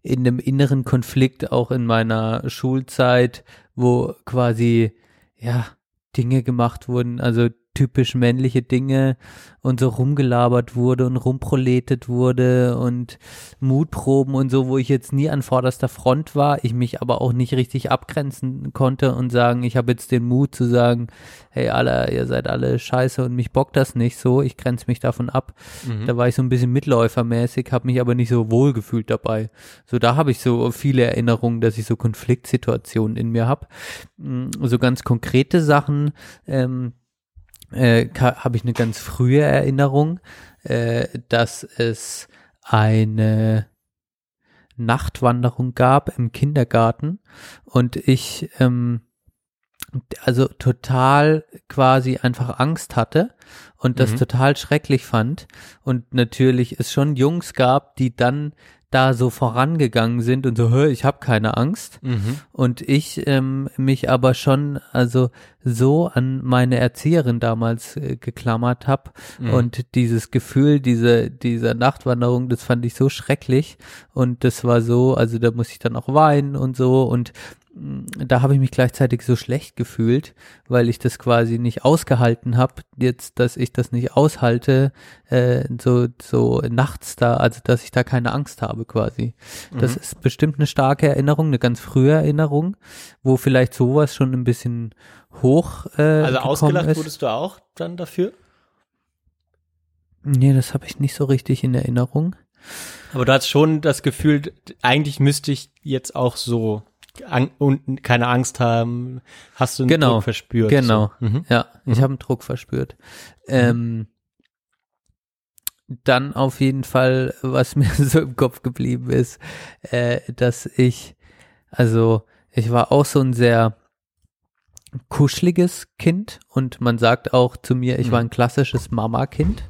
in einem inneren Konflikt, auch in meiner Schulzeit, wo quasi, ja, Dinge gemacht wurden, also typisch männliche Dinge und so rumgelabert wurde und rumproletet wurde und Mutproben und so, wo ich jetzt nie an vorderster Front war, ich mich aber auch nicht richtig abgrenzen konnte und sagen, ich habe jetzt den Mut zu sagen, hey alle, ihr seid alle scheiße und mich bockt das nicht so, ich grenze mich davon ab. Mhm. Da war ich so ein bisschen mitläufermäßig, habe mich aber nicht so wohl gefühlt dabei. So da habe ich so viele Erinnerungen, dass ich so Konfliktsituationen in mir habe. So ganz konkrete Sachen, ähm, äh, habe ich eine ganz frühe Erinnerung, äh, dass es eine Nachtwanderung gab im Kindergarten und ich ähm, also total quasi einfach Angst hatte und das Mhm. total schrecklich fand und natürlich es schon Jungs gab, die dann da so vorangegangen sind und so, hör, ich habe keine Angst Mhm. und ich ähm, mich aber schon also so an meine Erzieherin damals äh, geklammert habe Mhm. und dieses Gefühl diese dieser Nachtwanderung das fand ich so schrecklich und das war so also da muss ich dann auch weinen und so und da habe ich mich gleichzeitig so schlecht gefühlt, weil ich das quasi nicht ausgehalten habe, jetzt, dass ich das nicht aushalte, äh, so, so nachts da, also dass ich da keine Angst habe quasi. Das Mhm. ist bestimmt eine starke Erinnerung, eine ganz frühe Erinnerung, wo vielleicht sowas schon ein bisschen hoch äh, Also ausgelacht ist. wurdest du auch dann dafür? Nee, das habe ich nicht so richtig in Erinnerung. Aber du hast schon das Gefühl, eigentlich müsste ich jetzt auch so an, und keine Angst haben. Hast du einen Genau, Druck verspürt? genau. So. Mhm. Ja, ich Mhm. habe einen Druck verspürt. Ähm, dann auf jeden Fall, was mir so im Kopf geblieben ist, äh, dass ich, also ich war auch so ein sehr kuscheliges Kind und man sagt auch zu mir, ich Mhm. war ein klassisches Mama-Kind.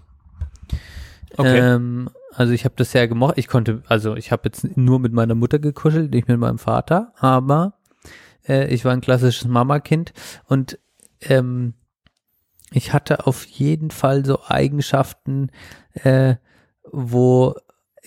Okay. Ähm, also ich habe das sehr gemocht. Ich konnte, also ich habe jetzt nur mit meiner Mutter gekuschelt, nicht mit meinem Vater, aber äh, ich war ein klassisches Mama-Kind und ähm, ich hatte auf jeden Fall so Eigenschaften, äh, wo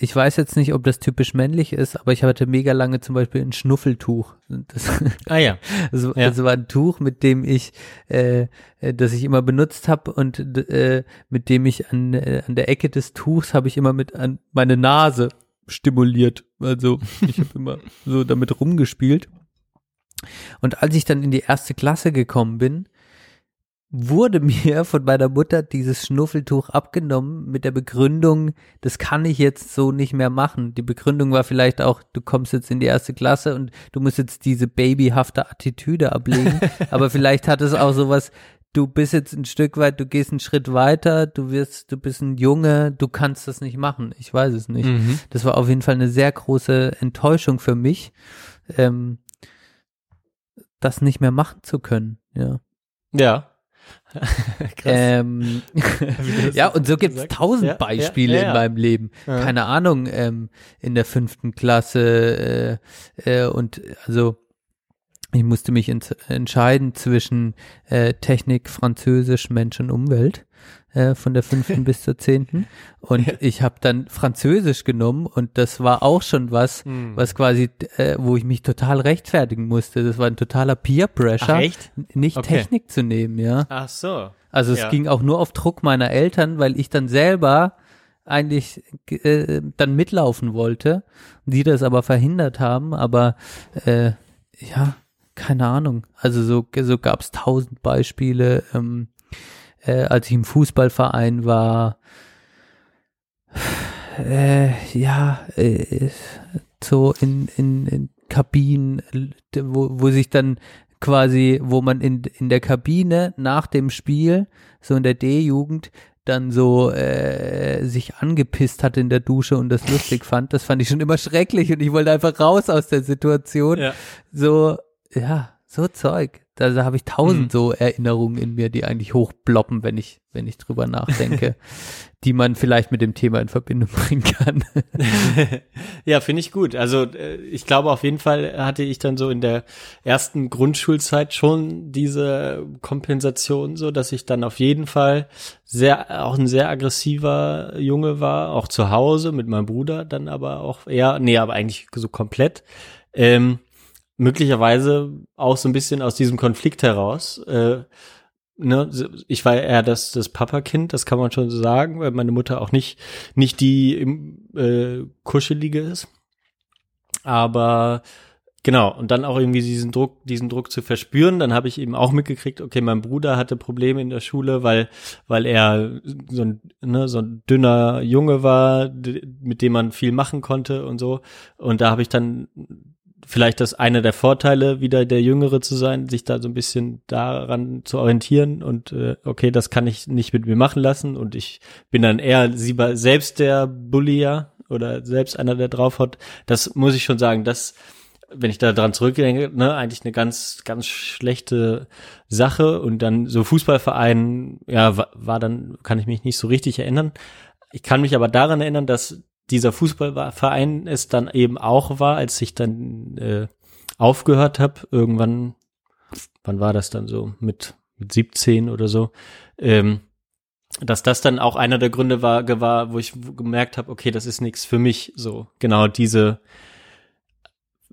ich weiß jetzt nicht, ob das typisch männlich ist, aber ich hatte mega lange zum Beispiel ein Schnuffeltuch. Das, Ah ja. das, Ja. das war ein Tuch, mit dem ich, äh, äh, das ich immer benutzt habe und äh, mit dem ich an, äh, an der Ecke des Tuchs habe ich immer mit an meine Nase stimuliert. Also ich habe immer so damit rumgespielt. Und als ich dann in die erste Klasse gekommen bin, wurde mir von meiner Mutter dieses Schnuffeltuch abgenommen mit der Begründung, das kann ich jetzt so nicht mehr machen. Die Begründung war vielleicht auch, du kommst jetzt in die erste Klasse und du musst jetzt diese babyhafte Attitüde ablegen. Aber vielleicht hat es auch sowas, du bist jetzt ein Stück weit, du gehst einen Schritt weiter, du wirst, du bist ein Junge, du kannst das nicht machen. Ich weiß es nicht. Mhm. Das war auf jeden Fall eine sehr große Enttäuschung für mich, ähm, das nicht mehr machen zu können. Ja. Ja. Ähm, ja, und so gibt's hast. tausend Ja, Beispiele ja, ja, in meinem Leben. Keine Ahnung, ähm, in der fünften Klasse äh, äh, und also ich musste mich ents entscheiden zwischen äh, Technik, Französisch, Mensch und Umwelt äh, von der fünften bis zur zehnten und ich habe dann Französisch genommen und das war auch schon was, Hm. was quasi, äh, wo ich mich total rechtfertigen musste. Das war ein totaler Peer Pressure, Ach, echt? nicht Okay. Technik zu nehmen, ja. Ach so. Also es Ja. ging auch nur auf Druck meiner Eltern, weil ich dann selber eigentlich äh, dann mitlaufen wollte, die das aber verhindert haben, aber äh, ja, keine Ahnung. Also so, so gab es tausend Beispiele, ähm, äh, als ich im Fußballverein war, äh, ja, äh, so in, in, in Kabinen, wo, wo sich dann quasi, wo man in, in der Kabine nach dem Spiel, so in der D-Jugend, dann so äh, sich angepisst hat in der Dusche und das lustig fand. Das fand ich schon immer schrecklich und ich wollte einfach raus aus der Situation. Ja. So, ja, so Zeug. Da, da habe ich tausend Mhm. so Erinnerungen in mir, die eigentlich hochploppen, wenn ich, wenn ich drüber nachdenke, die man vielleicht mit dem Thema in Verbindung bringen kann. ja, finde ich gut. Also äh, ich glaube auf jeden Fall hatte ich dann so in der ersten Grundschulzeit schon diese Kompensation, so dass ich dann auf jeden Fall sehr auch ein sehr aggressiver Junge war, auch zu Hause mit meinem Bruder, dann aber auch eher, nee, aber eigentlich so komplett. Ähm, möglicherweise auch so ein bisschen aus diesem Konflikt heraus. Äh, ne, ich war eher das, das Papakind, das kann man schon so sagen, weil meine Mutter auch nicht, nicht die äh, kuschelige ist. Aber Genau, und dann auch irgendwie diesen Druck, diesen Druck zu verspüren. Dann habe ich eben auch mitgekriegt, okay, mein Bruder hatte Probleme in der Schule, weil, weil er so ein, ne, so ein dünner Junge war, mit dem man viel machen konnte und so. Und da habe ich dann vielleicht das eine der Vorteile, wieder der Jüngere zu sein, sich da so ein bisschen daran zu orientieren und äh, okay, das kann ich nicht mit mir machen lassen und ich bin dann eher lieber selbst der Bullier oder selbst einer, der drauf hat. Das muss ich schon sagen, das wenn ich da dran zurückdenke, ne, eigentlich eine ganz, ganz schlechte Sache und dann so Fußballverein, ja, war, war dann, kann ich mich nicht so richtig erinnern. Ich kann mich aber daran erinnern, dass dieser Fußballverein es dann eben auch war, als ich dann äh, aufgehört habe, irgendwann, wann war das dann so, mit, mit 17 oder so, ähm, dass das dann auch einer der Gründe war, war wo ich gemerkt habe, okay, das ist nichts für mich, so genau diese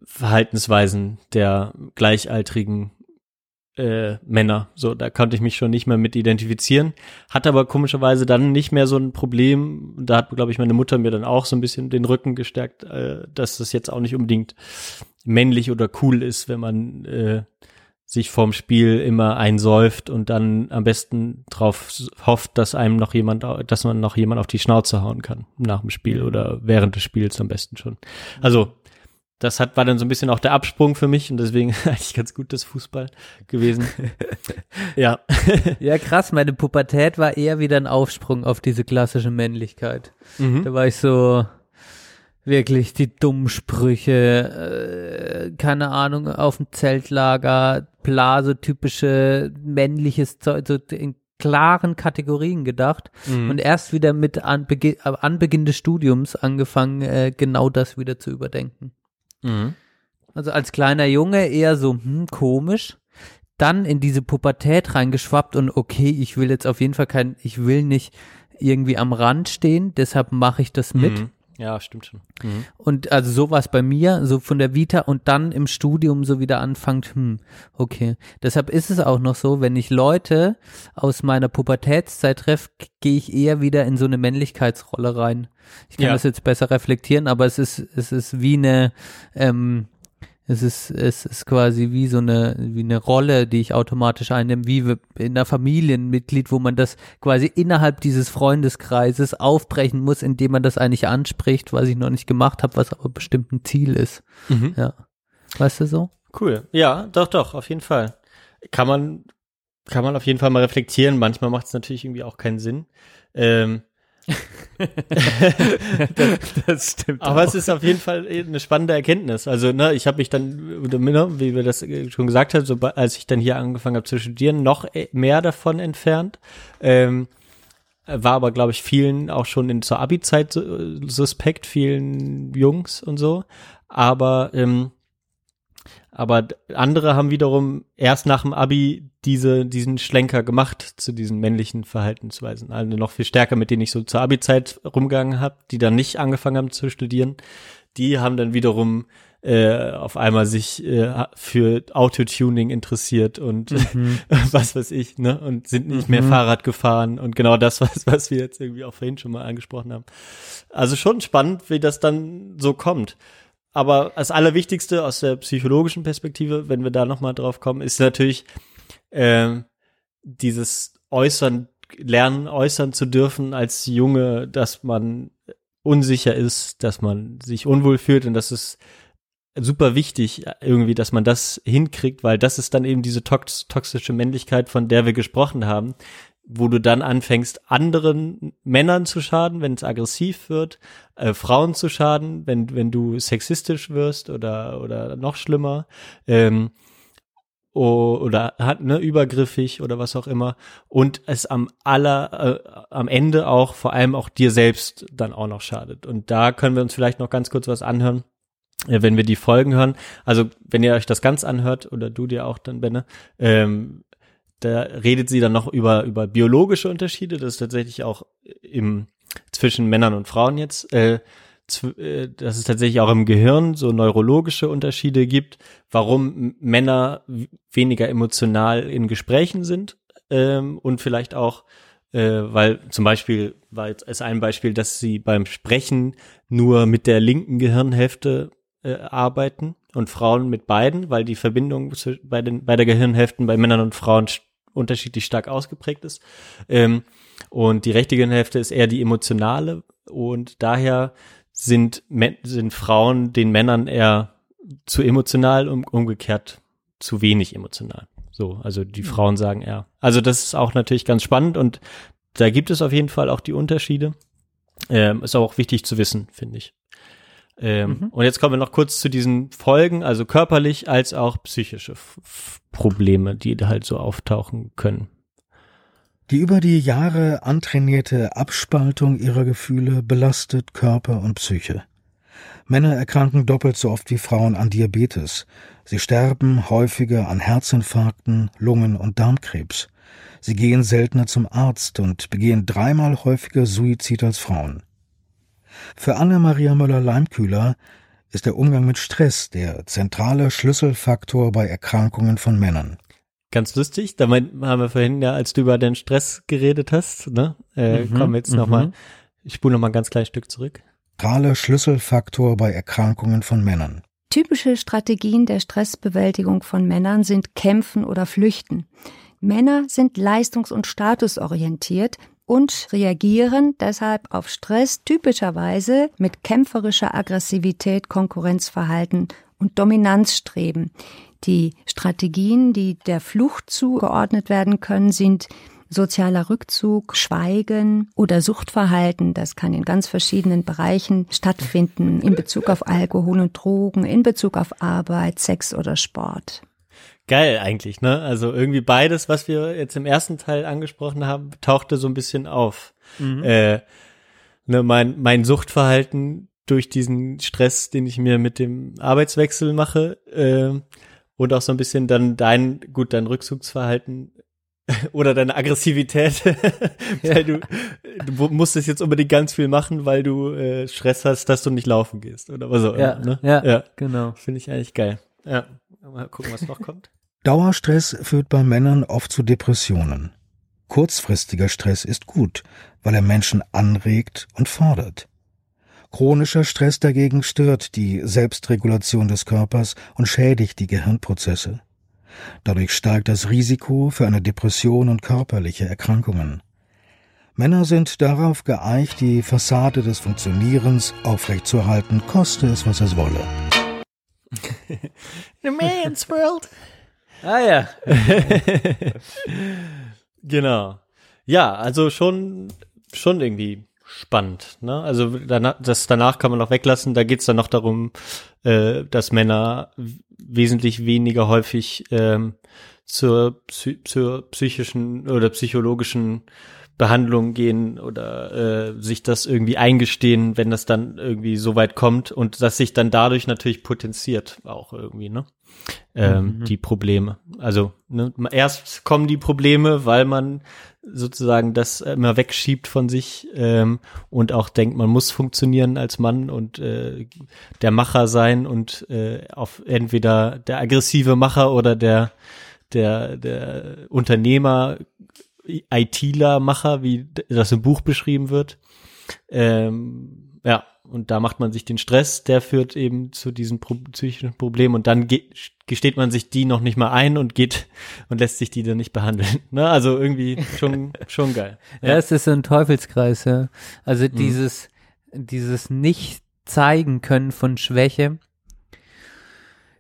Verhaltensweisen der gleichaltrigen äh, Männer. So, da konnte ich mich schon nicht mehr mit identifizieren. Hatte aber komischerweise dann nicht mehr so ein Problem. Da hat, glaube ich, meine Mutter mir dann auch so ein bisschen den Rücken gestärkt, äh, dass das jetzt auch nicht unbedingt männlich oder cool ist, wenn man äh, sich vorm Spiel immer einsäuft und dann am besten drauf hofft, dass einem noch jemand, dass man noch jemand auf die Schnauze hauen kann nach dem Spiel oder während des Spiels am besten schon. Also das hat, war dann so ein bisschen auch der Absprung für mich und deswegen eigentlich ganz gut das Fußball gewesen. ja. ja, krass. Meine Pubertät war eher wieder ein Aufsprung auf diese klassische Männlichkeit. Mhm. Da war ich so wirklich die Dummsprüche, äh, keine Ahnung, auf dem Zeltlager, Blase, typische männliches Zeug, so in klaren Kategorien gedacht mhm. und erst wieder mit Anbeginn, Anbeginn des Studiums angefangen, äh, genau das wieder zu überdenken. Mhm. Also als kleiner Junge eher so, hm, komisch. Dann in diese Pubertät reingeschwappt und okay, ich will jetzt auf jeden Fall kein, ich will nicht irgendwie am Rand stehen, deshalb mache ich das mit. Mhm. Ja, stimmt schon. Mhm. Und also sowas bei mir, so von der Vita und dann im Studium so wieder anfängt, hm, okay. Deshalb ist es auch noch so, wenn ich Leute aus meiner Pubertätszeit treffe, gehe ich eher wieder in so eine Männlichkeitsrolle rein. Ich kann ja. das jetzt besser reflektieren, aber es ist, es ist wie eine, ähm, es ist, es ist quasi wie so eine, wie eine Rolle, die ich automatisch einnehme, wie in einer Familienmitglied, wo man das quasi innerhalb dieses Freundeskreises aufbrechen muss, indem man das eigentlich anspricht, was ich noch nicht gemacht habe, was aber bestimmt ein Ziel ist. Mhm. Ja. Weißt du so? Cool. Ja, doch, doch, auf jeden Fall. Kann man, kann man auf jeden Fall mal reflektieren. Manchmal macht es natürlich irgendwie auch keinen Sinn. Ähm, das, stimmt. Aber auch. es ist auf jeden Fall eine spannende Erkenntnis. Also, ne, ich habe mich dann, ne, wie wir das schon gesagt haben, so, als ich dann hier angefangen habe zu studieren, noch e, mehr davon entfernt. Ähm, war aber, glaube ich, vielen auch schon in zur Abi-Zeit suspekt, vielen Jungs und so. Aber ähm, aber andere haben wiederum erst nach dem Abi diese, diesen Schlenker gemacht zu diesen männlichen Verhaltensweisen. Also noch viel stärker, mit denen ich so zur Abi-Zeit rumgegangen habe, die dann nicht angefangen haben zu studieren. Die haben dann wiederum äh, auf einmal sich äh, für Autotuning interessiert und mhm. was weiß ich, ne? Und sind nicht mhm. mehr Fahrrad gefahren und genau das, was, was wir jetzt irgendwie auch vorhin schon mal angesprochen haben. Also schon spannend, wie das dann so kommt. Aber das Allerwichtigste aus der psychologischen Perspektive, wenn wir da nochmal drauf kommen, ist natürlich äh, dieses Äußern, lernen, äußern zu dürfen als Junge, dass man unsicher ist, dass man sich unwohl fühlt. Und das ist super wichtig irgendwie, dass man das hinkriegt, weil das ist dann eben diese tox toxische Männlichkeit, von der wir gesprochen haben, wo du dann anfängst, anderen Männern zu schaden, wenn es aggressiv wird, äh, Frauen zu schaden, wenn, wenn du sexistisch wirst oder, oder noch schlimmer, ähm, oder hat ne übergriffig oder was auch immer. Und es am aller äh, am Ende auch vor allem auch dir selbst dann auch noch schadet. Und da können wir uns vielleicht noch ganz kurz was anhören äh, wenn wir die Folgen hören. Also wenn ihr euch das ganz anhört oder du dir auch dann Benne ähm, da redet sie dann noch über, über biologische Unterschiede, das ist tatsächlich auch im, zwischen Männern und Frauen jetzt, äh, äh, dass es tatsächlich auch im Gehirn so neurologische Unterschiede gibt, warum Männer weniger emotional in Gesprächen sind ähm, und vielleicht auch, äh, weil zum Beispiel war jetzt als ein Beispiel, dass sie beim Sprechen nur mit der linken Gehirnhälfte äh, arbeiten und Frauen mit beiden, weil die Verbindung bei den bei der Gehirnhälften bei Männern und Frauen unterschiedlich stark ausgeprägt ist. Ähm, und die rechte Gehirnhälfte ist eher die emotionale und daher sind, sind Frauen den Männern eher zu emotional und umgekehrt zu wenig emotional. So, also die mhm. Frauen sagen eher. Also das ist auch natürlich ganz spannend und da gibt es auf jeden Fall auch die Unterschiede. Ähm, ist auch wichtig zu wissen, finde ich. Ähm, mhm. Und jetzt kommen wir noch kurz zu diesen Folgen, also körperlich als auch psychische F Probleme, die halt so auftauchen können. Die über die Jahre antrainierte Abspaltung ihrer Gefühle belastet Körper und Psyche. Männer erkranken doppelt so oft wie Frauen an Diabetes. Sie sterben häufiger an Herzinfarkten, Lungen- und Darmkrebs. Sie gehen seltener zum Arzt und begehen dreimal häufiger Suizid als Frauen. Für Anne-Maria Müller-Leimkühler ist der Umgang mit Stress der zentrale Schlüsselfaktor bei Erkrankungen von Männern. Ganz lustig, da haben wir vorhin ja, als du über den Stress geredet hast, ne, äh, mhm, kommen wir jetzt nochmal, mhm. ich spule nochmal ein ganz kleines Stück zurück. Zentraler Schlüsselfaktor bei Erkrankungen von Männern. Typische Strategien der Stressbewältigung von Männern sind Kämpfen oder Flüchten. Männer sind leistungs- und statusorientiert, und reagieren deshalb auf Stress typischerweise mit kämpferischer Aggressivität, Konkurrenzverhalten und Dominanzstreben. Die Strategien, die der Flucht zugeordnet werden können, sind sozialer Rückzug, Schweigen oder Suchtverhalten. Das kann in ganz verschiedenen Bereichen stattfinden, in Bezug auf Alkohol und Drogen, in Bezug auf Arbeit, Sex oder Sport geil eigentlich, ne? Also irgendwie beides, was wir jetzt im ersten Teil angesprochen haben, tauchte so ein bisschen auf. Mhm. Äh, ne, mein, mein Suchtverhalten durch diesen Stress, den ich mir mit dem Arbeitswechsel mache, äh, und auch so ein bisschen dann dein, gut, dein Rückzugsverhalten oder deine Aggressivität, weil du, du musstest jetzt unbedingt ganz viel machen, weil du äh, Stress hast, dass du nicht laufen gehst oder was auch immer. Ja, ne? ja, ja, genau. Finde ich eigentlich geil. Ja, mal gucken, was noch kommt. Dauerstress führt bei Männern oft zu Depressionen. Kurzfristiger Stress ist gut, weil er Menschen anregt und fordert. Chronischer Stress dagegen stört die Selbstregulation des Körpers und schädigt die Gehirnprozesse. Dadurch steigt das Risiko für eine Depression und körperliche Erkrankungen. Männer sind darauf geeicht, die Fassade des Funktionierens aufrechtzuerhalten, koste es, was es wolle. The man's world. Ah ja. genau. Ja, also schon, schon irgendwie spannend. Ne? Also danach, das danach kann man noch weglassen. Da geht's dann noch darum, äh, dass Männer wesentlich weniger häufig ähm, zur, zur psychischen oder psychologischen Behandlung gehen oder äh, sich das irgendwie eingestehen, wenn das dann irgendwie so weit kommt und dass sich dann dadurch natürlich potenziert auch irgendwie, ne? Ähm, mhm. Die Probleme. Also ne, erst kommen die Probleme, weil man sozusagen das immer wegschiebt von sich ähm, und auch denkt, man muss funktionieren als Mann und äh, der Macher sein und äh, auf entweder der aggressive Macher oder der der der Unternehmer ITler-Macher, wie das im Buch beschrieben wird. Ähm, ja, und da macht man sich den Stress, der führt eben zu diesen Pro psychischen Problemen und dann gesteht man sich die noch nicht mal ein und geht und lässt sich die dann nicht behandeln. Ne? Also irgendwie schon, schon geil. Ja. ja, es ist so ein Teufelskreis, ja. Also mhm. dieses, dieses nicht zeigen können von Schwäche,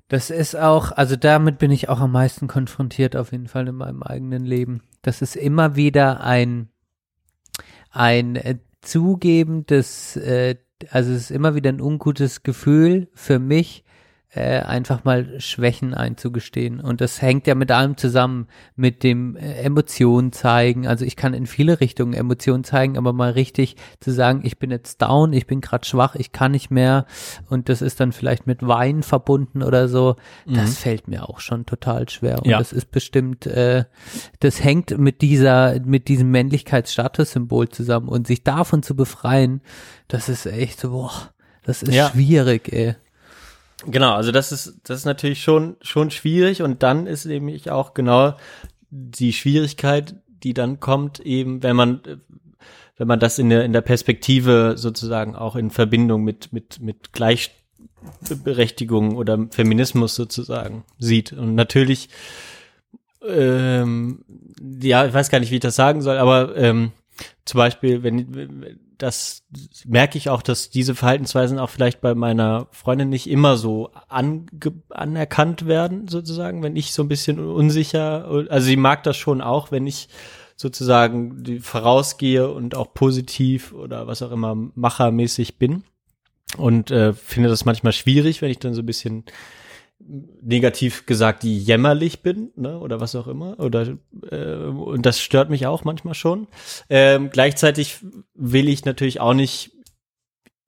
das ist auch, also damit bin ich auch am meisten konfrontiert auf jeden Fall in meinem eigenen Leben. Das ist immer wieder ein, ein äh, Zugeben des, äh, also es ist immer wieder ein ungutes Gefühl für mich, äh, einfach mal Schwächen einzugestehen. Und das hängt ja mit allem zusammen, mit dem äh, Emotionen zeigen. Also ich kann in viele Richtungen Emotionen zeigen, aber mal richtig zu sagen, ich bin jetzt down, ich bin gerade schwach, ich kann nicht mehr und das ist dann vielleicht mit Wein verbunden oder so, mhm. das fällt mir auch schon total schwer. Und ja. das ist bestimmt, äh, das hängt mit dieser, mit diesem Männlichkeitsstatussymbol zusammen und sich davon zu befreien, das ist echt so, boah, das ist ja. schwierig, ey. Genau, also das ist, das ist natürlich schon, schon schwierig und dann ist nämlich auch genau die Schwierigkeit, die dann kommt, eben, wenn man, wenn man das in der, in der Perspektive sozusagen auch in Verbindung mit, mit, mit Gleichberechtigung oder Feminismus sozusagen sieht. Und natürlich, ähm, ja, ich weiß gar nicht, wie ich das sagen soll, aber ähm, zum Beispiel, wenn das merke ich auch, dass diese Verhaltensweisen auch vielleicht bei meiner Freundin nicht immer so anerkannt werden, sozusagen, wenn ich so ein bisschen unsicher, also sie mag das schon auch, wenn ich sozusagen die vorausgehe und auch positiv oder was auch immer machermäßig bin. Und äh, finde das manchmal schwierig, wenn ich dann so ein bisschen negativ gesagt, die jämmerlich bin, ne, oder was auch immer, oder äh, und das stört mich auch manchmal schon. Ähm, gleichzeitig will ich natürlich auch nicht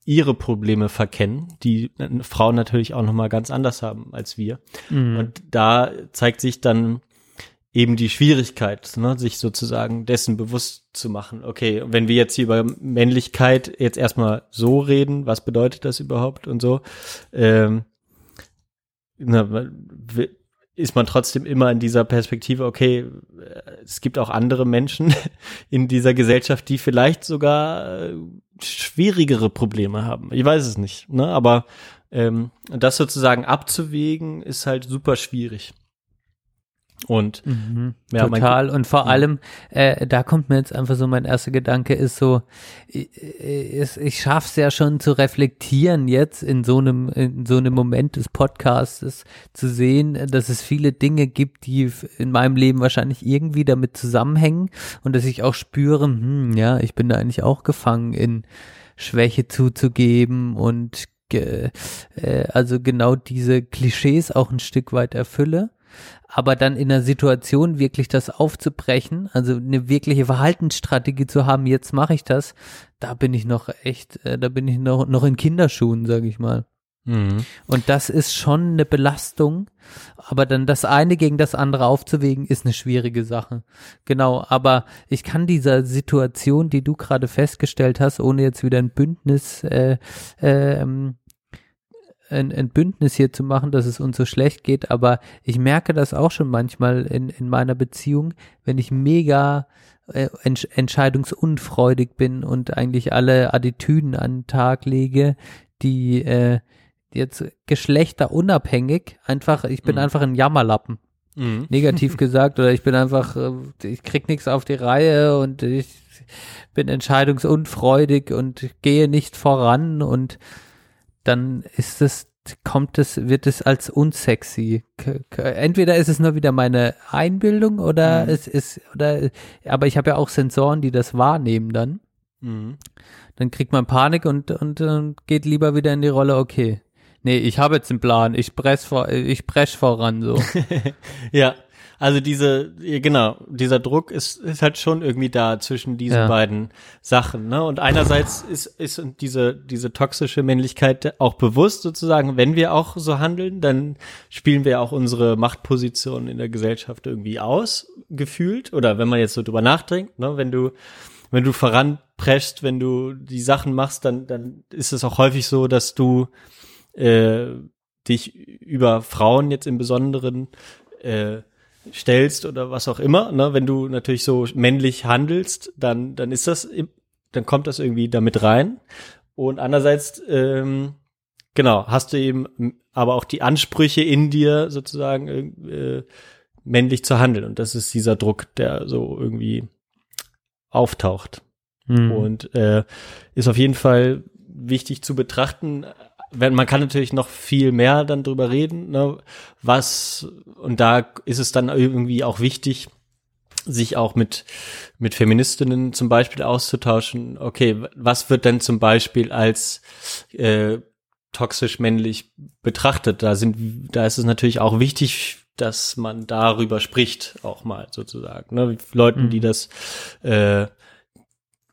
ihre Probleme verkennen, die Frauen natürlich auch noch mal ganz anders haben als wir. Mhm. Und da zeigt sich dann eben die Schwierigkeit, ne, sich sozusagen dessen bewusst zu machen. Okay, wenn wir jetzt hier über Männlichkeit jetzt erstmal so reden, was bedeutet das überhaupt und so, ähm, na, ist man trotzdem immer in dieser Perspektive, okay, es gibt auch andere Menschen in dieser Gesellschaft, die vielleicht sogar äh, schwierigere Probleme haben. Ich weiß es nicht, ne? Aber ähm, das sozusagen abzuwägen, ist halt super schwierig. Und mhm, ja, total. und vor ja. allem, äh, da kommt mir jetzt einfach so mein erster Gedanke ist so, ich, ich, ich schaffe es ja schon zu reflektieren jetzt in so einem in so einem Moment des Podcasts zu sehen, dass es viele Dinge gibt, die in meinem Leben wahrscheinlich irgendwie damit zusammenhängen und dass ich auch spüre, hm, ja, ich bin da eigentlich auch gefangen in Schwäche zuzugeben und äh, also genau diese Klischees auch ein Stück weit erfülle aber dann in einer Situation wirklich das aufzubrechen, also eine wirkliche Verhaltensstrategie zu haben, jetzt mache ich das, da bin ich noch echt, äh, da bin ich noch, noch in Kinderschuhen, sage ich mal. Mhm. Und das ist schon eine Belastung, aber dann das eine gegen das andere aufzuwägen, ist eine schwierige Sache. Genau, aber ich kann dieser Situation, die du gerade festgestellt hast, ohne jetzt wieder ein Bündnis äh, äh, ein, ein Bündnis hier zu machen, dass es uns so schlecht geht, aber ich merke das auch schon manchmal in, in meiner Beziehung, wenn ich mega äh, entsch entscheidungsunfreudig bin und eigentlich alle Attitüden an den Tag lege, die äh, jetzt geschlechterunabhängig einfach, ich bin mhm. einfach ein Jammerlappen. Mhm. Negativ gesagt, oder ich bin einfach, äh, ich krieg nichts auf die Reihe und ich bin entscheidungsunfreudig und gehe nicht voran und dann ist es, kommt es, wird es als unsexy. Entweder ist es nur wieder meine Einbildung oder mhm. es ist, oder, aber ich habe ja auch Sensoren, die das wahrnehmen dann. Mhm. Dann kriegt man Panik und, und, und geht lieber wieder in die Rolle, okay. Nee, ich habe jetzt einen Plan, ich press vor, ich presch voran, so. ja. Also diese, genau, dieser Druck ist, ist halt schon irgendwie da zwischen diesen ja. beiden Sachen. Ne? Und einerseits ist, ist diese, diese toxische Männlichkeit auch bewusst sozusagen, wenn wir auch so handeln, dann spielen wir auch unsere Machtposition in der Gesellschaft irgendwie aus, gefühlt. Oder wenn man jetzt so drüber nachdenkt, ne? wenn du, wenn du voranpreschst, wenn du die Sachen machst, dann, dann ist es auch häufig so, dass du äh, dich über Frauen jetzt im Besonderen äh, stellst oder was auch immer, ne, wenn du natürlich so männlich handelst, dann, dann ist das, dann kommt das irgendwie damit rein. Und andererseits, ähm, genau, hast du eben aber auch die Ansprüche in dir sozusagen äh, männlich zu handeln. Und das ist dieser Druck, der so irgendwie auftaucht. Mhm. Und äh, ist auf jeden Fall wichtig zu betrachten, wenn, man kann natürlich noch viel mehr dann drüber reden, ne, was, und da ist es dann irgendwie auch wichtig, sich auch mit, mit Feministinnen zum Beispiel auszutauschen. Okay, was wird denn zum Beispiel als äh, toxisch männlich betrachtet? Da sind, da ist es natürlich auch wichtig, dass man darüber spricht, auch mal sozusagen. Ne? Leuten, mhm. die das äh,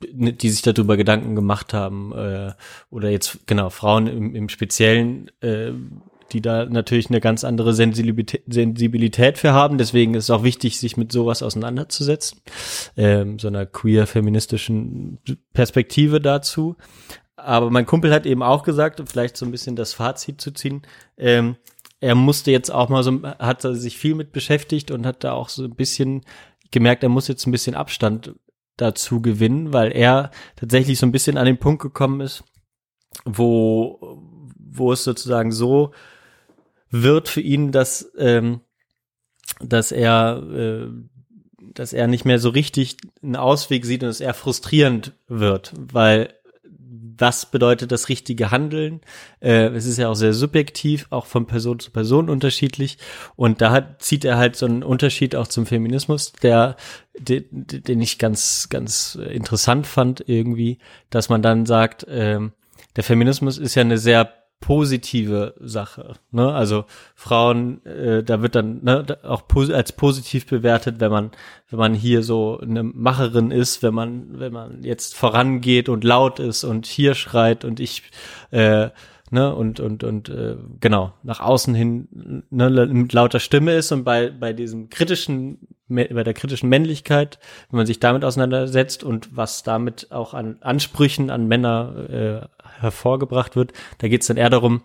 die sich darüber Gedanken gemacht haben äh, oder jetzt genau Frauen im, im Speziellen, äh, die da natürlich eine ganz andere Sensibilität, Sensibilität für haben. Deswegen ist es auch wichtig, sich mit sowas auseinanderzusetzen, ähm, so einer queer-feministischen Perspektive dazu. Aber mein Kumpel hat eben auch gesagt, vielleicht so ein bisschen das Fazit zu ziehen, ähm, er musste jetzt auch mal so, hat sich viel mit beschäftigt und hat da auch so ein bisschen gemerkt, er muss jetzt ein bisschen Abstand dazu gewinnen, weil er tatsächlich so ein bisschen an den Punkt gekommen ist, wo, wo es sozusagen so wird für ihn, dass, ähm, dass er, äh, dass er nicht mehr so richtig einen Ausweg sieht und dass er frustrierend wird, weil was bedeutet das richtige Handeln? Äh, es ist ja auch sehr subjektiv, auch von Person zu Person unterschiedlich. Und da hat, zieht er halt so einen Unterschied auch zum Feminismus, der, den, den ich ganz, ganz interessant fand irgendwie, dass man dann sagt, äh, der Feminismus ist ja eine sehr positive Sache. Ne? Also Frauen, äh, da wird dann ne, auch pos als positiv bewertet, wenn man, wenn man hier so eine Macherin ist, wenn man, wenn man jetzt vorangeht und laut ist und hier schreit und ich äh, ne, und, und, und äh, genau, nach außen hin ne, mit lauter Stimme ist und bei, bei diesem kritischen, bei der kritischen Männlichkeit, wenn man sich damit auseinandersetzt und was damit auch an Ansprüchen an Männer äh, hervorgebracht wird, da geht es dann eher darum,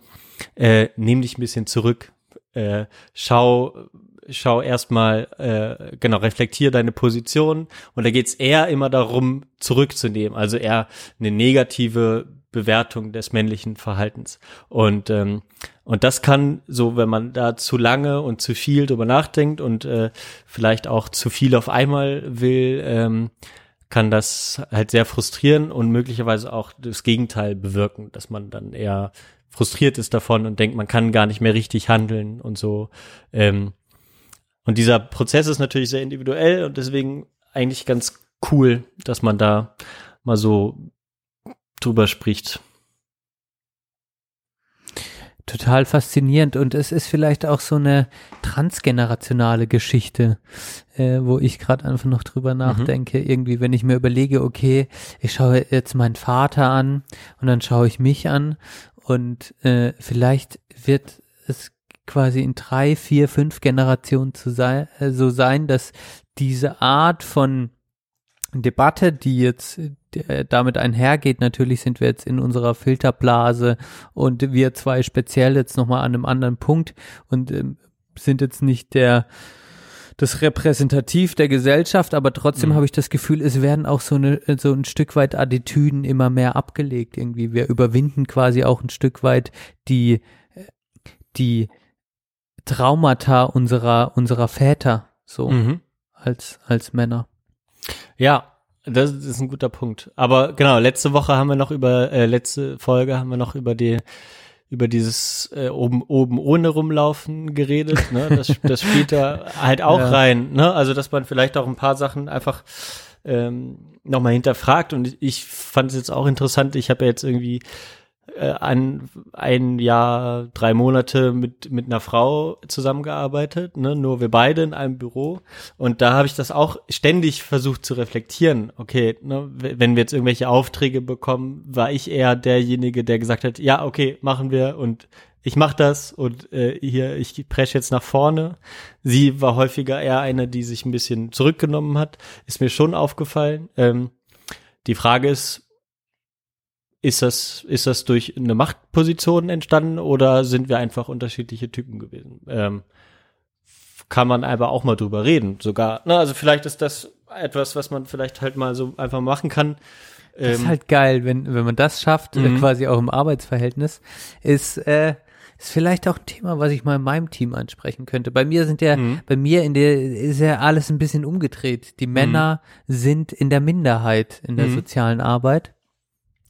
äh, nimm dich ein bisschen zurück, äh, schau, schau erstmal, äh, genau, reflektier deine Position. Und da geht es eher immer darum, zurückzunehmen, also eher eine negative Bewertung des männlichen Verhaltens. Und, ähm, und das kann so, wenn man da zu lange und zu viel drüber nachdenkt und äh, vielleicht auch zu viel auf einmal will, ähm, kann das halt sehr frustrieren und möglicherweise auch das Gegenteil bewirken, dass man dann eher frustriert ist davon und denkt, man kann gar nicht mehr richtig handeln und so. Ähm, und dieser Prozess ist natürlich sehr individuell und deswegen eigentlich ganz cool, dass man da mal so drüber spricht. Total faszinierend und es ist vielleicht auch so eine transgenerationale Geschichte, äh, wo ich gerade einfach noch drüber nachdenke. Mhm. Irgendwie, wenn ich mir überlege, okay, ich schaue jetzt meinen Vater an und dann schaue ich mich an und äh, vielleicht wird es quasi in drei, vier, fünf Generationen zu sein, äh, so sein, dass diese Art von Debatte, die jetzt äh, damit einhergeht, natürlich sind wir jetzt in unserer Filterblase und wir zwei speziell jetzt nochmal an einem anderen Punkt und ähm, sind jetzt nicht der das repräsentativ der Gesellschaft, aber trotzdem mhm. habe ich das Gefühl, es werden auch so eine so ein Stück weit Attitüden immer mehr abgelegt irgendwie. Wir überwinden quasi auch ein Stück weit die die Traumata unserer unserer Väter so mhm. als als Männer. Ja, das ist ein guter Punkt. Aber genau, letzte Woche haben wir noch über, äh, letzte Folge haben wir noch über die, über dieses äh, oben oben ohne rumlaufen geredet. Ne? Das, das spielt da halt auch ja. rein. Ne? Also dass man vielleicht auch ein paar Sachen einfach ähm, nochmal hinterfragt. Und ich fand es jetzt auch interessant. Ich habe ja jetzt irgendwie ein, ein Jahr, drei Monate mit, mit einer Frau zusammengearbeitet, ne? nur wir beide in einem Büro. Und da habe ich das auch ständig versucht zu reflektieren. Okay, ne? wenn wir jetzt irgendwelche Aufträge bekommen, war ich eher derjenige, der gesagt hat, ja, okay, machen wir und ich mach das und äh, hier, ich presche jetzt nach vorne. Sie war häufiger eher eine, die sich ein bisschen zurückgenommen hat. Ist mir schon aufgefallen. Ähm, die Frage ist, ist das, ist das durch eine Machtposition entstanden oder sind wir einfach unterschiedliche Typen gewesen? Ähm, kann man aber auch mal drüber reden. Sogar, na, also vielleicht ist das etwas, was man vielleicht halt mal so einfach machen kann. Ähm, das ist ähm, halt geil, wenn, wenn man das schafft, äh, mhm. quasi auch im Arbeitsverhältnis, ist, äh, ist vielleicht auch ein Thema, was ich mal in meinem Team ansprechen könnte. Bei mir sind ja, mhm. bei mir in der ist ja alles ein bisschen umgedreht. Die Männer mhm. sind in der Minderheit in der mhm. sozialen Arbeit.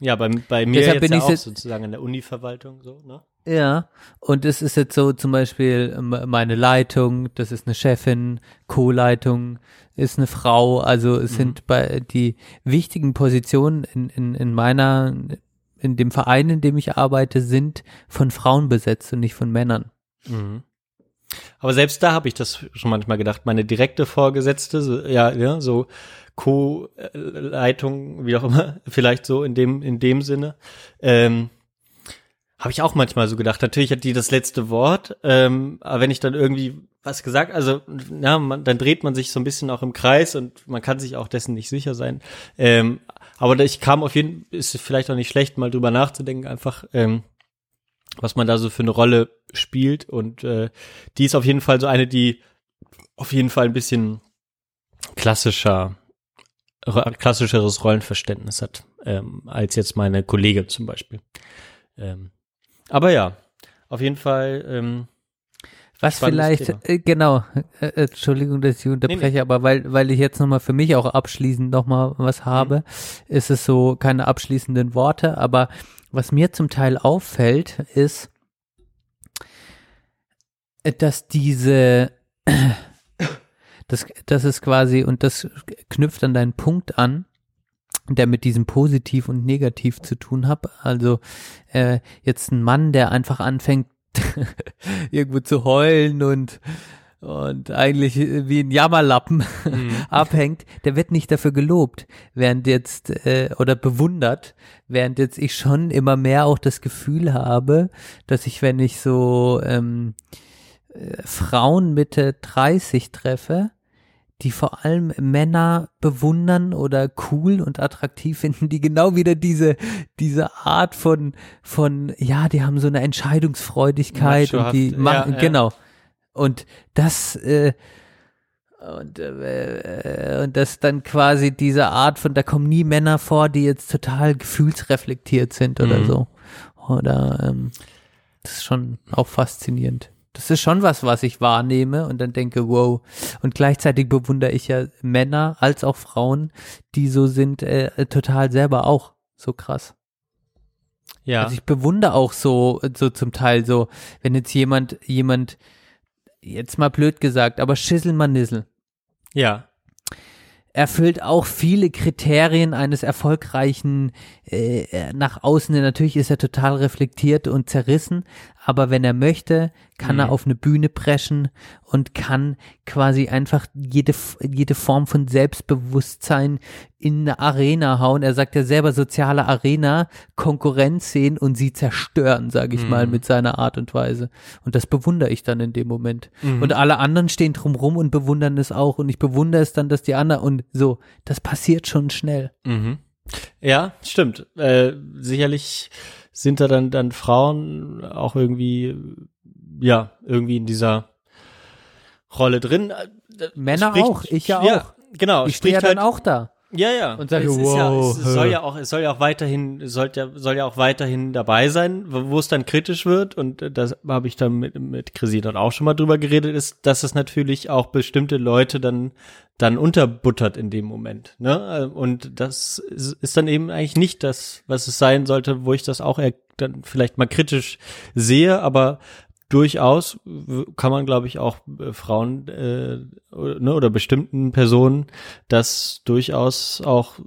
Ja, bei, bei mir Deshalb jetzt bin ja ich auch sozusagen in der Uni-Verwaltung so, ne? Ja, und es ist jetzt so zum Beispiel meine Leitung, das ist eine Chefin, Co-Leitung ist eine Frau, also es mhm. sind bei die wichtigen Positionen in, in, in meiner, in dem Verein, in dem ich arbeite, sind von Frauen besetzt und nicht von Männern. Mhm. Aber selbst da habe ich das schon manchmal gedacht, meine direkte Vorgesetzte, so, ja, ja, so Co-Leitung, wie auch immer, vielleicht so in dem, in dem Sinne. Ähm, habe ich auch manchmal so gedacht. Natürlich hat die das letzte Wort, ähm, aber wenn ich dann irgendwie was gesagt, also ja, man, dann dreht man sich so ein bisschen auch im Kreis und man kann sich auch dessen nicht sicher sein. Ähm, aber ich kam auf jeden ist vielleicht auch nicht schlecht, mal drüber nachzudenken, einfach, ähm, was man da so für eine Rolle spielt. Und äh, die ist auf jeden Fall so eine, die auf jeden Fall ein bisschen klassischer, klassischeres Rollenverständnis hat, ähm, als jetzt meine Kollegin zum Beispiel. Ähm, aber ja, auf jeden Fall. Ähm, was vielleicht, äh, genau, äh, äh, Entschuldigung, dass ich unterbreche, nee, nee. aber weil, weil ich jetzt nochmal für mich auch abschließend nochmal was mhm. habe, mhm. ist es so keine abschließenden Worte, aber was mir zum Teil auffällt, ist, dass diese, das, das ist quasi, und das knüpft an deinen Punkt an, der mit diesem Positiv und Negativ zu tun hat. Also äh, jetzt ein Mann, der einfach anfängt, irgendwo zu heulen und und eigentlich wie ein Jammerlappen mhm. abhängt, der wird nicht dafür gelobt, während jetzt äh, oder bewundert, während jetzt ich schon immer mehr auch das Gefühl habe, dass ich, wenn ich so ähm, äh, Frauen Mitte 30 treffe, die vor allem Männer bewundern oder cool und attraktiv finden, die genau wieder diese, diese Art von, von, ja, die haben so eine Entscheidungsfreudigkeit und die machen, ja, genau. Und das, äh, und, äh, und das dann quasi diese Art von, da kommen nie Männer vor, die jetzt total gefühlsreflektiert sind oder mhm. so. Oder ähm, das ist schon auch faszinierend. Das ist schon was, was ich wahrnehme und dann denke, wow. Und gleichzeitig bewundere ich ja Männer als auch Frauen, die so sind, äh, total selber auch so krass. Ja. Also ich bewundere auch so, so zum Teil so, wenn jetzt jemand, jemand, jetzt mal blöd gesagt, aber Schisselmanissel. Ja erfüllt auch viele Kriterien eines erfolgreichen äh, nach außen. Natürlich ist er total reflektiert und zerrissen, aber wenn er möchte, kann mhm. er auf eine Bühne preschen und kann quasi einfach jede, jede Form von Selbstbewusstsein in eine Arena hauen. Er sagt ja selber soziale Arena, Konkurrenz sehen und sie zerstören, sage ich mhm. mal, mit seiner Art und Weise. Und das bewundere ich dann in dem Moment. Mhm. Und alle anderen stehen drumrum und bewundern es auch. Und ich bewundere es dann, dass die anderen und so, das passiert schon schnell. Mhm. Ja, stimmt. Äh, sicherlich sind da dann, dann Frauen auch irgendwie, ja, irgendwie in dieser Rolle drin. Männer spricht, auch, ich ja, ja auch. Genau. Ich stehe ja halt, dann auch da. Ja, ja. Und sage, es wow. Ja, es soll ja auch, es soll ja auch weiterhin, sollte ja, soll ja auch weiterhin dabei sein, wo es dann kritisch wird. Und das habe ich dann mit, mit Chrissy dann auch schon mal drüber geredet, ist, dass es natürlich auch bestimmte Leute dann, dann unterbuttert in dem Moment. Ne? Und das ist dann eben eigentlich nicht das, was es sein sollte, wo ich das auch dann vielleicht mal kritisch sehe, aber durchaus kann man, glaube ich, auch äh, Frauen äh, ne, oder bestimmten Personen das durchaus auch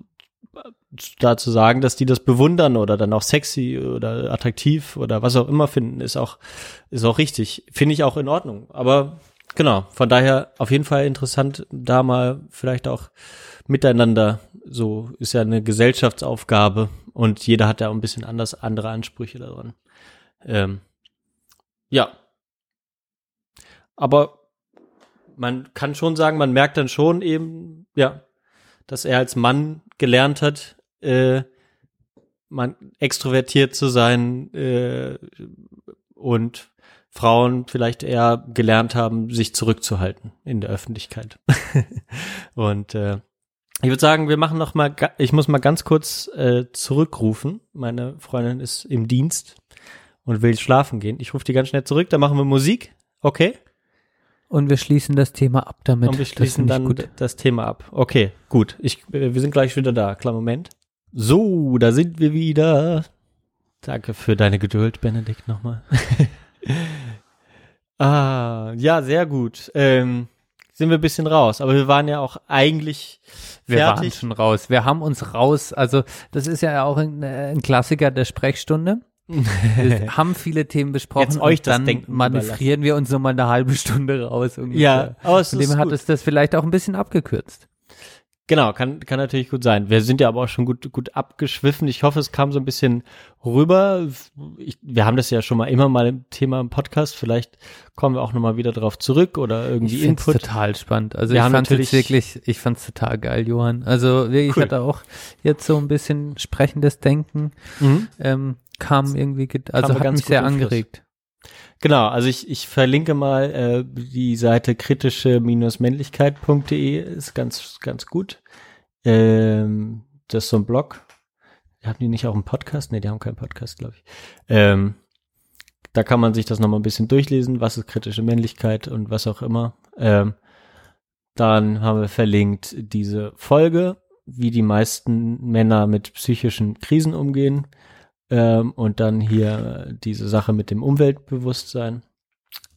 dazu sagen, dass die das bewundern oder dann auch sexy oder attraktiv oder was auch immer finden, ist auch, ist auch richtig. Finde ich auch in Ordnung. Aber genau, von daher auf jeden Fall interessant, da mal vielleicht auch miteinander, so ist ja eine Gesellschaftsaufgabe und jeder hat ja auch ein bisschen anders andere Ansprüche daran. Ähm, ja. Aber man kann schon sagen, man merkt dann schon eben, ja, dass er als Mann gelernt hat, äh, man extrovertiert zu sein äh, und Frauen vielleicht eher gelernt haben, sich zurückzuhalten in der Öffentlichkeit. und äh, ich würde sagen, wir machen noch mal, ich muss mal ganz kurz äh, zurückrufen. Meine Freundin ist im Dienst und will schlafen gehen. Ich rufe die ganz schnell zurück, dann machen wir Musik. Okay? Und wir schließen das Thema ab damit. Und wir schließen dann gut. das Thema ab. Okay, gut. Ich, äh, wir sind gleich wieder da. Klar, Moment. So, da sind wir wieder. Danke für deine Geduld, Benedikt, nochmal. ah, ja, sehr gut. Ähm, sind wir ein bisschen raus, aber wir waren ja auch eigentlich fertig. Wir waren schon raus. Wir haben uns raus, also das ist ja auch ein, ein Klassiker der Sprechstunde. Wir haben viele Themen besprochen. Jetzt euch das dann Denken manövrieren wir uns so mal eine halbe Stunde raus. Ungefähr. Ja, aber es Von dem hat es das vielleicht auch ein bisschen abgekürzt. Genau, kann, kann natürlich gut sein. Wir sind ja aber auch schon gut, gut abgeschwiffen. Ich hoffe, es kam so ein bisschen rüber. Ich, wir haben das ja schon mal immer mal im Thema im Podcast. Vielleicht kommen wir auch nochmal wieder drauf zurück oder irgendwie ich Input. total spannend. Also wir ich fand es wirklich, ich fand es total geil, Johann. Also ich cool. hatte auch jetzt so ein bisschen sprechendes Denken. Mhm. Ähm, kam irgendwie, ge- also Kam hat ganz mich sehr angeregt. Genau, also ich, ich verlinke mal äh, die Seite kritische-männlichkeit.de ist ganz, ganz gut. Ähm, das ist so ein Blog. Haben die nicht auch einen Podcast? Nee, die haben keinen Podcast, glaube ich. Ähm, da kann man sich das nochmal ein bisschen durchlesen, was ist kritische Männlichkeit und was auch immer. Ähm, dann haben wir verlinkt diese Folge, wie die meisten Männer mit psychischen Krisen umgehen. Ähm, und dann hier äh, diese Sache mit dem Umweltbewusstsein.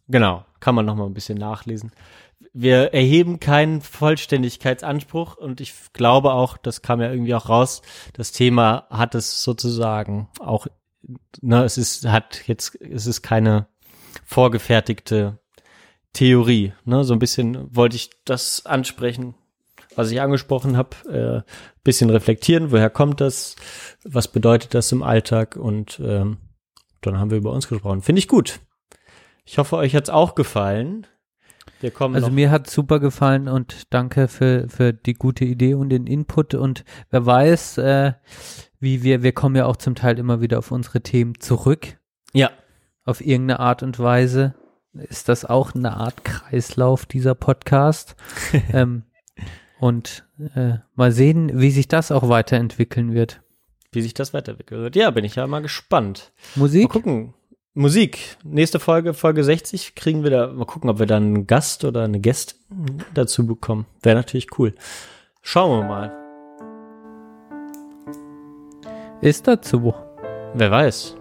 Genau, kann man noch mal ein bisschen nachlesen. Wir erheben keinen Vollständigkeitsanspruch und ich glaube auch, das kam ja irgendwie auch raus, das Thema hat es sozusagen auch, ne, es ist, hat jetzt, es ist keine vorgefertigte Theorie, ne, so ein bisschen wollte ich das ansprechen, was ich angesprochen habe, äh, bisschen reflektieren, woher kommt das, was bedeutet das im Alltag und ähm, dann haben wir über uns gesprochen. Finde ich gut. Ich hoffe, euch hat's auch gefallen. Wir kommen Also mir hat super gefallen und danke für, für die gute Idee und den Input und wer weiß, äh, wie wir, wir kommen ja auch zum Teil immer wieder auf unsere Themen zurück, ja, auf irgendeine Art und Weise. Ist das auch eine Art Kreislauf dieser Podcast? ähm, und äh, mal sehen, wie sich das auch weiterentwickeln wird. wie sich das weiterentwickelt wird. Ja, bin ich ja mal gespannt. Mal Musik? gucken. Musik. Nächste Folge, Folge 60, kriegen wir da, mal gucken, ob wir dann einen Gast oder eine Gästin dazu bekommen. Wäre natürlich cool. Schauen wir mal. Ist dazu. Wer weiß.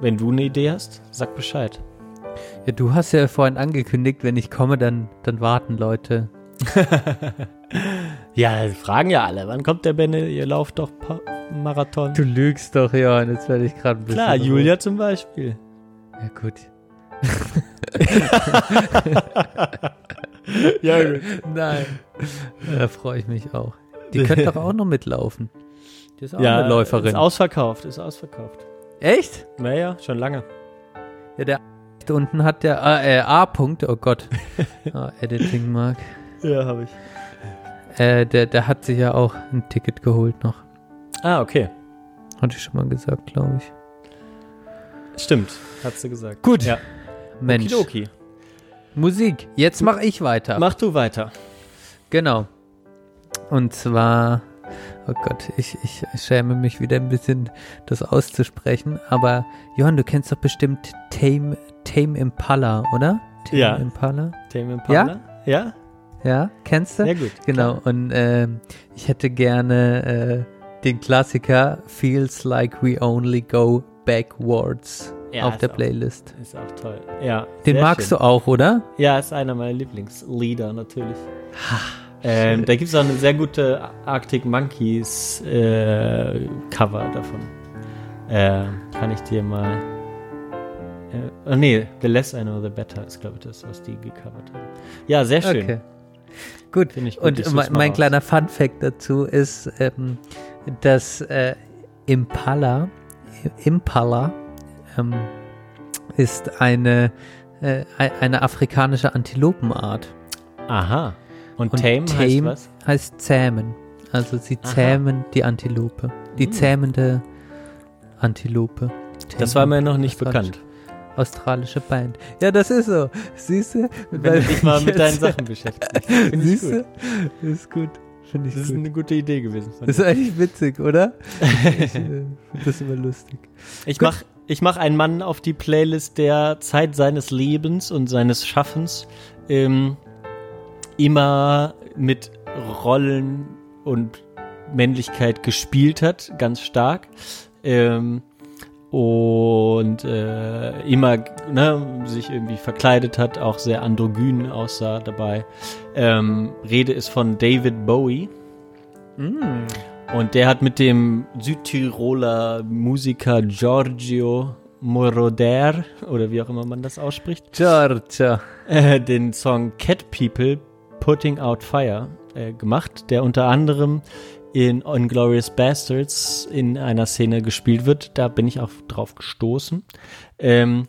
Wenn du eine Idee hast, sag Bescheid. Ja, du hast ja vorhin angekündigt, wenn ich komme, dann, dann warten Leute. Ja, fragen ja alle. Wann kommt der Benne? Ihr lauft doch Pa- Marathon. Du lügst doch, ja, jetzt werde ich gerade ein bisschen. Klar, Julia zum Beispiel. Ja, gut. ja, gut. Nein. Da freue ich mich auch. Die könnte doch auch noch mitlaufen. Die ist auch Ja, eine Läuferin. Ist ausverkauft, ist ausverkauft. Echt? Naja, schon lange. Ja, der da unten hat der A, äh, A-Punkt, oh Gott. ah, Editing Mark. Ja, habe ich. Äh, der, der hat sich ja auch ein Ticket geholt noch. Ah, okay. Hatte ich schon mal gesagt, glaube ich. Stimmt, hat sie gesagt. Gut. Ja. Mensch. Okidoki. Musik. Jetzt mache ich weiter. Mach du weiter. Genau. Und zwar, oh Gott, ich, ich schäme mich wieder ein bisschen, das auszusprechen. Aber Johann, du kennst doch bestimmt Tame, Tame Impala, oder? Tame Ja. Impala? Tame Impala? Ja? Ja, kennst du? Ja, gut. Genau. Und ähm, ich hätte gerne äh, den Klassiker Feels Like We Only Go Backwards Ja, auf der auch- Playlist. Ist auch toll. Ja. Den sehr magst schön. du auch, oder? Ja, ist einer meiner Lieblingslieder natürlich. ähm, da gibt es auch eine sehr gute Arctic Monkeys äh, Cover davon. Äh, kann ich dir mal. Äh, oh nee, The Less I Know, The Better ist, glaube ich, das, was die gecovert haben. Ja, sehr schön. Okay. Gut. Finde ich gut. Ich Und such's mein, mein kleiner Fun Fact dazu ist, ähm, dass äh, Impala, Impala ähm, ist eine, äh, ei- eine afrikanische Antilopenart. Aha. Und, Und Tame, heißt Tame was? heißt zähmen. Also sie Aha. zähmen die Antilope. Die Hm. zähmende Antilope. Das Tame. war mir noch nicht bekannt. Australische Band. Ja, das ist so. Siehst du? Wenn du dich mal mit deinen Sachen beschäftigst. Siehst gut. du? Ist gut. Finde ich Das ist gut. eine gute Idee gewesen. Das ist eigentlich witzig, oder? ich äh, finde das immer lustig. Ich Gut. mach, ich mach einen Mann auf die Playlist, der Zeit seines Lebens und seines Schaffens ähm, immer mit Rollen und Männlichkeit gespielt hat, ganz stark. Ähm, und äh, immer ne, sich irgendwie verkleidet hat, auch sehr androgyn aussah dabei. Ähm, Rede ist von David Bowie. Und der hat mit dem Südtiroler Musiker Giorgio Moroder, oder wie auch immer man das ausspricht, Georgia. äh, den Song Cat People Putting Out Fire äh, gemacht, der unter anderem in Unglorious Bastards in einer Szene gespielt wird. Da bin ich auch drauf gestoßen. Ähm,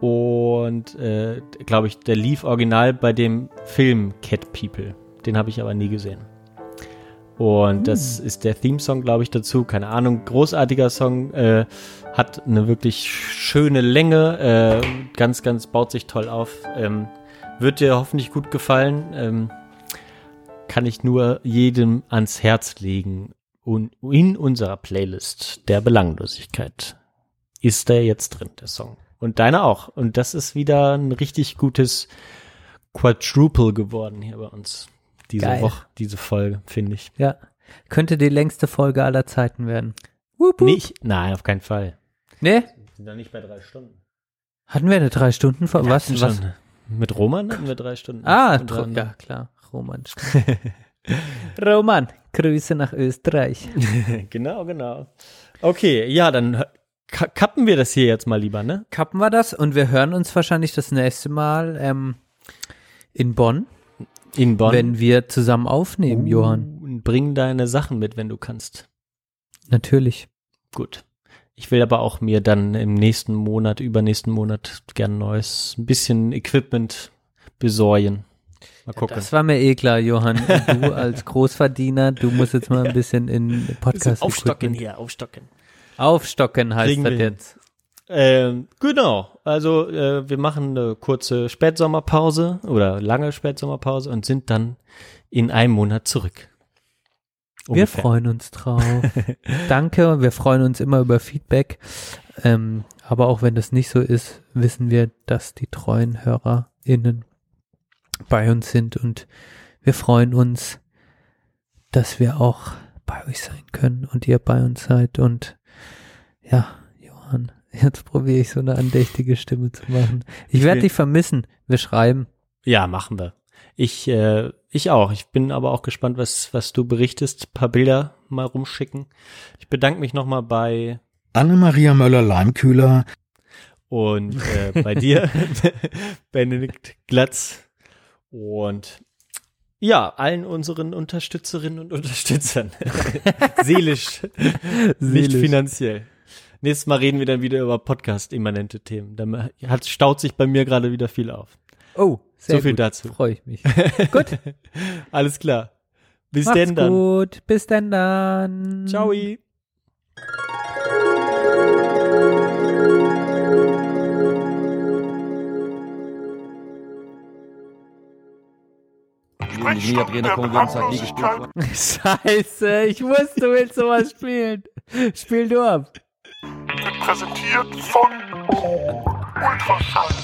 und äh, glaube ich, der lief original bei dem Film Cat People. Den habe ich aber nie gesehen. Und das ist der Theme-Song, glaube ich, dazu. Keine Ahnung, großartiger Song. Äh, hat eine wirklich schöne Länge. Äh, ganz, ganz, baut sich toll auf. Ähm, wird dir hoffentlich gut gefallen. Ähm, kann ich nur jedem ans Herz legen. Und in unserer Playlist der Belanglosigkeit ist der jetzt drin, der Song. Und deiner auch. Und das ist wieder ein richtig gutes Quadruple geworden hier bei uns. Diese Geil. Woche, diese Folge, finde ich. Ja. Könnte die längste Folge aller Zeiten werden. Wup, wup. Nicht? Nein, auf keinen Fall. Nee? Wir sind da nicht bei drei Stunden. Hatten wir eine drei Stunden vor? Was? Was? Mit Roman hatten wir drei Stunden. Ah, ja, klar. Roman. Roman, Grüße nach Österreich. genau, genau. Okay, ja, dann kappen wir das hier jetzt mal lieber, ne? Kappen wir das und wir hören uns wahrscheinlich das nächste Mal ähm, in Bonn, In Bonn. wenn wir zusammen aufnehmen, Johann. Und bring deine Sachen mit, wenn du kannst. Natürlich. Gut. Ich will aber auch mir dann im nächsten Monat, übernächsten Monat gern neues, ein bisschen Equipment besorgen. Mal gucken. Das war mir eh klar, Johann. Und Du als Großverdiener, du musst jetzt mal ein bisschen in Podcast aufstocken hier, aufstocken. Aufstocken heißt Kriegen das wir jetzt. Ähm, genau. Also äh, wir machen eine kurze Spätsommerpause oder lange Spätsommerpause und sind dann in einem Monat zurück. Wir Ungefähr. freuen uns drauf. Danke, wir freuen uns immer über Feedback. Ähm, aber auch wenn das nicht so ist, wissen wir, dass die treuen HörerInnen bei uns sind und wir freuen uns, dass wir auch bei euch sein können und ihr bei uns seid. Und ja, Johann, jetzt probiere ich so eine andächtige Stimme zu machen. Ich werde dich vermissen. Wir schreiben. Ja, machen wir. Ich, äh, ich auch. Ich bin aber auch gespannt, was, was du berichtest. Ein paar Bilder mal rumschicken. Ich bedanke mich nochmal bei Anne-Maria Möller-Leimkühler, und äh, bei dir, Benedikt Glatz. Und ja, allen unseren Unterstützerinnen und Unterstützern. Seelisch, nicht Seelisch. finanziell. Nächstes Mal reden wir dann wieder über Podcast-immanente Themen. Da hat, staut sich bei mir gerade wieder viel auf. Oh, sehr So viel gut. dazu. Freue ich mich. gut. Alles klar. Bis Macht's denn dann. gut. Bis denn dann. Ciao. Scheiße, ich wusste, du willst sowas spielen. Spiel du ab. wird präsentiert von Ultraschall,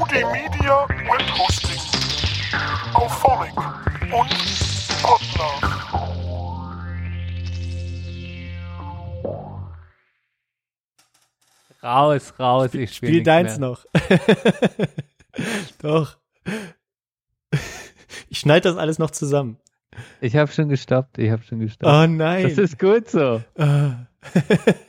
UD Media Web Hosting, Auphonic und Podlove. Raus, raus, ich spiel Spiel nichts deins mehr. noch. Doch. Ich schneide das alles noch zusammen. Ich habe schon gestoppt, ich habe schon gestoppt. Oh nein. das ist gut so. Ah.